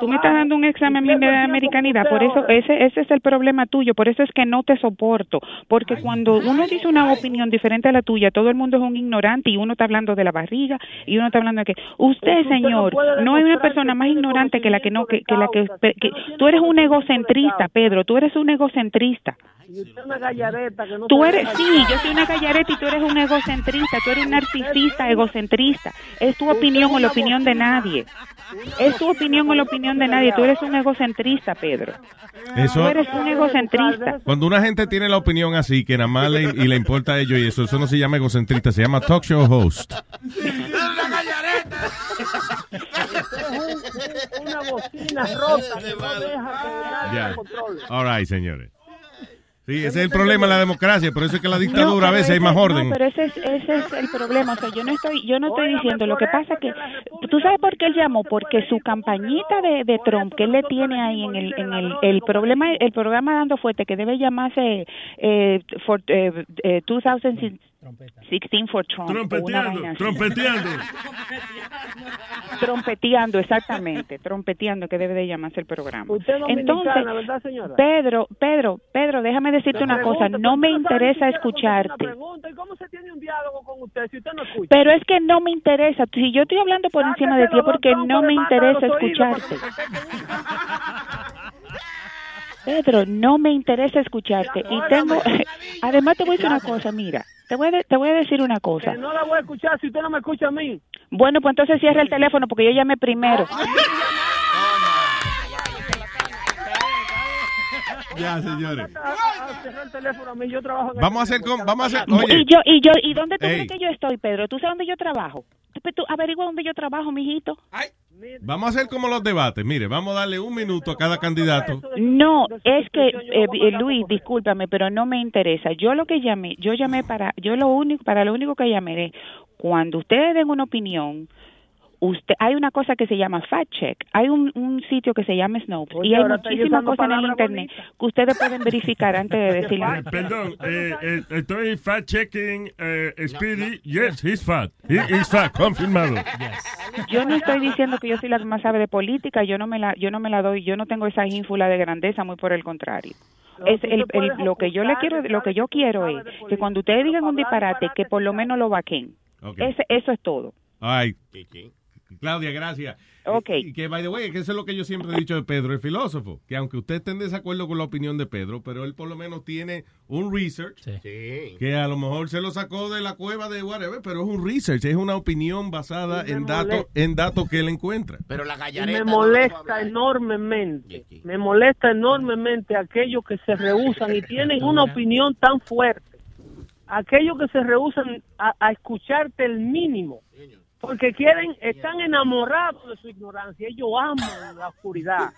Tú me estás dando un examen a mí de americanidad, por eso ese ese es el problema tuyo, por eso es que no te soporto, porque cuando uno dice una opinión diferente a la tuya, todo el mundo es un ignorante y uno está hablando de la barriga y uno está hablando de que usted, usted no señor, puede no hay una persona más ignorante que la que no que, que la que, que- no tú eres un egocentrista. Pedro, tú eres un egocentrista. Y usted es una gallareta que no Tú eres, sí, yo soy una gallareta y tú eres un egocentrista, tú eres un narcisista egocentrista. Es tu opinión o la opinión de nadie. Es tu opinión la opinión de nadie. Tú eres un egocentrista, Pedro. Eso, Tú eres un egocentrista. cuando una gente tiene la opinión así, que nada más le, y le importa a ellos y eso, eso no se llama egocentrista, se llama talk show host. Una bocina rota que no deja que nadie Ya. la controle. All right, señores. Sí, ese es el problema de la democracia, por eso es que la dictadura a veces hay ese- más no, orden. pero ese es, ese es el problema. O sea, yo no estoy, yo no estoy diciendo. Lo que pasa que, ¿tú sabes por qué él llamó? Porque su campañita de, de Trump que él le tiene ahí en el, en el, el problema, el programa dando fuerte que debe llamarse eh, for, eh, eh, 2016 for Trump. o una Trompeteando, trompeteando. Trompeteando, exactamente, trompeteando que debe de llamarse el programa. Usted Entonces, ¿verdad, señora? Pedro, Pedro, Pedro, déjame decirte una cosa, no me no interesa escucharte. pregunta. ¿Y cómo se tiene un diálogo con usted si usted no escucha? Pero es que no me interesa. Si yo estoy hablando por encima de ti es porque no me interesa escucharte. Pedro, no me interesa escucharte. Y tengo, además te voy a decir una cosa, mira, te voy a, te voy a decir una cosa. Que no la voy a escuchar si usted no me escucha a mí. Bueno, pues entonces cierra el teléfono porque yo llamé primero. Ya, señores. A- a cerrar el teléfono a mí, yo trabajo en el Vamos a hacer con, vamos a hacer, Y oye, yo, y yo, ¿y dónde tú Ey. crees que yo estoy, Pedro? ¿Tú sabes dónde yo trabajo? Tú, tú averigua dónde yo trabajo, mijito. Vamos a hacer como los debates. Mire, vamos a darle un minuto a cada candidato. No, es que eh, eh, Luis, discúlpame, pero no me interesa. Yo lo que llamé, yo llamé para, yo lo único, para lo único que llamé es cuando ustedes den una opinión. Usted, hay una cosa que se llama fact check, hay un, un sitio que se llama Snopes Oye, y hay muchísimas cosas en el internet que ustedes pueden verificar antes de decirle. Eh, perdón, eh, eh, estoy fact checking eh, Speedy. Yes, he's fat. He is fat, confirmado. Yo no estoy diciendo que yo soy la que más sabe de política, yo no me la, yo no me la doy, yo no tengo esa ínfula de grandeza, muy por el contrario. Es el, el- lo que yo le quiero, lo que yo quiero es que cuando ustedes digan un disparate, que por lo menos lo vaquen. Ese- eso es todo. Ay, Claudia, gracias. Ok. Y, que, by the way, que eso es lo que yo siempre he dicho de Pedro, el filósofo, que aunque usted esté en desacuerdo con la opinión de Pedro, pero él por lo menos tiene un research que a lo mejor se lo sacó de la cueva de whatever, pero es un research, es una opinión basada en datos en datos que él encuentra. Pero la gallareta. me molesta enormemente, me molesta enormemente aquellos que se rehusan y tienen una opinión tan fuerte, aquellos que se rehusan a, a escucharte el mínimo, porque quieren, están enamorados de su ignorancia, ellos aman la oscuridad.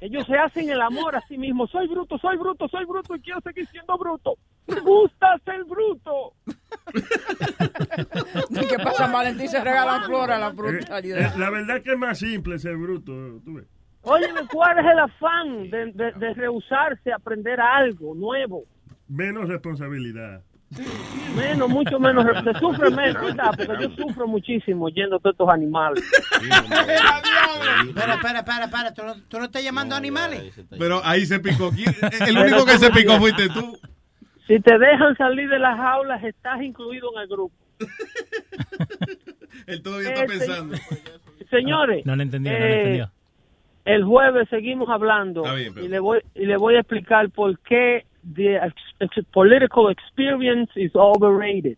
Ellos se hacen el amor a sí mismos. Soy bruto, soy bruto, soy bruto y quiero seguir siendo bruto. Me gusta ser bruto. ¿Y qué pasa, Valentín? Se regalan flores a la Eh, brutalidad. eh, la verdad que es más simple ser bruto. tú ves. Óyeme, ¿cuál es el afán de, de, de rehusarse a aprender algo nuevo? Menos responsabilidad. Menos, mucho menos, se sufre menos, ¿verdad? Porque yo sufro muchísimo yendo a todos estos animales. Espera, espera, espera, espera. ¿Tú no, tú no estás llamando animales? Pero ahí se picó. ¿Quién- El único que se picó fuiste tú. Si te dejan salir de las jaulas, estás incluido en el grupo. Él todavía está pensando. Señores, No le entendió, no le eh, entendió. el jueves seguimos hablando bien, pero- y le voy y le voy a explicar por qué the ex- ex- political experience is overrated.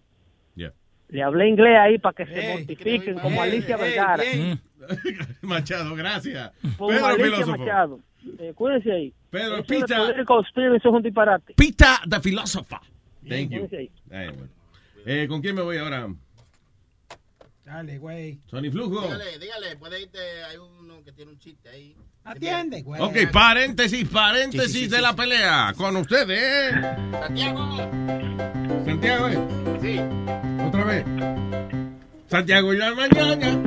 Yeah. Le hablé inglés ahí para que se mortifiquen como Alicia Vergara. Machado, gracias. Como Pedro Alicia Filósofo. Machado. Eh, cuídense ahí. Pedro, Eso pizza. political experience es un disparate. Pita the philosopher. Thank you. Ahí. Ay, bueno. Eh, ¿Con quién me voy ahora? Dale, güey. Sony Flujo. Dígale, dígale, puede irte, hay uno que tiene un chiste ahí. Atiende, güey. Ok, paréntesis, paréntesis Sí, sí, sí, de sí. la pelea. Con ustedes. Santiago. Santiago, ¿eh? Sí. Otra vez. Santiago y la mañana.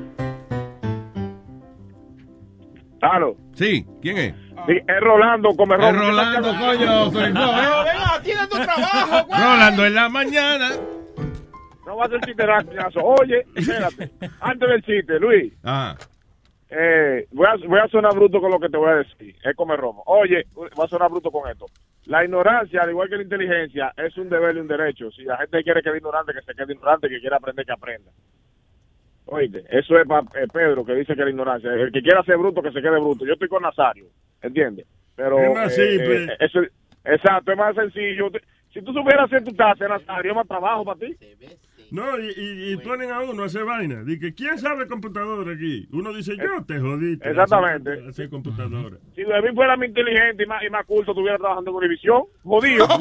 Claro. Sí, ¿quién es? Sí, es Rolando, come Es Rolando, coño. Sony Flujo. Venga, tiene tu trabajo, güey. Rolando en la mañana. No va a ser chiste rápido. Oye, espérate. Antes del chiste, Luis. Ah. Eh, voy, a, voy a sonar bruto con lo que te voy a decir. Es comer romo. Oye, voy a sonar bruto con esto. La ignorancia, al igual que la inteligencia, es un deber y un derecho. Si la gente quiere quedar ignorante, que se quede ignorante. Que quiera aprender, que aprenda. Oíste, eso es para Pedro, que dice que la ignorancia. El que quiera ser bruto, que se quede bruto. Yo estoy con Nazario, ¿entiendes? Pero... Es más eh, simple. eh, eso, exacto, es más sencillo. Si tú supieras hacer tu taza, Nazario, es más trabajo para ti. No, y, y- y ponen a uno a hacer vaina. Dice, ¿quién sabe computadora aquí? Uno dice, yo te jodiste. Exactamente. Hacer, hacer computadora. Si David fuera más inteligente y más, y más culto, estuviera trabajando en Univisión. Jodido.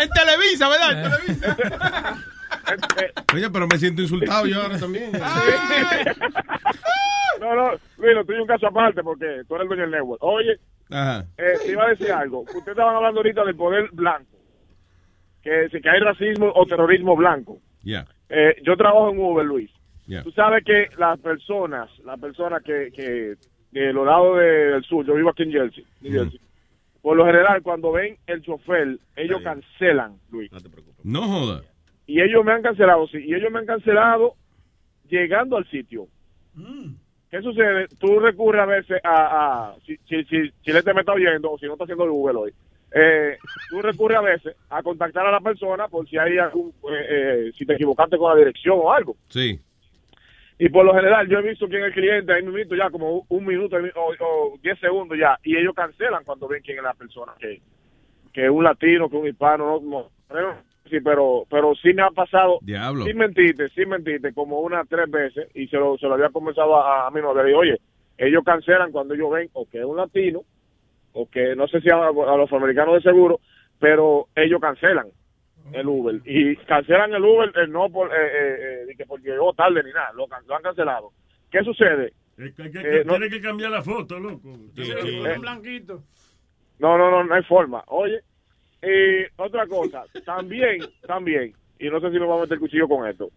En Televisa, ¿verdad? En Televisa. Oye, pero me siento insultado yo ahora también. No, no, Luis, tuyo un caso aparte porque tú eres el dueño del network. Oye, Ajá. eh, te iba a decir algo. Ustedes estaban hablando ahorita del poder blanco. Que si que hay racismo o terrorismo blanco. Ya. Eh, yo trabajo en Uber, Luis. Ya. Tú sabes que las personas, las personas que, que de los lados de- del sur, yo vivo aquí en Jersey, Jersey, por lo general cuando ven el chofer, ellos cancelan, Luis. No joda. Y ellos me han cancelado, sí, y ellos me han cancelado llegando al sitio. ¿Qué sucede? Tú recurres a veces a, a si, si, si, si le te me está oyendo o si no está haciendo el Google hoy, eh, tú recurres a veces a contactar a la persona por si hay algún, eh, eh, si te equivocaste con la dirección o algo. Sí. Y por lo general yo he visto quién es el cliente, ahí mismo ya como un minuto o, o diez segundos ya, y ellos cancelan cuando ven quién es la persona, que, que un latino, que un hispano, no, no, sí, pero, pero sí me ha pasado, Diablo. sin mentirte, sin mentirte, como unas tres veces, y se lo, se lo había comenzado a, a mi novia, digo, oye, ellos cancelan cuando ellos ven o que es un latino, o que no sé si a, a los afroamericanos de seguro, pero ellos cancelan el Uber y cancelan el Uber eh, no por eh, eh, eh, porque llegó tarde ni nada, lo, han cancelado. ¿Qué sucede? Es que, que- Eh, no- Tiene que cambiar la foto, loco. Eh, blanquito. No, no, no, no hay forma. Oye, y otra cosa, también, también, y no sé si me voy a meter el cuchillo con esto.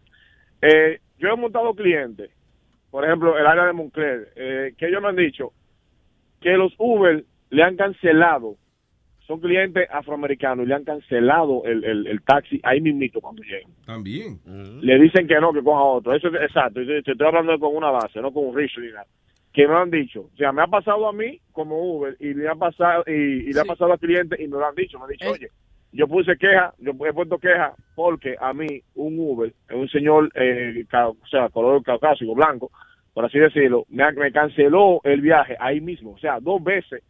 Eh, yo he montado clientes, por ejemplo, el área de Moncler, eh, que ellos me han dicho que los Uber le han cancelado, son clientes afroamericanos y le han cancelado el, el, el taxi ahí mismito cuando llegan. También. Le dicen que no, que coja otro. Eso es exacto. Te estoy hablando con una base, no con un richo ni nada. Que me lo han dicho. O sea, me ha pasado a mí como Uber y le ha pasado y, y le ha pasado al cliente y me lo han dicho. Me han dicho, oye, yo puse queja, yo he puesto queja porque a mí un Uber, un señor, eh, ca- o sea, color caucásico, blanco, por así decirlo, me, ha- me canceló el viaje ahí mismo. O sea, dos veces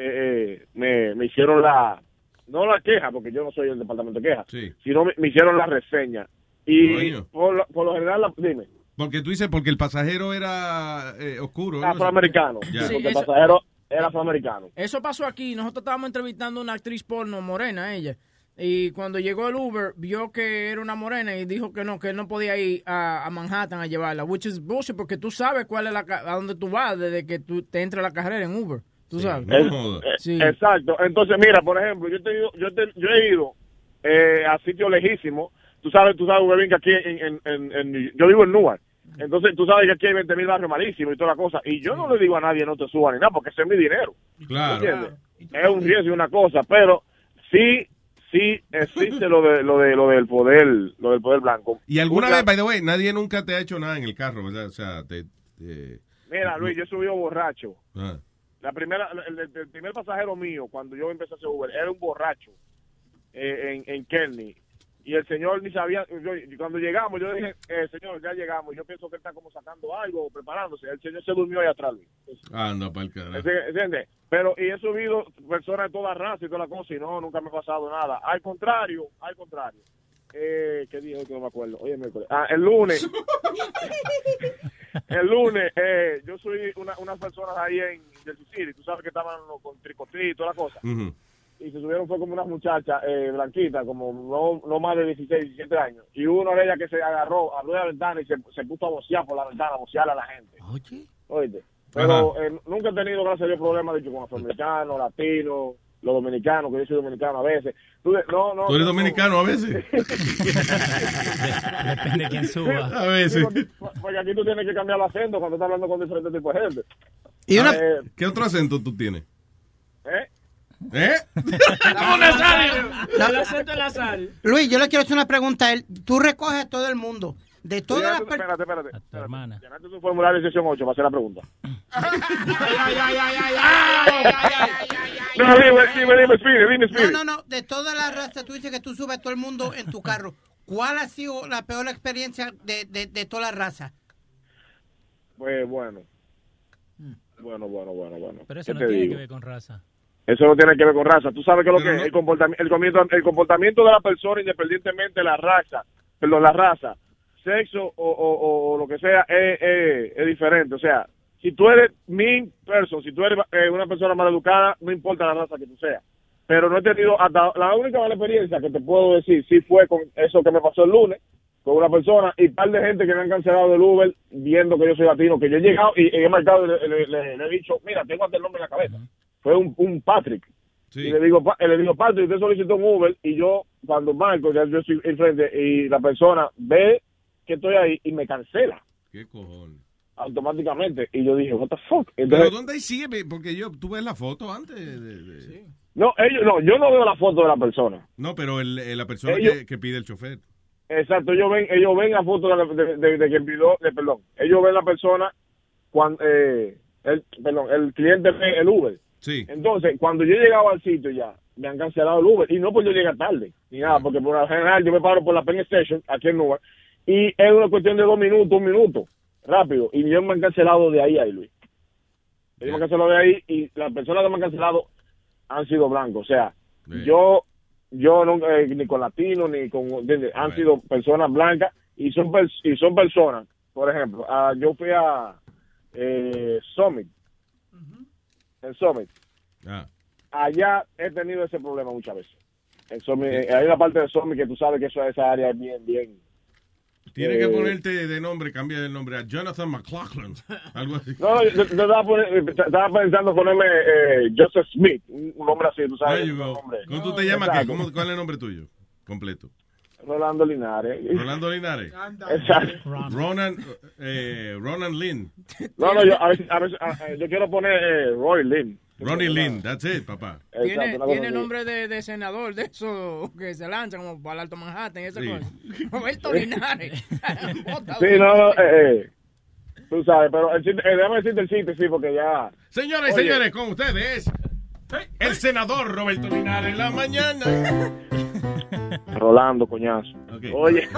eh, eh, me, me hicieron la, no la queja, porque yo no soy el departamento de queja, sino me, me hicieron la reseña. Y Coño. por, lo- por lo general, la- dime, Porque tú dices, porque el pasajero era eh, oscuro. afroamericano, Ya. porque Sí, el eso- pasajero era afroamericano. Eso pasó aquí. Nosotros estábamos entrevistando a una actriz porno morena, ella. Y cuando llegó el Uber, vio que era una morena y dijo que no, que él no podía ir a, a Manhattan a llevarla. Which is bullshit, porque tú sabes cuál es la, ca- a dónde tú vas desde que tú te entra la carrera en Uber. Tú sabes. Es- eh, Exacto. Entonces, mira, por ejemplo, yo, he tenido- yo, te- yo he ido eh, a sitios lejísimos. Tú sabes, tú sabes, Webin, que aquí en, en, en- en- yo vivo en Newark. Entonces, tú sabes que aquí hay 20 mil barrios malísimos y toda la cosa. Y yo no le digo a nadie no te suba ni nada, porque ese es mi dinero. Claro. ¿Entiendes? Es un riesgo y una cosa, pero sí, sí existe lo de lo de lo del poder, lo del poder blanco. Y alguna Una- vez, by the way, nadie nunca te ha hecho nada en el carro, ¿verdad? O sea, te... te- Mira, Luis, yo subí borracho. ah. La primera, el, el- el primer pasajero mío, cuando yo empecé a hacer Uber, era un borracho eh, en, en Kearney. Y el señor ni sabía, yo- y cuando llegamos, yo dije, eh, señor, ya llegamos. Yo pienso que él está como sacando algo, preparándose. El señor se durmió ahí atrás. Anda, para el carajo. ¿Entiendes? Pero, y he subido personas de toda raza y toda la cosa, y no, nunca me ha pasado nada. Al contrario, al contrario. Eh, ¿Qué hoy que no me acuerdo? Hoy es miércoles. Ah, el lunes. el lunes, eh, yo soy una, unas personas ahí en Jersey City, tú sabes que estaban con tricotí y toda la cosa. Y se subieron fue como unas muchachas eh, blanquitas, como no, no más de 16, 17 años. Y una de ellas que se agarró, abrió la ventana y se, se puso a vocear por la ventana, a vocear a la gente. Oye. Pero eh, nunca he tenido, gracias a Dios, problemas dicho, con afroamericanos, latinos, los dominicanos, que yo soy dominicano a veces. Tú no, no, ¿Tú eres no, dominicano a veces? Depende de quién suba. A veces. Porque aquí tú tienes que cambiar el acento cuando estás hablando con diferentes tipos de gente. Y una- Eh, ¿Qué otro acento tú tienes? ¿eh? ¿Eh? Luis, yo le quiero hacer una pregunta a él. Tú recoges a todo el mundo. De todas las Espérate, personas. espérate, espérate. espérate. Llenate tu formulario de sesión 8 para hacer la pregunta. No, dime, dime, dime, dime, No, no, no. De todas las razas, tú dices que tú subes a todo el mundo en tu carro. ¿Cuál ha sido la peor experiencia de, de, de todas las razas? Pues bueno. Bueno, bueno, bueno, bueno. Pero eso ¿Qué no tiene digo? que ver con raza. Eso no tiene que ver con raza. Tú sabes que lo que es el comportamiento, el, comportamiento, el comportamiento de la persona, independientemente de la raza, perdón, la raza, sexo o, o- o lo que sea, es, es- es diferente. O sea, si tú eres mean person, si tú eres eh, una persona mal educada, no importa la raza que tú seas. Pero no he tenido, hasta la única mala experiencia que te puedo decir, sí fue con eso que me pasó el lunes, con una persona y par de gente que me han cancelado del Uber viendo que yo soy latino, que yo he llegado y, he marcado y le, le- le- le he dicho, mira, tengo hasta el nombre en la cabeza. Fue un, un Patrick. Y le digo, le digo, Patrick, usted solicitó un Uber y yo, cuando marco, ya yo estoy enfrente y la persona ve que estoy ahí y me cancela ¿Qué cojones? automáticamente. Y yo dije, what the fuck. ¿Pero Entonces, dónde ahí sigue? Porque yo, tú ves la foto antes de... de- no, ellos, no, yo no veo la foto de la persona. No, pero el- eh, la persona Ellos- que, que pide el chofer. Exacto, ellos ven, ellos ven la foto de, la- de, de- de quien pidió, de, perdón, ellos ven la persona cuando, eh, el, perdón, el cliente ve el Uber. Sí. Entonces, cuando yo llegaba al sitio ya, me han cancelado el Uber, y no porque yo llegue tarde, ni nada, porque por lo general yo me paro por la Penn Station, aquí en Newark, y es una cuestión de dos minutos, un minuto, rápido, y ellos me han cancelado de ahí ahí, Luis. Ellos me han cancelado de ahí, y las personas que me han cancelado han sido blancos, o sea, yo yo no eh, ni con latinos ni con ¿entiendes? han sido personas blancas y son y son personas por ejemplo ah, yo fui a eh, Summit. En Summit. Ah. allá he tenido ese problema muchas veces. En Summit, eh, hay una parte de Summit que tú sabes que eso, esa área es bien bien Tienes que eh, ponerte de nombre, cambiar el nombre a Jonathan McLaughlin. Algo así. no, yo, yo estaba, pensando ponerme eh, Joseph Smith, un nombre así, tú sabes. ¿Cómo tú te llamas? ¿Qué? Exacto. ¿Cómo- ¿Cuál es el nombre tuyo? Completo. Rolando Linares. Rolando Linares. Exacto. Ronan, eh, Ronan Lynn. No, no, yo, a veces, a veces, a- eh, yo quiero poner eh, Roy Lynn. Ronnie Lynn, that's it, papá. Tiene, tiene nombre de, de senador de eso que se lanza como para el Alto Manhattan y esa Sí. cosa. Roberto Linares. Sí, no, no, eh, eh, tú sabes, pero el chiste, eh, déjame decirte el chiste, sí, porque ya... Señoras y señores, con ustedes, el senador Roberto Linares en la mañana. Rolando, coñazo. Oye.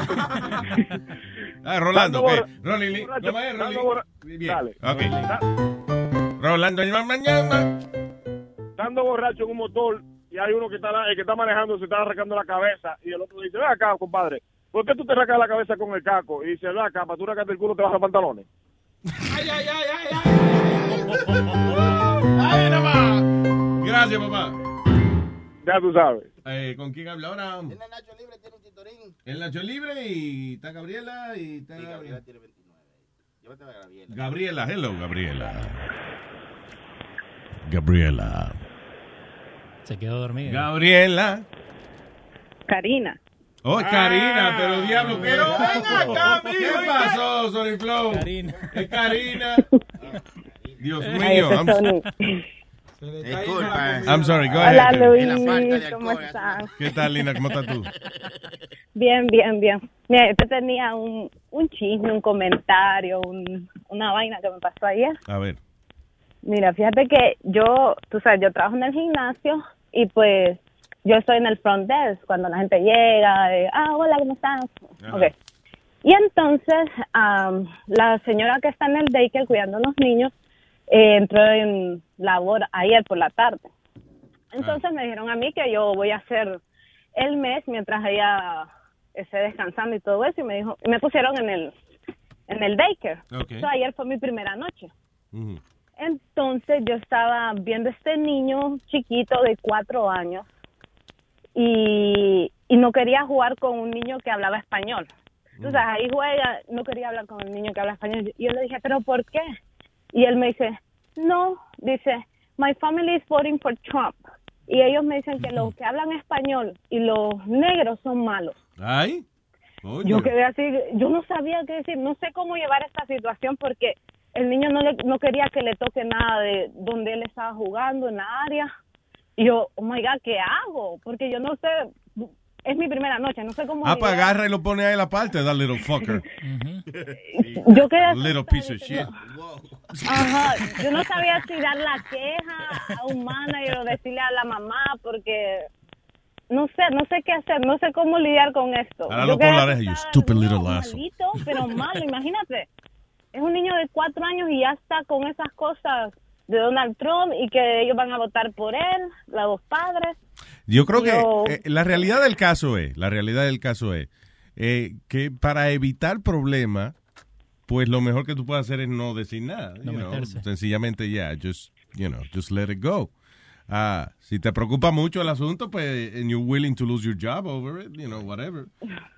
Ah, Rolando, ok. Lynn. borracho, ¿Cómo es, borra- Bien. Dale. Rolando en la mañana. Estando borracho en un motor y hay uno que está, el que está manejando se está arrancando la cabeza y el otro dice, ve acá, compadre, ¿por qué tú te arrancas la cabeza con el caco? Y dice, ve acá, para tú arrancarte el culo te bajas los pantalones. Ay, ay, ay, ay, ay. ¡Ay, nada más! Gracias, papá. Ya tú sabes. Eh, ¿Con quién habla ahora? En el Nacho Libre tiene un titorín. El Nacho Libre y está Gabriela y está... Gabriela tiene 29. Gabriela. Gabriela, hello, Gabriela. Gabriela. Se quedó dormida. Gabriela. Karina. Oh, Karina, pero diablo, pero ven acá, ¿Qué ¿Qué pasó, Sony Flow? Karina. Es Karina. Dios Ay, mío. I'm, Tony. Disculpa. I'm sorry, go Hola ahead. Luis, ¿cómo estás? ¿Qué tal, Lina? ¿Cómo estás tú? Bien, bien, bien. Mira, yo te tenía un, un chisme, un comentario, un- una vaina que me pasó ayer. A ver. Mira, fíjate que yo, tú sabes, yo trabajo en el gimnasio y pues yo estoy en el front desk cuando la gente llega, ah, hola, ¿cómo estás? Ajá. Ok. Y entonces, la señora que está en el daycare cuidando a los niños eh, entró en labor ayer por la tarde. Entonces me dijeron a mí que yo voy a hacer el mes mientras ella esté descansando y todo eso y me dijo, y me pusieron en el en el daycare. Ok. So, ayer fue mi primera noche. Entonces yo estaba viendo este niño chiquito de cuatro años y, y no quería jugar con un niño que hablaba español. Entonces ahí juega, no quería hablar con el niño que habla español. Y yo le dije, ¿pero por qué? Y él me dice, no, dice, my family is voting for Trump. Y ellos me dicen que los que hablan español y los negros son malos. Ay. Oye. Yo quedé así, yo no sabía qué decir, no sé cómo llevar esta situación porque el niño no, le, no quería que le toque nada de donde él estaba jugando en la área. Y yo, oh my God, ¿qué hago? Porque yo no sé, es mi primera noche, no sé cómo. Ah, pues agarra y lo pone ahí la parte, that little fucker. Yo quedé Little piece of shit. Ajá, yo no sabía si dar la queja a un manager o decirle a la mamá porque no sé, no sé qué hacer, no sé cómo lidiar con esto. Ahora lo oreja, you stupid little asshole. malito, pero malo, imagínate. Es un niño de cuatro años y ya está con esas cosas de Donald Trump y que ellos van a votar por él, los dos padres. Yo creo Yo- que eh, la realidad del caso es, la realidad del caso es eh, que para evitar problemas, pues lo mejor que tú puedes hacer es no decir nada. No you know. meterse. Sencillamente ya, just, you know, just let it go. Ah, si te preocupa mucho el asunto, pues, and you're willing to lose your job over it, you know, whatever.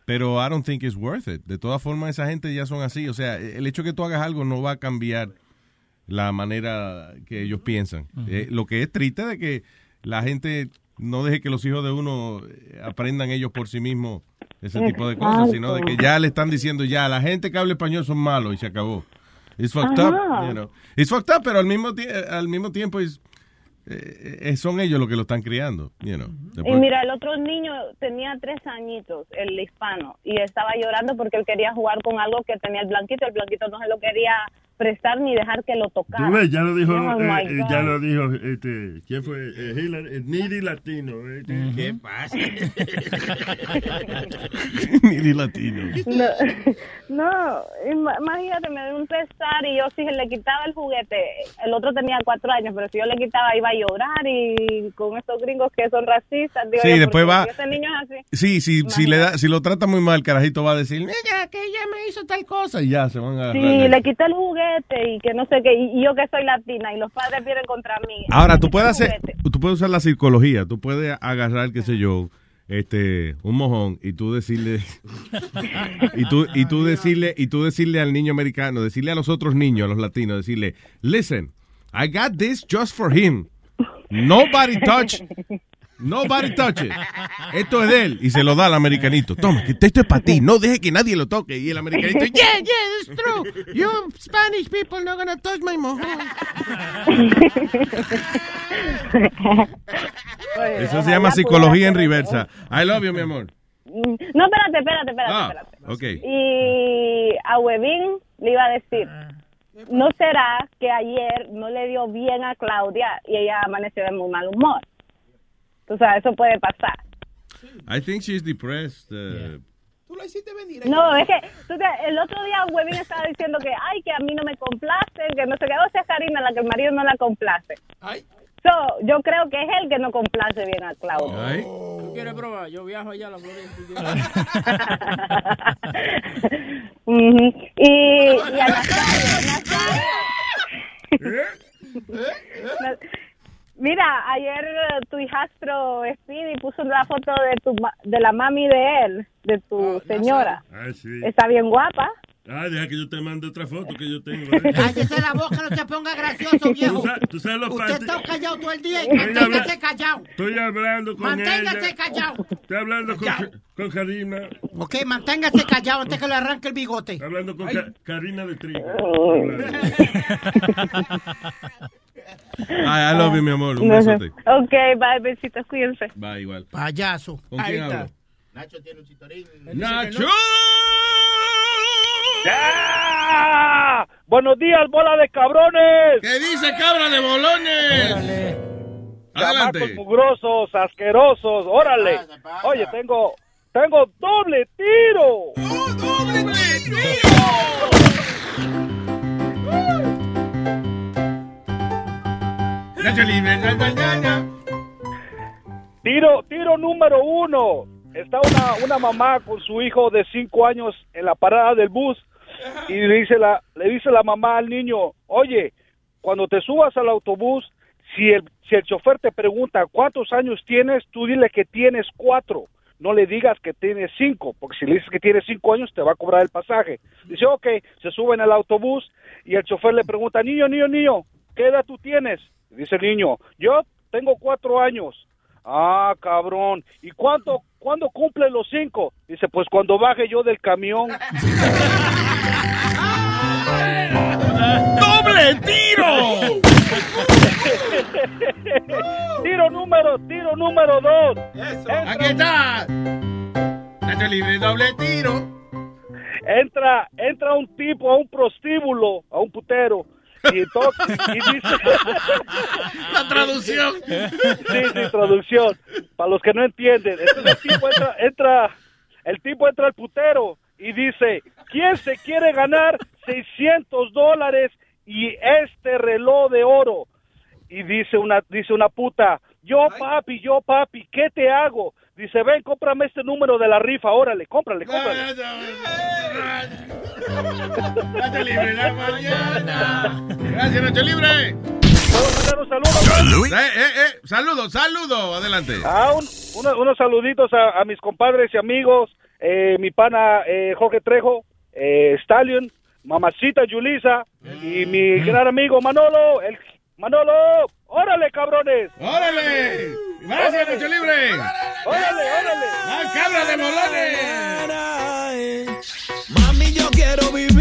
Pero I don't think it's worth it. De todas formas, esa gente ya son así. O sea, el hecho que tú hagas algo no va a cambiar la manera que ellos piensan. Eh, lo que es triste de que la gente no deje que los hijos de uno eh, aprendan ellos por sí mismos ese tipo de cosas, sino de que ya le están diciendo ya, la gente que habla español son malos y se acabó. It's fucked Ajá. up, you know. It's fucked up, pero al mismo, al mismo tiempo es, eh, eh, son ellos los que lo están criando, you know. Y mira, el otro niño tenía tres añitos, el hispano, y estaba llorando porque él quería jugar con algo que tenía el blanquito. El blanquito no se lo quería prestar ni dejar que lo tocara. Ves, ya lo dijo, Oh, eh, eh, God. ya lo dijo, este, ¿quién fue? Eh, Hillary, el Niri Latino. eh, ¿Qué pasa? Ni latino. No, no, ima- imagínate, me dio un pesar y yo si le quitaba el juguete, el otro tenía cuatro años, pero si yo le quitaba iba a llorar y con estos gringos que son racistas, digo Sí, yo, después va- si Ese niño es así. Sí, sí, si, le da, si lo trata muy mal, el carajito va a decir, mira, que ella me hizo tal cosa, y ya se van a agarrar. Sí, le quité el juguete y que no sé qué, y yo que soy latina y los padres vienen contra mí. Ahora, tú puedes hacer, tú puedes usar la psicología, tú puedes agarrar, qué sé yo, este, un mojón y tú decirle, y tú, y tú decirle, y tú decirle al niño americano, decirle a los otros niños, a los latinos, decirle, listen, I got this just for him. Nobody touch, nobody touch it. Esto es de él. Y se lo da al americanito. Toma, que esto es para ti. No deje que nadie lo toque. Y el americanito, yeah, yeah, it's true. You Spanish people not gonna touch my mojón. Eso se llama psicología en reversa. I love you, mi amor. Mm, No, espérate, espérate, espérate, Ah, espérate. ok. Y a Webin le iba a decir, ¿no será que ayer no le dio bien a Claudia y ella amaneció de muy mal humor? Tú sabes, eso puede pasar. I think she's depressed. uh, Tú la hiciste venir. No, es que tú te- el otro día Webin estaba diciendo que, ay, que a mí no me complace, que no sé qué, o sea, Karina, la que el marido no la complace. So, yo creo que es él que no complace bien a Claudia. ¿Tú quieres probar? Yo viajo allá a la Florida. ¿tú Ujú. Y, y a Nazario, Na- Mira, ayer eh, tu hijastro Speedy puso la foto de tu ma- de la mami de él, de tu señora. Ah, sí. Está bien guapa. Ah, deja que yo te mande otra foto que yo tengo. Cállese la boca, no se ponga gracioso, viejo. ¿Tú sabes, tú sabes lo Usted está callado todo el día y Estoy manténgase habla- callado. Estoy hablando con Manténgase ella. callado. Estoy hablando con, Callao. con Karina. Ok, manténgase callado antes que le arranque el bigote. Hablando con Ka- Karina de Trigo. Ay, I love you, mi amor. Un No besote. Ok, bye, besitos, cuídense. Va igual. Payaso. ¿Con quién hablo? Nacho tiene un chitorín. ¡Nacho! ¡Ya! ¡Buenos días, bola de cabrones! ¿Qué dice cabra de bolones? Chamacos Adelante. mugrosos, asquerosos, órale. Oye, tengo, tengo doble tiro. Nacho libre, na, Tiro, tiro número uno. Está una, una mamá con su hijo de cinco años en la parada del bus y le dice la, le dice la mamá al niño, oye, cuando te subas al autobús, si el, si el chofer te pregunta cuántos años tienes, tú dile que tienes cuatro. No le digas que tienes cinco, porque si le dices que tienes cinco años, te va a cobrar el pasaje. Dice, ok, se suben al autobús y el chofer le pregunta, niño, niño, niño, ¿qué edad tú tienes? Dice el niño, yo tengo cuatro años. Ah, cabrón. ¿Y cuánto, cuándo cumple los cinco? Dice, pues cuando baje yo del camión. ¡Doble tiro! tiro número, tiro número dos. Aquí está. Nacho libre, doble tiro. Entra, entra un tipo a un prostíbulo, a un putero. Y entonces, y dice... La traducción. Sí, sí, traducción. Para los que no entienden. Entonces el tipo entra, entra, el tipo entra al putero y dice, ¿quién se quiere ganar 600 dólares y este reloj de oro? Y dice una, dice una puta, yo papi, yo papi, ¿qué te hago? Dice, ven, cómprame este número de la rifa, órale, cómprale, cómprale. Nacho libre, la mañana. Gracias, Nacho libre. ¿Puedo mandar un saludo? Eh, eh, eh. Saludos, saludos. Adelante. Ah, un- uno- unos saluditos a, a mis compadres y amigos, eh, mi pana eh, Jorge Trejo, eh, Stallion, mamacita Yulisa y mi gran amigo Manolo, el Manolo, órale cabrones. ¡Órale! Gracias, Nacho libre. ¡Órale, órale! ¡La cabra de bolones! Mami, yo quiero vivir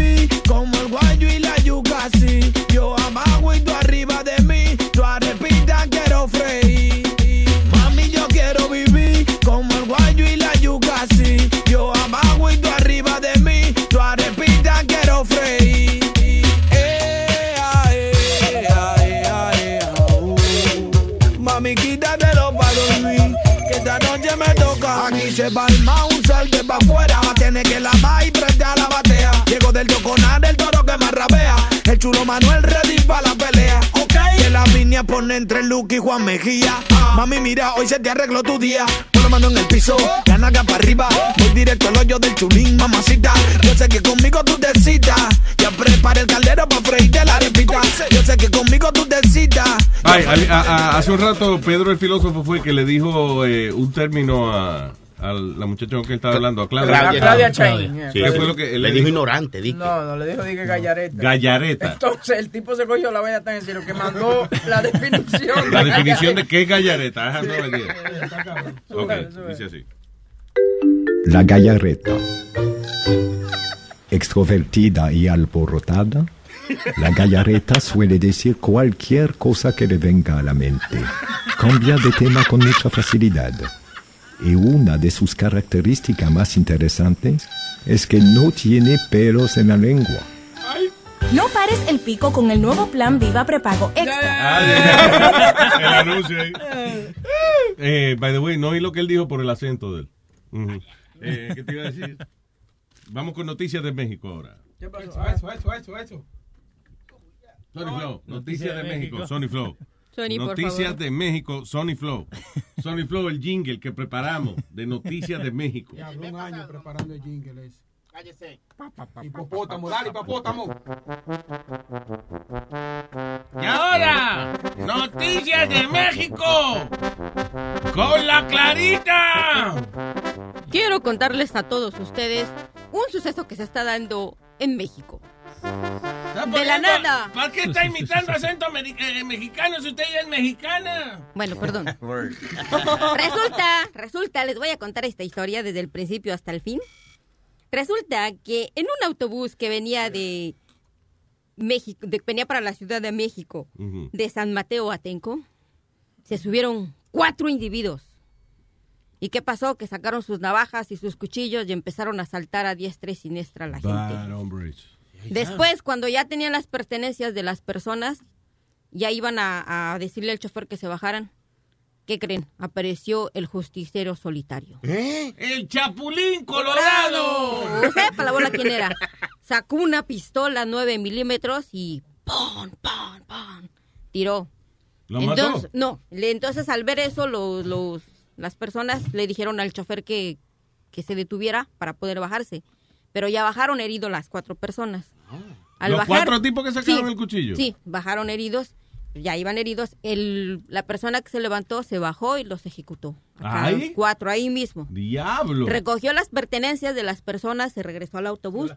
pa' afuera. Tiene que lavar y prende a la batea. Llego del toconar, el toro que más rapea. El chulo Manuel ready pa' la pelea. Ok. Que la línea pone entre Luke y Juan Mejía. Mami, mira, hoy se te arregló tu día. Pon la mano en el piso, la naga para arriba. Voy directo al hoyo del chulín, mamacita. Yo sé que conmigo tú te citas. Ya prepara el caldero pa' freírte la arepita. Yo sé que conmigo tú te citas. Ay, a- a- hace un rato Pedro el filósofo fue que le dijo eh, un término a, a la muchacha con que estaba hablando, a Claudia. Claudia, Claudia Chain. ¿Qué Yeah, fue lo que él Le dijo ignorante, dije. No, no, le dijo dije gallareta. Gallareta. Entonces el tipo se cogió la vaina tan en serio que mandó la definición. La definición de qué es gallareta. I have no Sí. idea. Ok, dice así. La gallareta. Extrovertida y alborotada, la gallareta suele decir cualquier cosa que le venga a la mente. Cambia de tema con mucha facilidad. Y una de sus características más interesantes es que no tiene pelos en la lengua. No pares el pico con el nuevo plan Viva Prepago Extra. El anuncio ahí. Eh, by the way, no oí lo que él dijo por el acento de él. Eh, ¿Qué te iba a decir? Vamos con noticias de México ahora. ¿Qué pasó? Eso, eso, eso, eso. Sony Flow, noticias de México, Sony Flow. Sony, por noticias favor. de México, Sony Flow. Sony Flow, el jingle que preparamos de Noticias de México. Ya habló un año preparando el jingle ese. Cállese. Hipopótamo, dale, hipopótamo. Y ahora, Noticias de México. Con la Clarita. Quiero contarles a todos ustedes un suceso que se está dando en México. Está De la nada. ¿Para qué está imitando acento ameri- eh, mexicano si usted ya es mexicana? Bueno, perdón. Resulta, resulta, les voy a contar esta historia desde el principio hasta el fin. Resulta que en un autobús que venía de México, de- venía para la Ciudad de México, de San Mateo a Tenco, se subieron cuatro individuos. ¿Y qué pasó? Que sacaron sus navajas y sus cuchillos y empezaron a saltar a diestra y siniestra a la gente. Bad hombres. Después, cuando ya tenían las pertenencias de las personas, ya iban a, a decirle al chofer que se bajaran. ¿Qué creen? Apareció el justiciero solitario. ¡El Chapulín Colorado! No sé, para la bola quién era. Sacó una pistola 9 milímetros y ¡pum, pum, pum! Tiró. ¿Lo mató? entonces, No, le- entonces al ver eso, los, los- las personas le dijeron al chofer que, que se detuviera para poder bajarse. Pero ya bajaron heridos las cuatro personas. Al ¿Los bajar- cuatro tipos que sacaron Sí, el cuchillo? Sí, bajaron heridos, ya iban heridos. El, la persona que se levantó se bajó y los ejecutó. ¿Ahí? los cuatro, ahí mismo. Diablo. Recogió las pertenencias de las personas, se regresó al autobús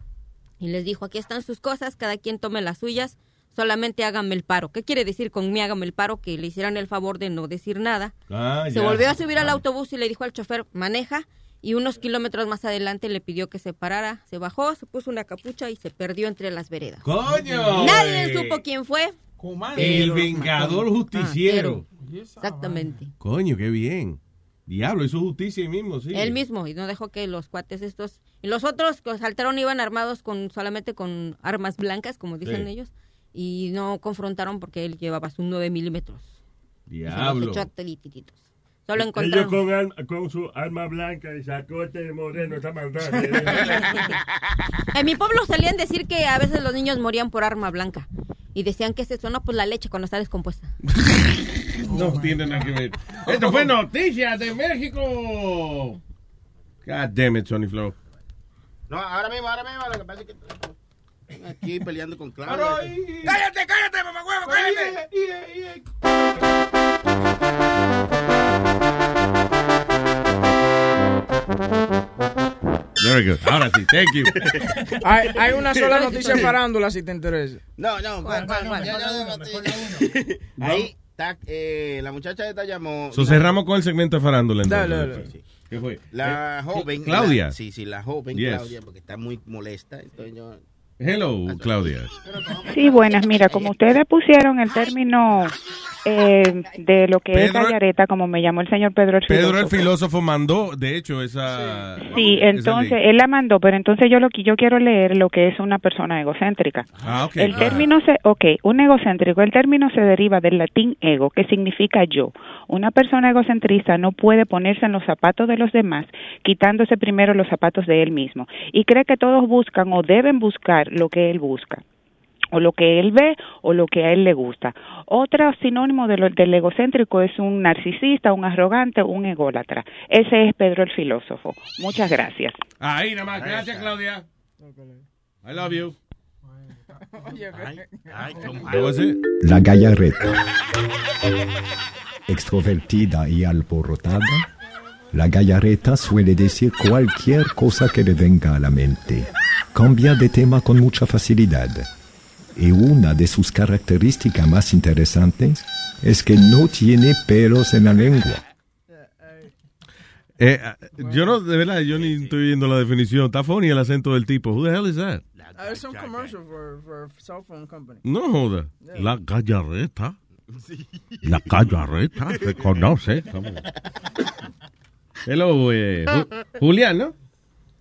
y les dijo, aquí están sus cosas, cada quien tome las suyas, solamente háganme el paro. ¿Qué quiere decir con mí háganme el paro? Que le hicieran el favor de no decir nada. Ah, se ya. volvió a subir al autobús y le dijo al chofer, maneja. Y unos kilómetros más adelante le pidió que se parara, se bajó, se puso una capucha y se perdió entre las veredas. ¡Coño! Nadie supo quién fue. El pero los vengador justiciero. Ah, exactamente. Coño, qué bien. Diablo, hizo justicia ahí mismo, sí. Él mismo, y no dejó que los cuates estos... Y los otros que saltaron iban armados con solamente con armas blancas, como dicen Sí. ellos, y no confrontaron porque él llevaba sus 9 milímetros. Y se los Diablo. Echó a todititos. Solo Ellos con, su arma blanca y sacote de moreno, esa maldad. En mi pueblo solían decir que a veces los niños morían por arma blanca. Y decían que es eso, no, pues la leche cuando está descompuesta. No tiene nada que ver. Esto fue Noticias de México. God damn it, Sony Flow. No, ahora mismo, ahora mismo, lo que pasa es que estoy aquí peleando con Claudia. ¡Cállate, cállate, mamá huevo, cállate! Very good. Ahora sí, thank you. Hay, hay una sola noticia de farándula si te interesa. No, no, ¿Cuál, cuál, ya- Ahí está, eh, la muchacha esta llamó. So, cerramos con el segmento de farándula. entonces. Dale, dale. Sí. ¿Qué fue? La Eh, joven. Claudia. la- sí, sí, la joven Yes. Claudia, porque está muy molesta. Entonces yo. Hello, Claudia. Sí, buenas. Mira, como ustedes pusieron el término eh, de lo que es Pedro- gallareta, como me llamó el señor Pedro el Pedro el filósofo. mandó, de hecho, esa. Sí, esa entonces él la mandó, pero entonces yo lo que yo quiero leer lo que es una persona egocéntrica. Ah, ok. El Ah. término se, ok, un egocéntrico, el término se deriva del latín ego, que significa yo. Una persona egocentrista no puede ponerse en los zapatos de los demás, quitándose primero los zapatos de él mismo, y cree que todos buscan o deben buscar lo que él busca o lo que él ve o lo que a él le gusta. Otro sinónimo de lo- del egocéntrico es un narcisista, un arrogante, un ególatra. Ese es Pedro el filósofo. Muchas gracias. Ahí nada más. Gracias, Claudia. I love you. La gallareta. Extrovertida y alborotada, la gallareta suele decir cualquier cosa que le venga a la mente. Cambia de tema con mucha facilidad. Y una de sus características más interesantes es que no tiene pelos en la lengua. Eh, yo no, de verdad, yo ni estoy viendo la definición. Está funny el acento del tipo. Who the hell is that? Uh, it's some commercial for, for a cell phone company. No joda. La gallareta. La gallareta. Se conoce. Hello, eh, Ju- Julián, ¿no?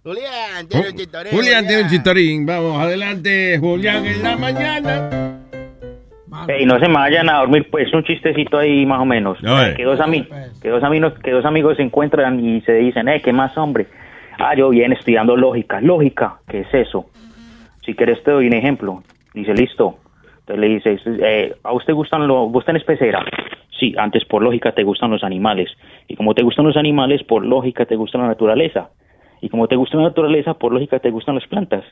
Julián, tiene un chitoreo. Julián tiene un chistorín. Vamos, adelante, Julián, en la mañana. Y no se me vayan a dormir, pues un chistecito ahí más o menos. Que dos, ami- que, dos amigos, que dos amigos se encuentran y se dicen, eh, ¿qué más, hombre? Ah, yo bien estudiando lógica. ¿Lógica? ¿Qué es eso? Si quieres te doy un ejemplo. Dice, listo. Entonces le dices, eh, ¿a usted gustan los, vos tenés pecera? Sí, antes por lógica te gustan los animales. Y como te gustan los animales, por lógica te gusta la naturaleza. Y como te gusta la naturaleza, por lógica te gustan las plantas.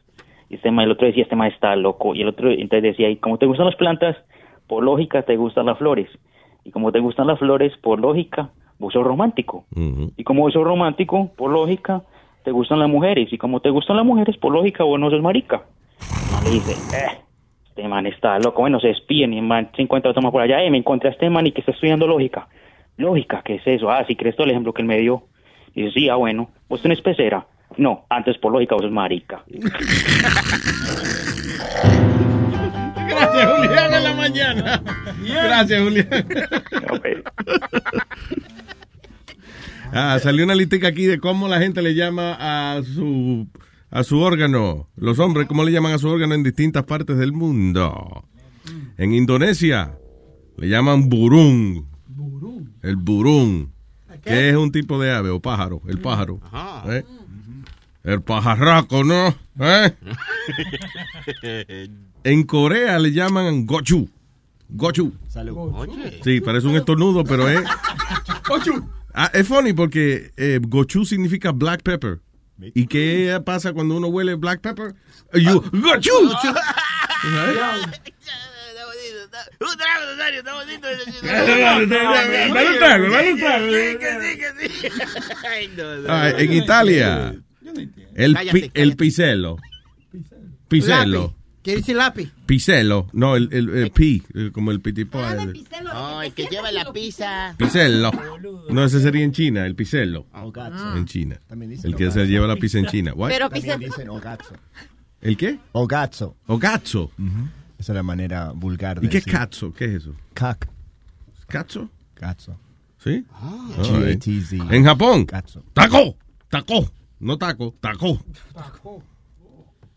Y este ma- el otro decía, este ma está loco. Y el otro entonces decía, y como te gustan las plantas, por lógica te gustan las flores. Y como te gustan las flores, por lógica, vos sos romántico. Y como vos sos romántico, por lógica, te gustan las mujeres y como te gustan las mujeres, por lógica vos no sos marica. Le dice, eh, este man está loco, bueno, se espían y el man se encuentra a tomar por allá, eh, me encontré a este man y que está estudiando lógica. Lógica, ¿qué es eso? Ah, si crees todo el ejemplo que él me dio. Dice, sí, ah, bueno, ¿vos tenés pecera? No, antes por lógica vos sos marica. Gracias, Julián, en la mañana. Gracias, Julián. Ah, salió una listica aquí de cómo la gente le llama a su a su órgano. Los hombres, cómo le llaman a su órgano en distintas partes del mundo. En Indonesia le llaman burung. El burung. Que es un tipo de ave o pájaro. El pájaro. ¿eh? El pajarraco, ¿no? ¿Eh? En Corea le llaman gochu. Gochu. Sí, parece un estornudo, pero es. Ah, es funny porque eh, gochu significa black pepper. ¿Y qué pasa cuando uno huele black pepper? You, gochu. Dale un trago, dale un trago. Ah, en Italia, el, pi- el pisello. Pisello. ¿Quiere decir lápiz? Pisello. No, el, el, el pi, el- como el pitipo. el- Oh, el que lleva la pizza. Pisello. No, ese sería en China, el pisello. Ogazzo. En China. También dicen El que se lleva la pizza en China. What? Pero También dicen ogazzo. ¿El qué? Ogazzo. Ogazzo. Esa es la manera vulgar de ¿Y qué es cazzo? ¿Qué es eso? Cac. ¿Cazzo? Cazzo. ¿Sí? Ah. All right. En Japón. Cazzo. Taco. Taco. No taco. Taco.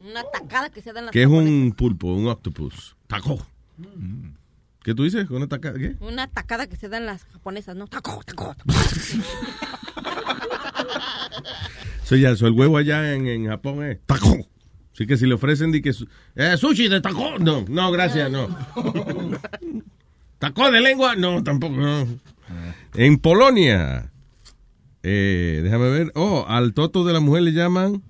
Una tacada que se dan las Que es un pulpo, un octopus. Taco. ¿Qué tú dices? ¿Una taca? ¿Qué? Una tacada que se dan las japonesas, ¿no? Taco, taco. So, ya, so, el huevo allá en, en Japón es taco. Así que si le ofrecen di que eh, sushi de taco, no, no, gracias, no. Taco de lengua, no, tampoco. no. En Polonia, eh, déjame ver, oh, al toto de la mujer le llaman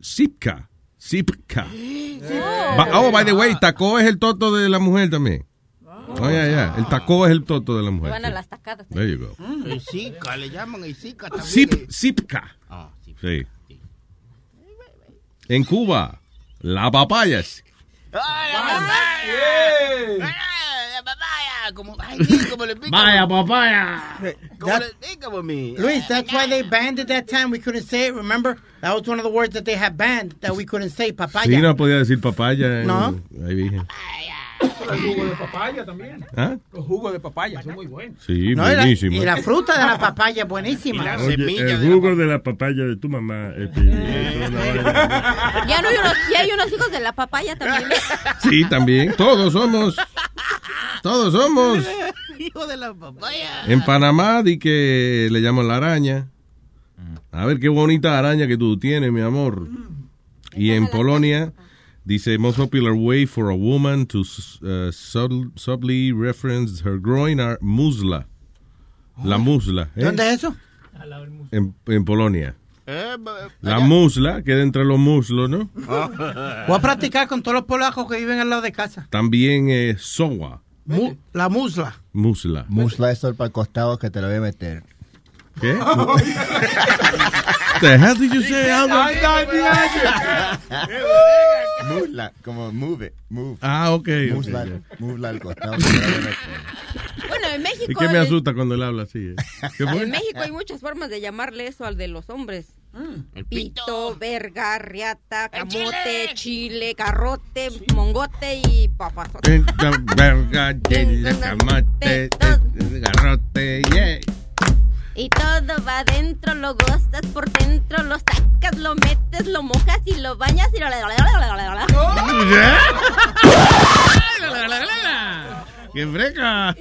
sipka, sipka. Ba- oh, by the way, taco es el toto de la mujer también. Oh, ya, ya, el taco es el toto de la mujer. Van a las tacadas. There you go. El Zika, le llaman el Zika también. Sip, sipka. Ah, sí. Sí. En Cuba, la papayas. ¡Ay, la papaya! ¡Ay, la papaya! Como, ay, como le pica. Vaya papaya. Como le pica por mí. Luis, that's why they banned it that time. We couldn't say it, remember? That was one of the words that they had banned that we couldn't say, papaya. Sí, no podía decir papaya. Eh. No. Ahí dije. El jugo de papaya también. ¿Ah? Los jugos de papaya son muy buenos. Sí, No, y la, buenísimo. y la fruta de la papaya es buenísima. Oye, el jugo de la papaya de tu mamá. es una vaina. Ya no hay unos, ya hay unos hijos de la papaya también. Sí, también. Todos somos. Todos somos. Hijo de la papaya. En Panamá di que le llaman la araña. A ver qué bonita araña que tú tienes, mi amor. Y en Polonia dice most popular way for a woman to uh, subtly reference her groin are musla. La musla. ¿eh? ¿Dónde es eso? En, en Polonia. Eh, La musla queda entre los muslos, ¿no? Voy a practicar con todos los polacos que viven al lado de casa. También es sowa. Mu- la musla. Musla. Musla esto para el costado que te lo voy a meter. ¿Qué? The hell did you say? Musla, como move it, move. Ah, ok. Musla, ok, musla al costado. que te lo voy a meter. Bueno, en ¿Y México. qué me asusta cuando él habla así? eh? En México hay muchas formas de llamarle eso al de los hombres. El Pito, verga, riata, camote, chile, garrote, mongote y papazote. Esta verga, chile, camate, garrote, yeah. Y todo va adentro, lo gozas por dentro, lo sacas, lo metes, lo mojas y lo bañas y lo... ¡Qué freca!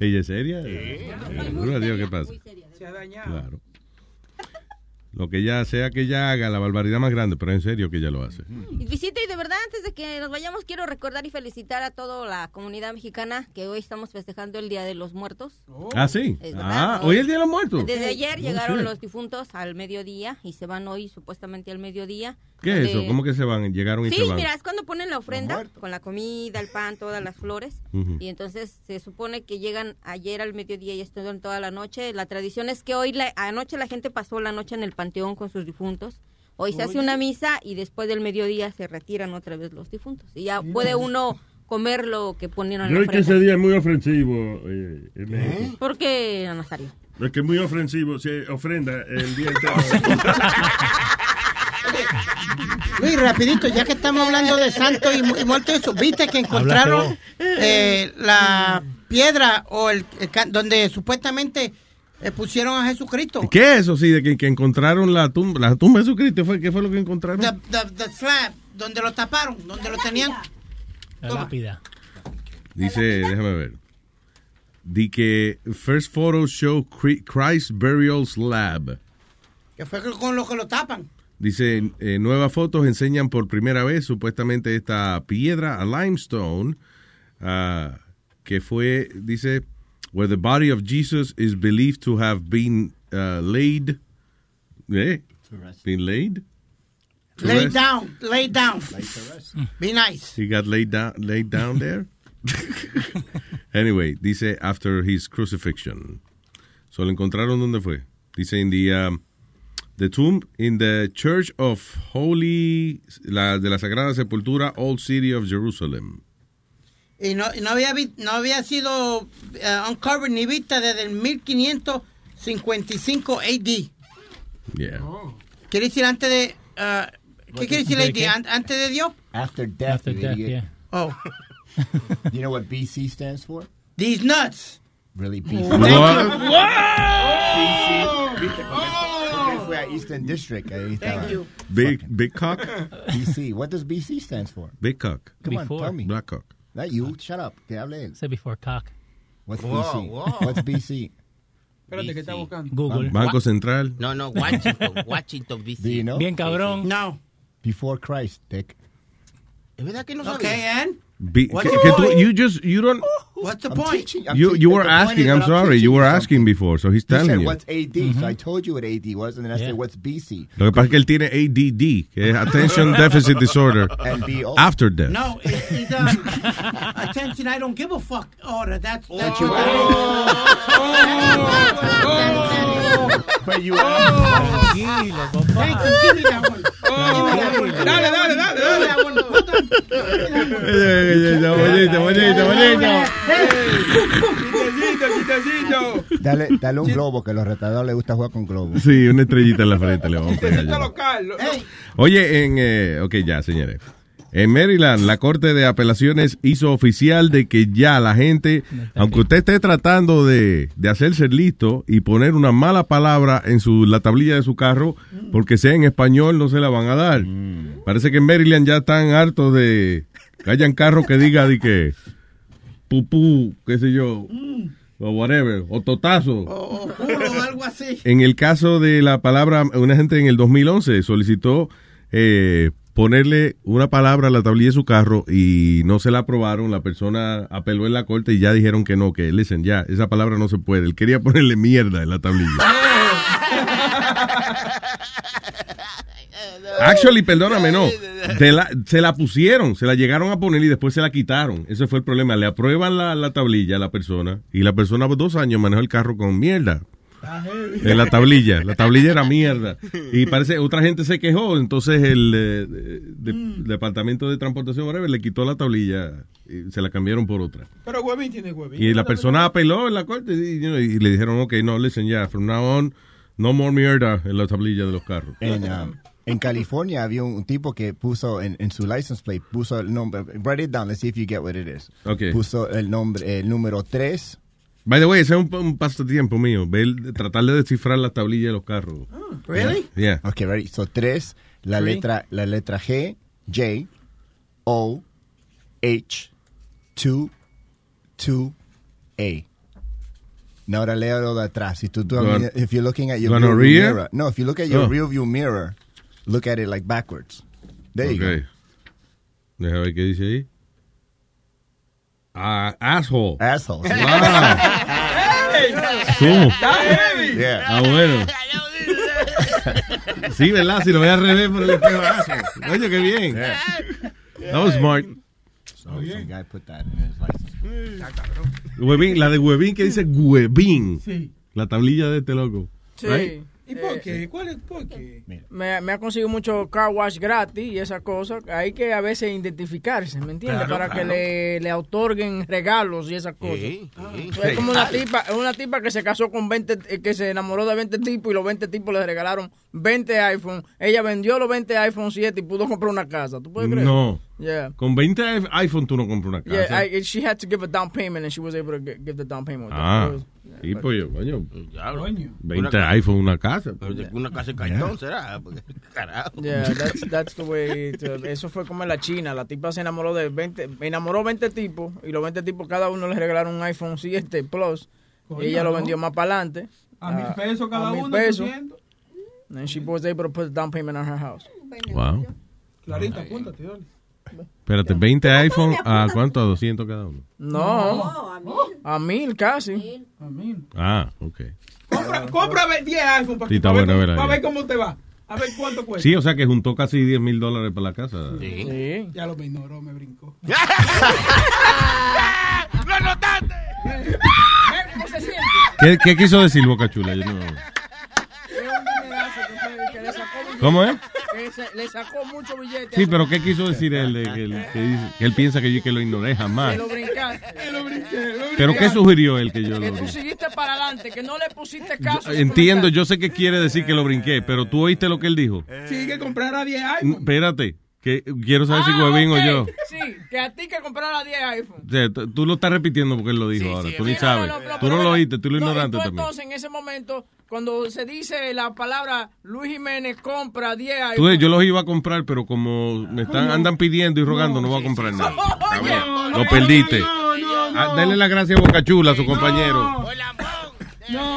¿Ella es seria? Seguro, Dios, ¿qué pasa? Se ha dañado. Claro. Lo que ella sea que ella haga, la barbaridad más grande, pero en serio que ella lo hace. Y visita, y de verdad, antes de que nos vayamos, quiero recordar y felicitar a toda la comunidad mexicana que hoy estamos festejando el Día de los Muertos. Ah, sí. Ah, hoy es el Día de los Muertos. Desde ayer Oh, llegaron los difuntos al mediodía y se van hoy supuestamente al mediodía. ¿Qué es eso? donde- ¿Cómo que se van? Llegaron y Sí, se van. mira, es cuando ponen la ofrenda con la comida, el pan, todas las flores. Ujú. Y entonces se supone que llegan ayer al mediodía y estuvieron toda la noche. La tradición es que hoy, la, anoche la gente pasó la noche en el panteón con sus difuntos. Hoy se hace Oye. una misa y después del mediodía se retiran otra vez los difuntos. Y ya puede uno comer lo que ponieron en la Creo que ese día es muy ofensivo eh, en México. ¿Por qué, Nazario? Es que es muy ofensivo. Se ofrenda el día entero. Luis, rapidito, ya que estamos hablando de santo y, y muerto, eso, viste que encontraron eh, la piedra o el, el donde supuestamente eh, pusieron a Jesucristo. ¿Qué es eso? Sí, de que, que encontraron la tumba, la tumba de Jesucristo. ¿Fue, ¿Qué fue lo que encontraron? The, the- the slab, donde lo taparon, donde lo tenían. La lápida. Dice, déjame ver. Di que first photos show Christ Burial Slab. Que fue con lo que lo tapan. Dice, eh, nuevas fotos enseñan por primera vez supuestamente esta piedra a limestone ah, que fue, dice, where the body of Jesus is believed to have been uh, laid. ¿Eh? Been laid? Rest? down, lay down. Be nice. He got laid down, laid down there. anyway, dice after his crucifixion. So lo encontraron dónde fue. Dice in the um, the tomb in the Church of Holy la de la Sagrada Sepultura, Old City of Jerusalem. Y no, no, había, no había sido eh, uncovered ni vista desde el 1555 AD. Yeah. Quiere decir antes de... eh, ¿Qué quiere decir ¿De AD? ¿Antes de Dios? After death, After death, yeah. Oh. you know what BC stands for? These nuts. Really, BC. You. BC. Porque fue a Eastern District. Eh, Ahí estaba. Thank you. Big big cock. BC. What does BC stands for? Big cock. Come on, Before. tell me. Black cock. Not you. Shut up. Que hable él. Say before cock. What's Whoa, BC? whoa. What's BC? Espérate, que está buscando. Google. Banco Central. No, no, Washington, Washington, D.C. Do you know? Bien cabrón. No. Before Christ, Dick. ¿Es verdad que no sabía? Okay, and? Be- What's que- que tú- you just you don't oh. What's the I'm point? teaching- I'm you you were the point is asking. I'm that sorry. teaching You were something. asking before, so he's He telling said, you. what's AD? So I told you what AD was, and then I Yeah. said, what's BC? Lo que pasa es que él tiene ADD, que es Attention Deficit Disorder, And BO. after death. No, it, it's um, attention, I don't give a fuck order. That's, that's you what that is. But you Tranquilo, papá. Thank you, give me that one. Give me that one. Dale, dale, dale, Give me dale. that one. Hold on. Give me that one. Bonito, bonito, bonito. Quitecito, quitecito. Dale, dale un globo, que a los retardadores les gusta jugar con globos. Sí, una estrellita en la frente le vamos a pegar. Local. Oye, en, eh, ok, ya, señores. En Maryland, la Corte de Apelaciones hizo oficial de que ya la gente, aunque usted esté tratando de, de hacerse listo y poner una mala palabra en su, la tablilla de su carro, porque sea en español, no se la van a dar. Parece que en Maryland ya están hartos de que hayan carros que diga de que pupú, qué sé yo, o whatever, o totazo. o, o culo o algo así. En el caso de la palabra, una gente en el 2011 solicitó eh, ponerle una palabra a la tablilla de su carro y no se la aprobaron. La persona apeló en la corte y ya dijeron que no, que listen, ya, esa palabra no se puede. Él quería ponerle mierda en la tablilla. Actually, perdóname, no. La- se la pusieron, se la llegaron a poner y después se la quitaron. Ese fue el problema. Le aprueban la, la tablilla a la persona y la persona por dos años manejó el carro con mierda. En la tablilla, la tablilla era mierda. Y parece, otra gente se quejó, entonces el eh, de- Mm. Departamento de Transportación whatever, le quitó la tablilla y se la cambiaron por otra. Pero huevín tiene huevín. Y la persona apeló en la corte y, y le dijeron, ok, no, listen, ya, from now on, no more mierda en la tablilla de los carros. En, um, en California había un, tipo que puso en, en su license plate, puso el nombre, write it down, let's see if you get what it is. Ok. Puso el nombre, el número 3. By the way, ese es un, un pasatiempo mío, ver, tratar de descifrar la tablilla de los carros. Really? Yeah. Ok, ready. So 3, la Three. letra, la letra G, J, O, H, 2, 2, A. Ahora léalo de atrás. Si tú, tú if you're looking at your rearview mirror. No, if you look at your Oh. rear view mirror, look at it like backwards. There you Ok. Deja ver qué dice ahí. Ah, asshole. Asshole. ¿Cómo? Yeah. Ah, bueno. Sí, ¿verdad? Si lo voy al revés por el espejo. asshole. Oye, qué bien. That was smart. So some guy put that in his license. Huevín, la de Huevín que dice Huevín. Sí. La tablilla de este loco. Sí. Right? ¿Y por qué? ¿Cuál es? ¿Por qué? Me, me ha conseguido mucho car wash gratis y esas cosas. Hay que a veces identificarse, ¿me entiendes? Claro, Para que claro. le, le otorguen regalos y esas cosas. Sí, sí. Es como una tipa, es una tipa que se casó con 20, eh, que se enamoró de 20 tipos y los 20 tipos le regalaron 20 iPhone. Ella vendió los 20 iPhone 7 y pudo comprar una casa. ¿Tú puedes creer? No. Yeah. Con 20 i- iPhone tú no compras una casa. Yeah, I, she had to give a down payment and she was able to gi- give the down payment. ah. Y pues yo, coño. Diablo. 20 Una- iPhone, una casa. Pero de una casa de cartón será. Porque, carajo. Yeah, that's, that's the way. to- eso fue como en la China. La tipa se enamoró de 20, enamoró 20 tipos y los 20 tipos cada uno le regalaron un iPhone 7 Plus. Coño, y ella lo ¿no? vendió más para adelante. A mil pesos cada a mil uno, pesos. 800. And she was able to put a down payment on her house. Wow. Clarita, apúntate, dale. Espérate, 20 iPhone, ¿a cuánto? ¿A 200 cada uno? No, a mil casi. A mil. Ah, ok. Compra, compra ve- 10 iPhone para, Sí, está para, buena, ver, verá, para ver cómo te va. A ver cuánto cuesta. Sí, o sea que juntó casi 10 mil dólares para la casa. Sí. Ya lo me ignoró, me brincó. ¡Lo notaste! ¿Cómo se siente? ¿Qué, qué quiso decir Boca Chula? Yo no-. ¿Cómo es? Que le sacó mucho billete. Sí, pero ¿qué quiso decir él? de que, él que dice- que él piensa que yo que lo ignoré jamás. Que lo brincaste. ¿Pero qué sugirió él que yo Que lo tú seguiste para adelante, que no le pusiste caso. su Entiendo, yo sé que quiere decir que lo brinqué, pero tú oíste lo que él dijo. Sí, que comprara 10 Mm, iPhone. Espérate, que quiero saber si Ah, Huevín o yo. Sí, que a ti que comprara 10 iPhone. O sea, t- tú lo estás repitiendo porque él lo dijo ahora. tú ni Sí, sabes. no, no, no, tú no lo oíste, tú lo No, ignoraste tú también. Entonces, en ese momento, cuando se dice la palabra Luis Jiménez compra 10 Tú, iPhone. yo los iba a comprar, pero como me están andan pidiendo y rogando, no voy a comprar nada. Lo perdiste. Ah, Denle las gracias a Boca Chula, a su compañero.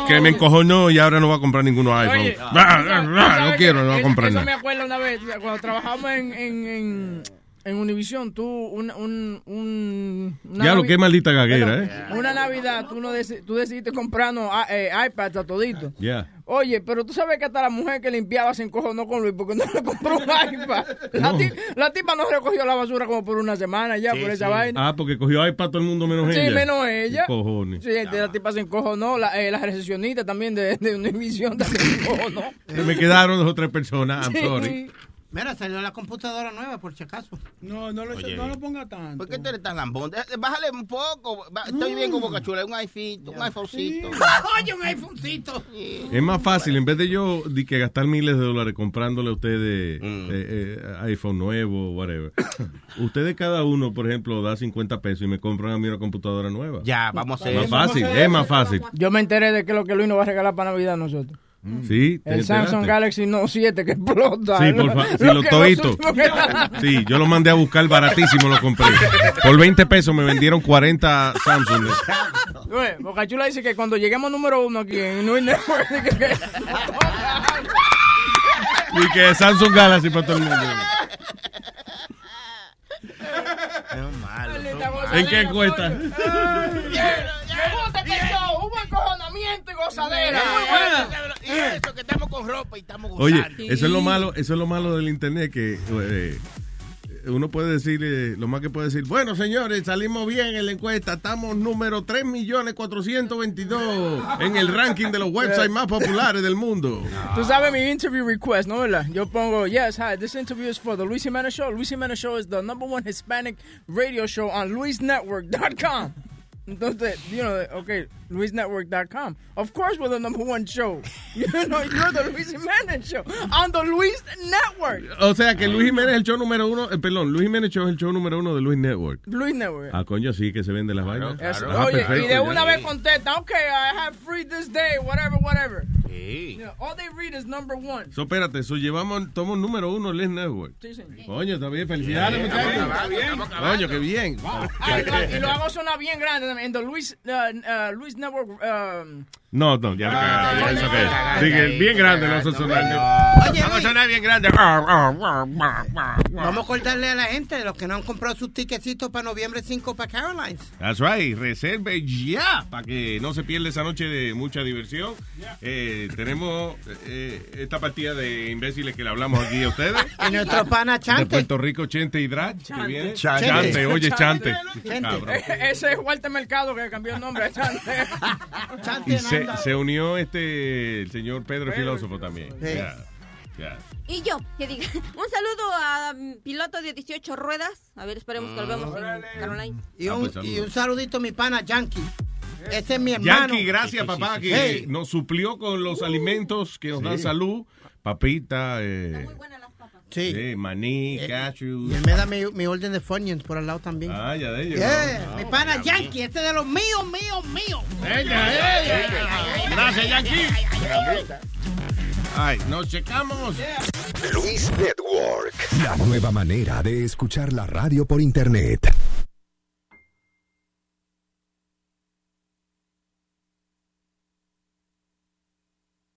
Que me encojonó y ahora no va a comprar ninguno iPhone. Oye, Ah, ah, ah, no ¿sabes quiero, no va a Eso- comprar eso nada. me acuerdo una vez, cuando trabajamos en, en, en, en Univision, tú, un, un, un, una Ya lo que maldita gaguera, ¿eh? Una Navidad, tú, no deci- tú decidiste comprarnos eh, iPads a todito. Ya. Oye, pero tú sabes que hasta la mujer que limpiaba se encojonó con Luis porque no le compró un iPad. La, No. ti- la tipa no recogió la basura como por una semana ya por esa vaina. Ah, porque cogió iPad todo el mundo menos Sí, ella. menos ella. ¿Qué cojones? Sí, la tipa se encojonó, la, eh, la recepcionista también de, de Univision también se encojonó. Se me quedaron dos o tres personas. I'm Sí. sorry. Mira, salió la computadora nueva, por si acaso. No, no lo, Oye. no lo ponga tanto. ¿Por qué tú eres tan lambón? Bájale un poco. Estoy bien con Boca Chula. Un iPhone, un iPhonecito. Oye, un iPhonecito. Es más fácil, en vez de yo de que gastar miles de dólares comprándole a ustedes eh, eh, iPhone nuevo, whatever. ustedes cada uno, por ejemplo, da 50 pesos y me compran a mí una computadora nueva. Ya, vamos a hacer Más eso. fácil, es más fácil. Yo me enteré de que lo que Luis nos va a regalar para Navidad a nosotros. Sí, ¿te El Samsung? Galaxy Note 7 que explota. Sí, por favor, sí, Lo todito. Sí, yo lo mandé a buscar baratísimo, lo compré. Por 20 pesos me vendieron 40 Samsung. Oye, Boca Chula dice que cuando lleguemos número uno aquí en Luis Network, que- que- Y que Samsung Galaxy para todo el mundo. ¿En qué cuesta? Me gusta este show, y gozadera. Y eso, que estamos con ropa y estamos Oye, gozando. eso es lo malo, eso es lo malo del internet que eh, uno puede decir, eh, lo más que puede decir, bueno señores, salimos bien en la encuesta, estamos número 3.422 en el ranking de los websites más populares del mundo. Tú sabes mi interview request, ¿no? ¿Verdad? Yo pongo, yes, hi, this interview is for the Luis Jimenez Show. Luis Jimenez Show is the number one Hispanic radio show on luisnetwork.com. Entonces, you know, okay, luisnetwork.com. Of course we're the number one show. You know, you're the Luis Jimenez Show on the Luis Network. O sea que Luis Jiménez es el show número uno, eh, perdón, Luis Jiménez Show es el show número uno de Luis Network. Luis Network. Ah, coño, sí, que se vende las vainas. Eso. Ah, Oye, perfecto, y de ya. una vez contesta, okay, I have free this day, whatever, whatever. Yeah, all they read is number one. So, espérate, eso llevamos, somos número uno Les Network. Sí, señor. Coño, está bien, felicidades, Sí, muchachos. estamos Coño, qué bien. Ah, y, lo, y lo hago sonar bien grande también. En the Luis, uh, uh, Luis Network. um, No, no, ya, Ah, eso que- ya, bien grande ya, lo hace ya, sonar. Oye, Vamos a sonar bien grande. Vamos a acordarle a la gente de los que no han comprado sus tickecitos para noviembre 5 para Carolines. That's right, reserve ya para que no se pierda esa noche de mucha diversión. Eh, tenemos eh, esta partida de imbéciles que le hablamos aquí a ustedes. Y nuestro pana De Chante. Puerto Rico, Chente y Drag, que viene. Chante. Chante, oye, Chante. Chante. Eh, Ese es Walter Mercado que cambió el nombre a Chante. Y se, se unió este, el señor Pedro, Filósofo también. Sí. Ya. Y yo, que diga, un saludo a mm, piloto de 18 ruedas. A ver, esperemos que lo vemos en Caroline. Y Ah, un, pues, saludos. y un saludito a mi pana Yankee. Este es mi hermano. Yankee, gracias papá que Hey. nos suplió con los alimentos que nos dan Sí. salud. Papita, eh, Sí. sí, maní, cashews. Y él me da mi, mi orden de Funyuns por al lado también. Ah, ya de ellos. Yeah, ¿no? mi pana Yankee, este de los míos, míos, míos. Gracias, Yankee. Ay, nos checamos. Luis Network. La nueva manera de escuchar la radio por internet.